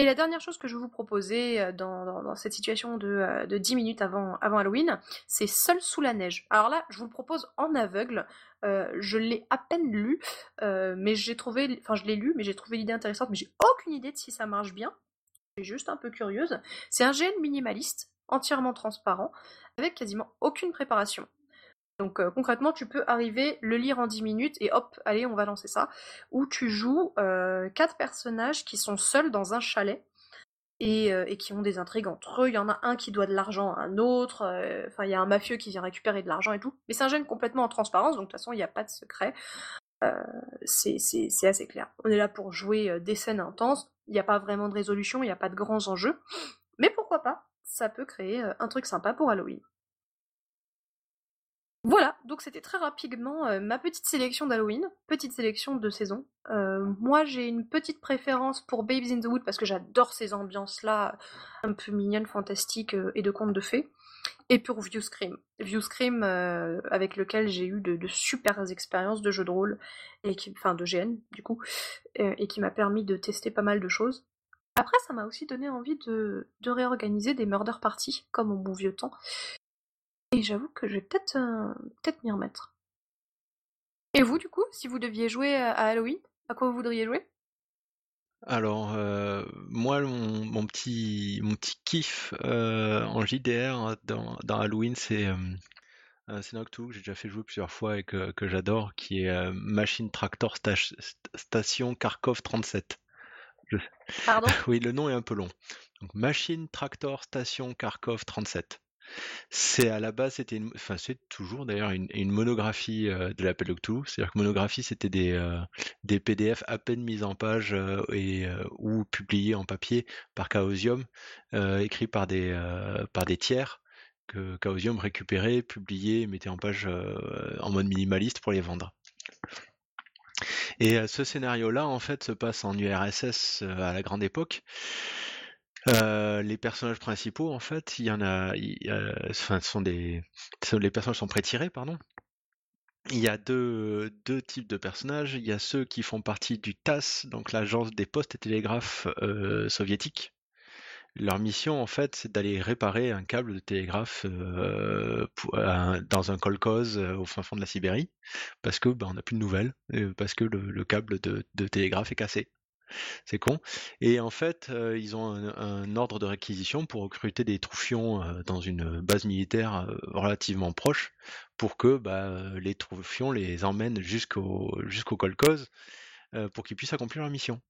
Et la dernière chose que je vais vous proposer euh, dans, cette situation de, 10 euh, minutes avant, Halloween, c'est Seul sous la neige. Alors là, je vous le propose en aveugle. Euh, je l'ai à peine lu, mais j'ai trouvé, enfin je mais j'ai trouvé l'idée intéressante, mais j'ai aucune idée de si ça marche bien. Je suis juste un peu curieuse. C'est un GN minimaliste, entièrement transparent, avec quasiment aucune préparation. Donc euh, concrètement, tu peux arriver, le lire en 10 minutes et hop, allez, on va lancer ça. Où tu joues euh, quatre personnages qui sont seuls dans un chalet et, euh, et, qui ont des intrigues entre eux. Il y en a un qui doit de l'argent à un autre. Enfin, il y a un mafieux qui vient récupérer de l'argent et tout. Mais c'est un jeune complètement en transparence, donc de toute façon, il n'y a pas de secret. c'est assez clair. On est là pour jouer des scènes intenses. Il n'y a pas vraiment de résolution, il n'y a pas de grands enjeux. Mais pourquoi pas? Ça peut créer un truc sympa pour Halloween. Voilà, donc c'était très rapidement euh, ma petite sélection d'Halloween, petite sélection de saison. Euh, moi j'ai une petite préférence pour Babes in the Wood parce que j'adore ces ambiances-là, un peu mignonnes, fantastiques euh, et de contes de fées. Et pour View Scream. View Scream avec lequel j'ai eu de, super expériences de jeux de rôle, enfin de GN du coup, et qui m'a permis de tester pas mal de choses. Après, ça m'a aussi donné envie de, de réorganiser des murder parties, comme au bon vieux temps, et j'avoue que je vais peut-être euh, peut-être m'y remettre. Et vous, du coup, si vous deviez jouer à Halloween, à quoi vous voudriez jouer? Alors, euh, moi, mon, petit, mon petit kiff euh, en JDR dans, Halloween, c'est euh, Noctu que j'ai déjà fait jouer plusieurs fois et que, j'adore, qui est Machine Tractor Station Kharkov 37. Pardon? Oui, le nom est un peu long. Donc, Machine Tractor Station Kharkov 37. C'est à la base, c'était enfin toujours d'ailleurs une, monographie euh, de l'appel Cthulhu. C'est-à-dire que monographie, c'était des, euh, PDF à peine mis en page euh, et ou publiés en papier par Chaosium, écrits par des par des tiers que Chaosium récupérait, publiait, mettait en page en mode minimaliste pour les vendre. Et ce scénario-là, en fait, se passe en URSS à la grande époque. Euh, les personnages principaux, en fait, il y en a, enfin, sont des, les personnages sont prétirés, pardon. Il y a deux, deux types de personnages. Il y a ceux qui font partie du TASS, donc l'agence des postes et télégraphes euh, soviétiques. Leur mission, en fait, c'est d'aller réparer un câble de télégraphe euh, dans un kolkhoz au fin fond de la Sibérie, parce que ben, on n'a plus de nouvelles, parce que le, câble de télégraphe est cassé. C'est con. Et en fait, euh, ils ont un, ordre de réquisition pour recruter des troufions euh, dans une base militaire euh, relativement proche pour que bah, les troufions les emmènent jusqu'au jusqu'au pour qu'ils puissent accomplir leur mission.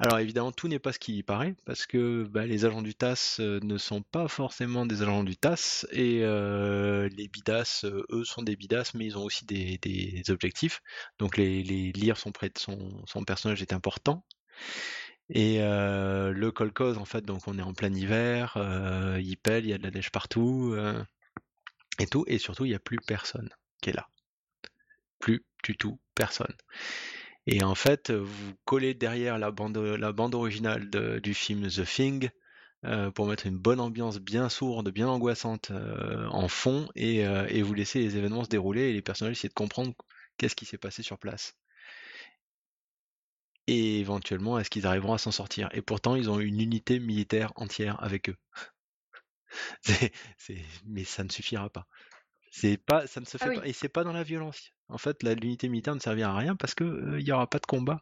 Alors évidemment, tout n'est pas ce qui paraît, parce que bah, les agents du TAS euh, ne sont pas forcément des agents du TAS, et euh, les bidas, euh, eux, sont des bidas, mais ils ont aussi des, objectifs. Donc les, les lire son, son, son, personnage est important. Et le kolkhoz, en fait, donc on est en plein hiver, il pèle, il y a de la neige partout, et tout, et surtout, il n'y a plus personne qui est là. Plus du tout personne. Et en fait, vous collez derrière la bande, la bande originale du film The Thing euh, pour mettre une bonne ambiance bien sourde, bien angoissante euh, en fond euh, et, vous laissez les événements se dérouler et les personnages essayer de comprendre qu'est-ce qui s'est passé sur place. Et éventuellement, est-ce qu'ils arriveront à s'en sortir? Et pourtant, ils ont une unité militaire entière avec eux. mais ça ne suffira pas. C'est pas, ça ne se ah fait pas, et c'est pas dans la violence. En fait, l'unité militaire ne servira à rien parce que il n'y aura pas de combat.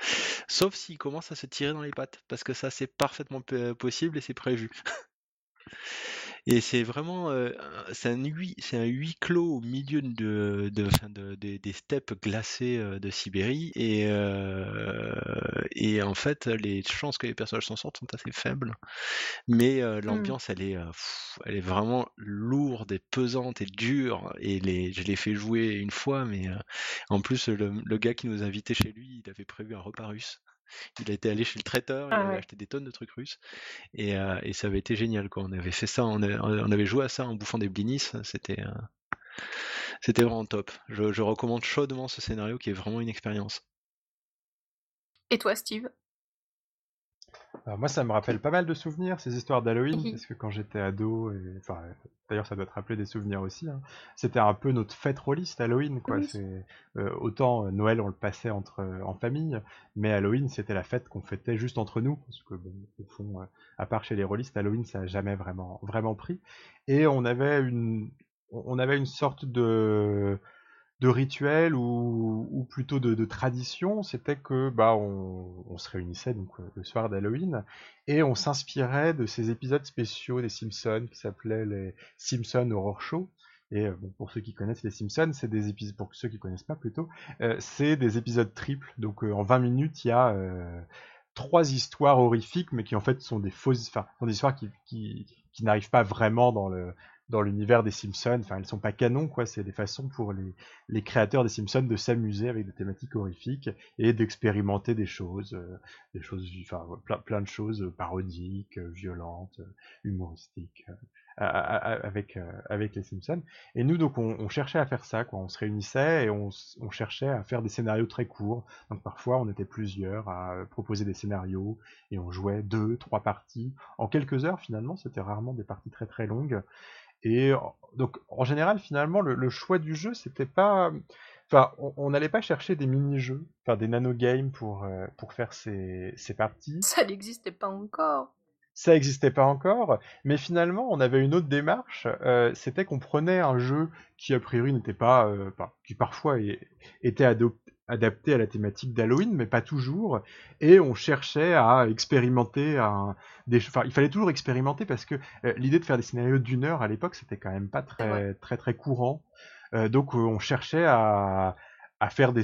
Sauf s'il commence à se tirer dans les pattes, parce que ça c'est parfaitement possible et c'est prévu. Et c'est vraiment, euh, c'est un huis, c'est un huis clos au milieu de, de, de, des steppes glacées euh, de Sibérie, et euh, et en fait, les chances que les personnages s'en sortent sont assez faibles. Mais mmh. l'ambiance, elle est, elle est vraiment lourde et pesante et dure. Et les, je l'ai fait jouer une fois, mais en plus, le, le, gars qui nous invitait chez lui, il avait prévu un repas russe. Il a été allé chez le traiteur, il ah avait acheté des tonnes de trucs russes, et, euh, et, ça avait été génial. Quoi. On avait fait ça, on, on avait joué à ça en bouffant des blinis, c'était euh, c'était vraiment top. Je, je recommande chaudement ce scénario qui est vraiment une expérience. Et toi, Steve? Moi, ça me rappelle pas mal de souvenirs, ces histoires d'Halloween, parce que quand j'étais ado, et, enfin, d'ailleurs, ça doit te rappeler des souvenirs aussi, hein, c'était un peu notre fête rôliste Halloween, quoi. C'est, euh, autant euh, Noël, on le passait entre, euh, en famille, mais Halloween, c'était la fête qu'on fêtait juste entre nous, parce que, bon, au fond, à part chez les rôlistes, Halloween, ça a jamais vraiment, vraiment pris. Et on avait une, on avait une sorte de, de rituel ou, plutôt de, tradition, c'était que bah on, se réunissait donc euh, le soir d'Halloween et on s'inspirait de ces épisodes spéciaux des Simpsons qui s'appelaient les Simpsons Horror Show, Et bon, pour ceux qui connaissent les Simpsons, c'est des épisodes, pour ceux qui connaissent pas plutôt, c'est des épisodes triples. Donc en 20 minutes, il y a trois histoires horrifiques, mais qui en fait sont des fausses, histoires qui n'arrivent pas vraiment dans le dans l'univers des Simpsons. Enfin, elles sont pas canons, quoi. C'est des façons pour les, créateurs des Simpsons de s'amuser avec des thématiques horrifiques et d'expérimenter des choses, euh, des choses, enfin, plein, de choses parodiques, violentes, humoristiques. avec avec les Simpsons et nous donc on, on, cherchait à faire ça quoi on se réunissait et on, on, cherchait à faire des scénarios très courts donc parfois on était plusieurs à proposer des scénarios et on jouait deux trois parties en quelques heures finalement c'était rarement des parties très très longues et donc, en général, finalement, le, choix du jeu, c'était pas. Enfin, on n'allait pas chercher des mini-jeux, enfin des nano-games pour, euh, pour faire ces, ces parties. Ça n'existait pas encore. Ça n'existait pas encore, mais finalement, on avait une autre démarche. Euh, c'était qu'on prenait un jeu qui, a priori, n'était pas. Euh, qui parfois était adopté adapté à la thématique d'Halloween, mais pas toujours. Et on cherchait à expérimenter des, enfin, il fallait toujours expérimenter parce que euh, l'idée de faire des scénarios d'une heure à l'époque, c'était quand même pas très, très, très courant. Euh, donc, on cherchait à, à faire des,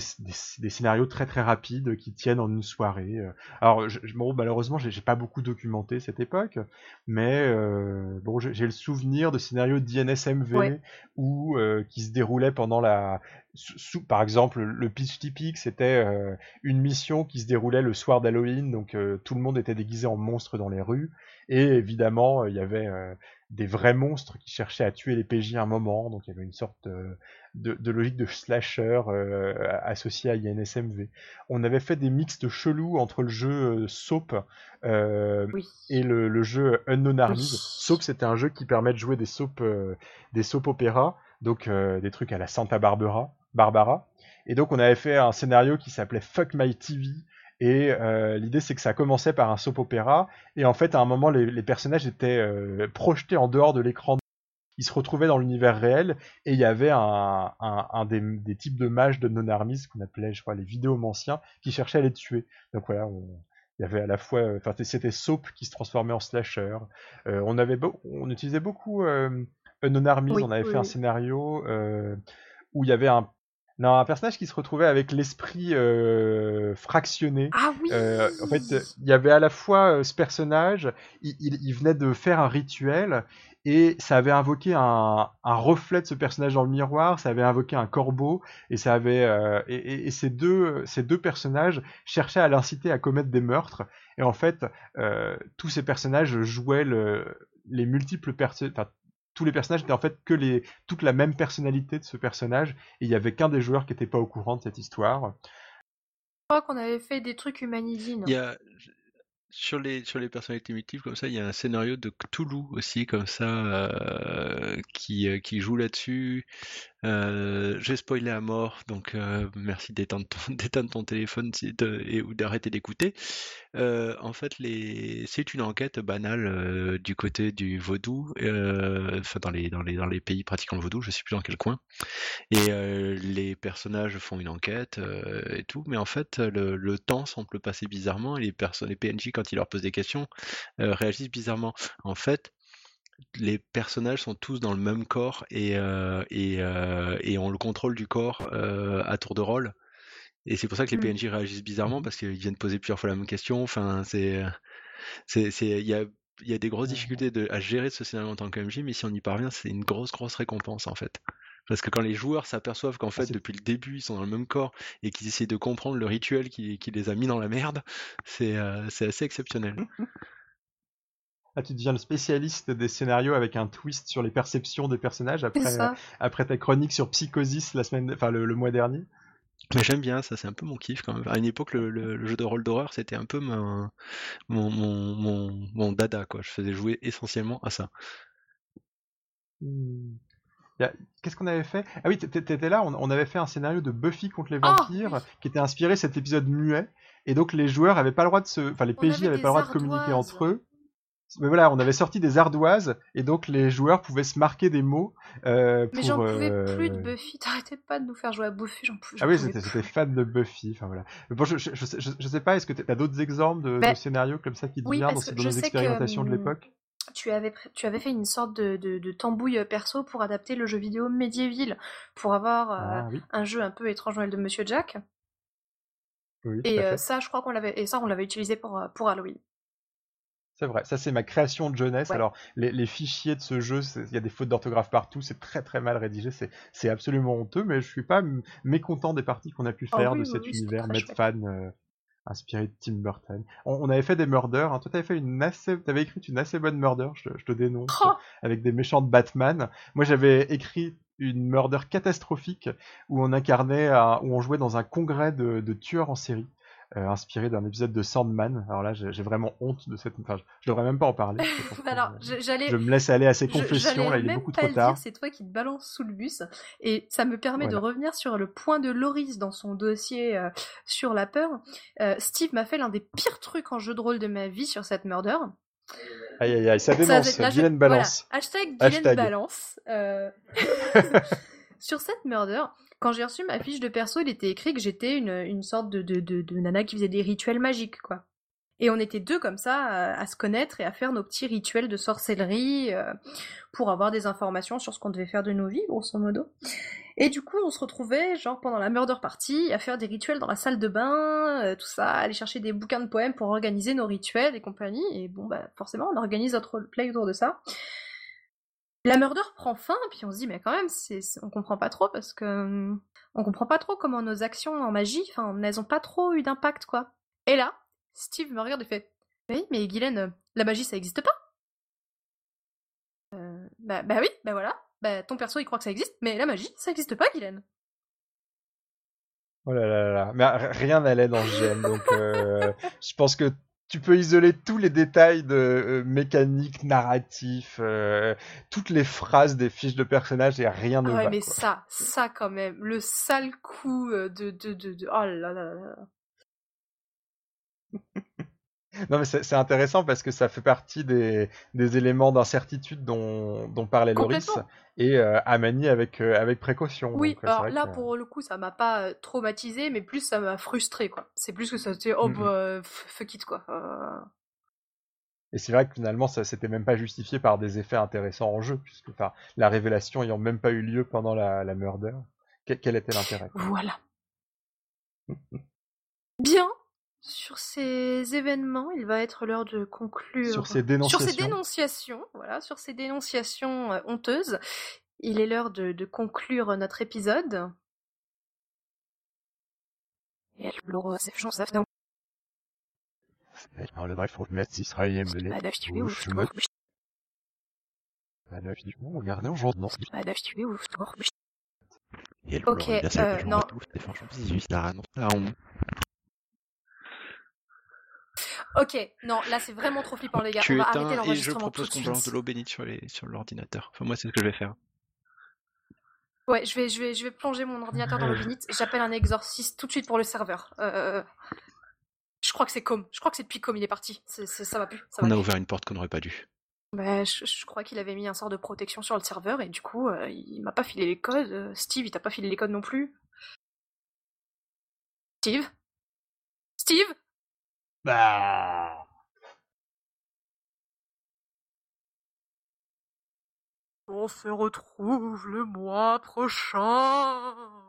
des, scénarios très très rapides qui tiennent en une soirée. Euh. Alors je, bon, malheureusement j'ai pas beaucoup documenté cette époque, mais euh, bon j'ai le souvenir de scénarios d'INSMV où euh, qui se déroulaient pendant la sous, par exemple le pitch typique c'était une mission qui se déroulait le soir d'Halloween donc tout le monde était déguisé en monstre dans les rues et évidemment il y avait des vrais monstres qui cherchaient à tuer les PJ à un moment, donc il y avait une sorte euh, de, logique de slasher euh, associée à INSMV. On avait fait des mixtes chelous entre le jeu euh, Soap et le, jeu Unknown Armies. Soap c'était un jeu qui permet de jouer des soap, des soap opéras, donc des trucs à la Santa Barbara. Barbara. Et donc on avait fait un scénario qui s'appelait Fuck My TV, et euh, l'idée, c'est que ça commençait par un soap opéra, et en fait, à un moment, les, personnages étaient euh, projetés en dehors de l'écran. Ils se retrouvaient dans l'univers réel, et il y avait un, des, types de mages de non-armies, qu'on appelait, je crois, les vidéomanciens, qui cherchaient à les tuer. Donc voilà, il y avait à la fois, enfin, c'était soap qui se transformait en slasher. Euh, on avait, on utilisait beaucoup non-armies. on avait fait un scénario où il y avait un non, un personnage qui se retrouvait avec l'esprit euh, fractionné. Ah oui. Euh, en fait, il y avait à la fois euh, ce personnage, il, venait de faire un rituel et ça avait invoqué un, reflet de ce personnage dans le miroir, ça avait invoqué un corbeau et ça avait et, ces deux ces deux personnages cherchaient à l'inciter à commettre des meurtres et en fait tous ces personnages jouaient les multiples personnes tous les personnages étaient en fait que les toute la même personnalité de ce personnage et il y avait qu'un des joueurs qui n'était pas au courant de cette histoire. Je crois qu'on avait fait des trucs humanisines. Il y a sur les sur les personnalités multiples comme ça, il y a un scénario de Cthulhu aussi comme ça euh, qui euh, qui joue là-dessus. Euh, j'ai spoilé à mort, donc euh, merci d'éteindre ton, téléphone et, ou d'arrêter d'écouter. Euh, en fait, c'est une enquête banale du côté du vaudou, enfin dans les, pays pratiquant le vaudou, je sais plus dans quel coin. Et les personnages font une enquête et tout, mais en fait, le, temps semble passer bizarrement et les, les PNJ, quand ils leur posent des questions, réagissent bizarrement. En fait, les personnages sont tous dans le même corps et, euh, et, euh, et on le contrôle du corps euh, à tour de rôle. Et c'est pour ça que les mmh. PNJ réagissent bizarrement parce qu'ils viennent poser plusieurs fois la même question. Enfin, c'est, c'est, il y a, y a des grosses difficultés de, à gérer ce scénario en tant que MJ, mais si on y parvient, c'est une grosse, grosse récompense en fait. Parce que quand les joueurs s'aperçoivent qu'en ah, fait, depuis le début, ils sont dans le même corps et qu'ils essaient de comprendre le rituel qui, qui, les a mis dans la merde, c'est, c'est assez exceptionnel. Ah, tu deviens le spécialiste des scénarios avec un twist sur les perceptions des personnages après, après ta chronique sur Psychosis la semaine, enfin le, mois dernier. Mais j'aime bien ça, c'est un peu mon kiff quand même. À une époque, le, jeu de rôle d'horreur, c'était un peu mon, mon, mon, dada, quoi. Je faisais jouer essentiellement à ça. Hmm. Qu'est-ce qu'on avait fait? Ah oui, t'étais là, on, avait fait un scénario de Buffy contre les oh, vampires qui était inspiré cet épisode muet. Et donc les joueurs avaient pas le droit de se. Enfin, les PJ avaient pas le droit de communiquer entre eux mais voilà, on avait sorti des ardoises et donc les joueurs pouvaient se marquer des mots. Euh, mais j'en pouvais euh, plus de Buffy. T'arrêtais pas de nous faire jouer à Buffy. J'en pouvais. Ah oui, j'étais fan de Buffy. Enfin voilà. Bon, je, je, je, sais pas. Est-ce que t'as d'autres exemples de, bah, scénarios comme ça qui te viennent dans, nos expérimentations de hum, l'époque? tu avais, tu avais fait une sorte de, de, tambouille perso pour adapter le jeu vidéo Medieval, pour avoir ah un jeu un peu étrange Noël de Monsieur Jack. Oui, et ça, je crois qu'on l'avait, et ça, on l'avait utilisé pour, pour Halloween. C'est vrai, ça c'est ma création de jeunesse. Alors les, fichiers de ce jeu, il y a des fautes d'orthographe partout, c'est très très mal rédigé, c'est absolument honteux, mais je suis pas mécontent des parties qu'on a pu ah faire de cet univers Medfan euh, inspiré de Tim Burton. On, avait fait des murders, hein. toi t'avais fait une assez, t'avais écrit une assez bonne murder, je, te dénonce, oh avec des méchants de Batman. Moi j'avais écrit une murder catastrophique où on incarnait, où on jouait dans un congrès de tueurs en série. Euh, inspiré d'un épisode de Sandman. Alors là, j'ai vraiment honte de cette. Enfin, je devrais même pas en parler. Alors. Je me laisse aller à ces confessions. Là, il est beaucoup trop tard. C'est toi qui te balances sous le bus, et ça me permet de revenir sur le point de Loris dans son dossier euh, sur la peur. Euh, Steve m'a fait l'un des pires trucs en jeu de rôle de ma vie sur cette murder. Aïe aïe aïe, ça dénonce. Guylaine Balance. Hashtag Guylaine Balance. sur cette murder, quand j'ai reçu ma fiche de perso, il était écrit que j'étais une, une sorte de, de, de, nana qui faisait des rituels magiques, quoi. Et on était deux comme ça à, se connaître et à faire nos petits rituels de sorcellerie euh, pour avoir des informations sur ce qu'on devait faire de nos vies, grosso modo. Et du coup, on se retrouvait, genre pendant la murder party, à faire des rituels dans la salle de bain, euh, tout ça, aller chercher des bouquins de poèmes pour organiser nos rituels et compagnie. Et bon, bah forcément, on organise notre play autour de ça. La murder prend fin, puis on se dit, mais quand même, c'est, on comprend pas trop parce que hum, on comprend pas trop comment nos actions en magie, enfin, elles ont pas trop eu d'impact, quoi. Et là, Steve me regarde et fait, oui, mais Guylaine, euh, la magie, ça existe pas? Euh, bah, bah oui, bah voilà. Bah, ton perso, il croit que ça existe, mais la magie, ça existe pas, Guylaine. Oh là là là, mais rien n'allait dans le GM, donc euh, je pense que tu peux isoler tous les détails de euh, mécanique, narratif, euh, toutes les phrases des fiches de personnages et rien ne ah ouais, mais ça, ça quand même, le sale coup euh, de, de, de, de... oh là là là. Non, mais c'est intéressant parce que ça fait partie des, des éléments d'incertitude dont, dont parlait Loris et euh, à manier avec, euh, avec précaution. Oui, euh, alors là, pour le coup, ça m'a pas traumatisé, mais plus ça m'a frustré, quoi. C'est plus que ça, c'était, oh, bah, fuck it, quoi. Et c'est vrai que finalement, ça s'était même pas justifié par des effets intéressants en jeu, puisque la révélation ayant même pas eu lieu pendant la, la murder, quel était l'intérêt Voilà. Bien, sur ces événements, il va être l'heure de conclure. Sur ces dénonciations. Sur ces dénonciations, voilà, sur ces dénonciations euh, honteuses, il est l'heure de, de, conclure notre épisode. Ok, euh, non. Ok, non, là c'est vraiment trop flippant les gars. Tu On va arrêter et je propose qu'on balance de l'eau bénite sur les sur l'ordinateur. Enfin moi c'est ce que je vais faire. Ouais, je vais je vais je vais plonger mon ordinateur dans l'eau bénite. J'appelle un exorciste tout de suite pour le serveur. Euh, je crois que c'est Com. Je crois que c'est depuis Com il est parti. ça va plus. On a ouvert une porte qu'on n'aurait pas dû. Bah, je, crois qu'il avait mis un sort de protection sur le serveur et du coup, euh, il m'a pas filé les codes. Steve, il t'a pas filé les codes non plus. Steve? Steve? Bah. On se retrouve le mois prochain.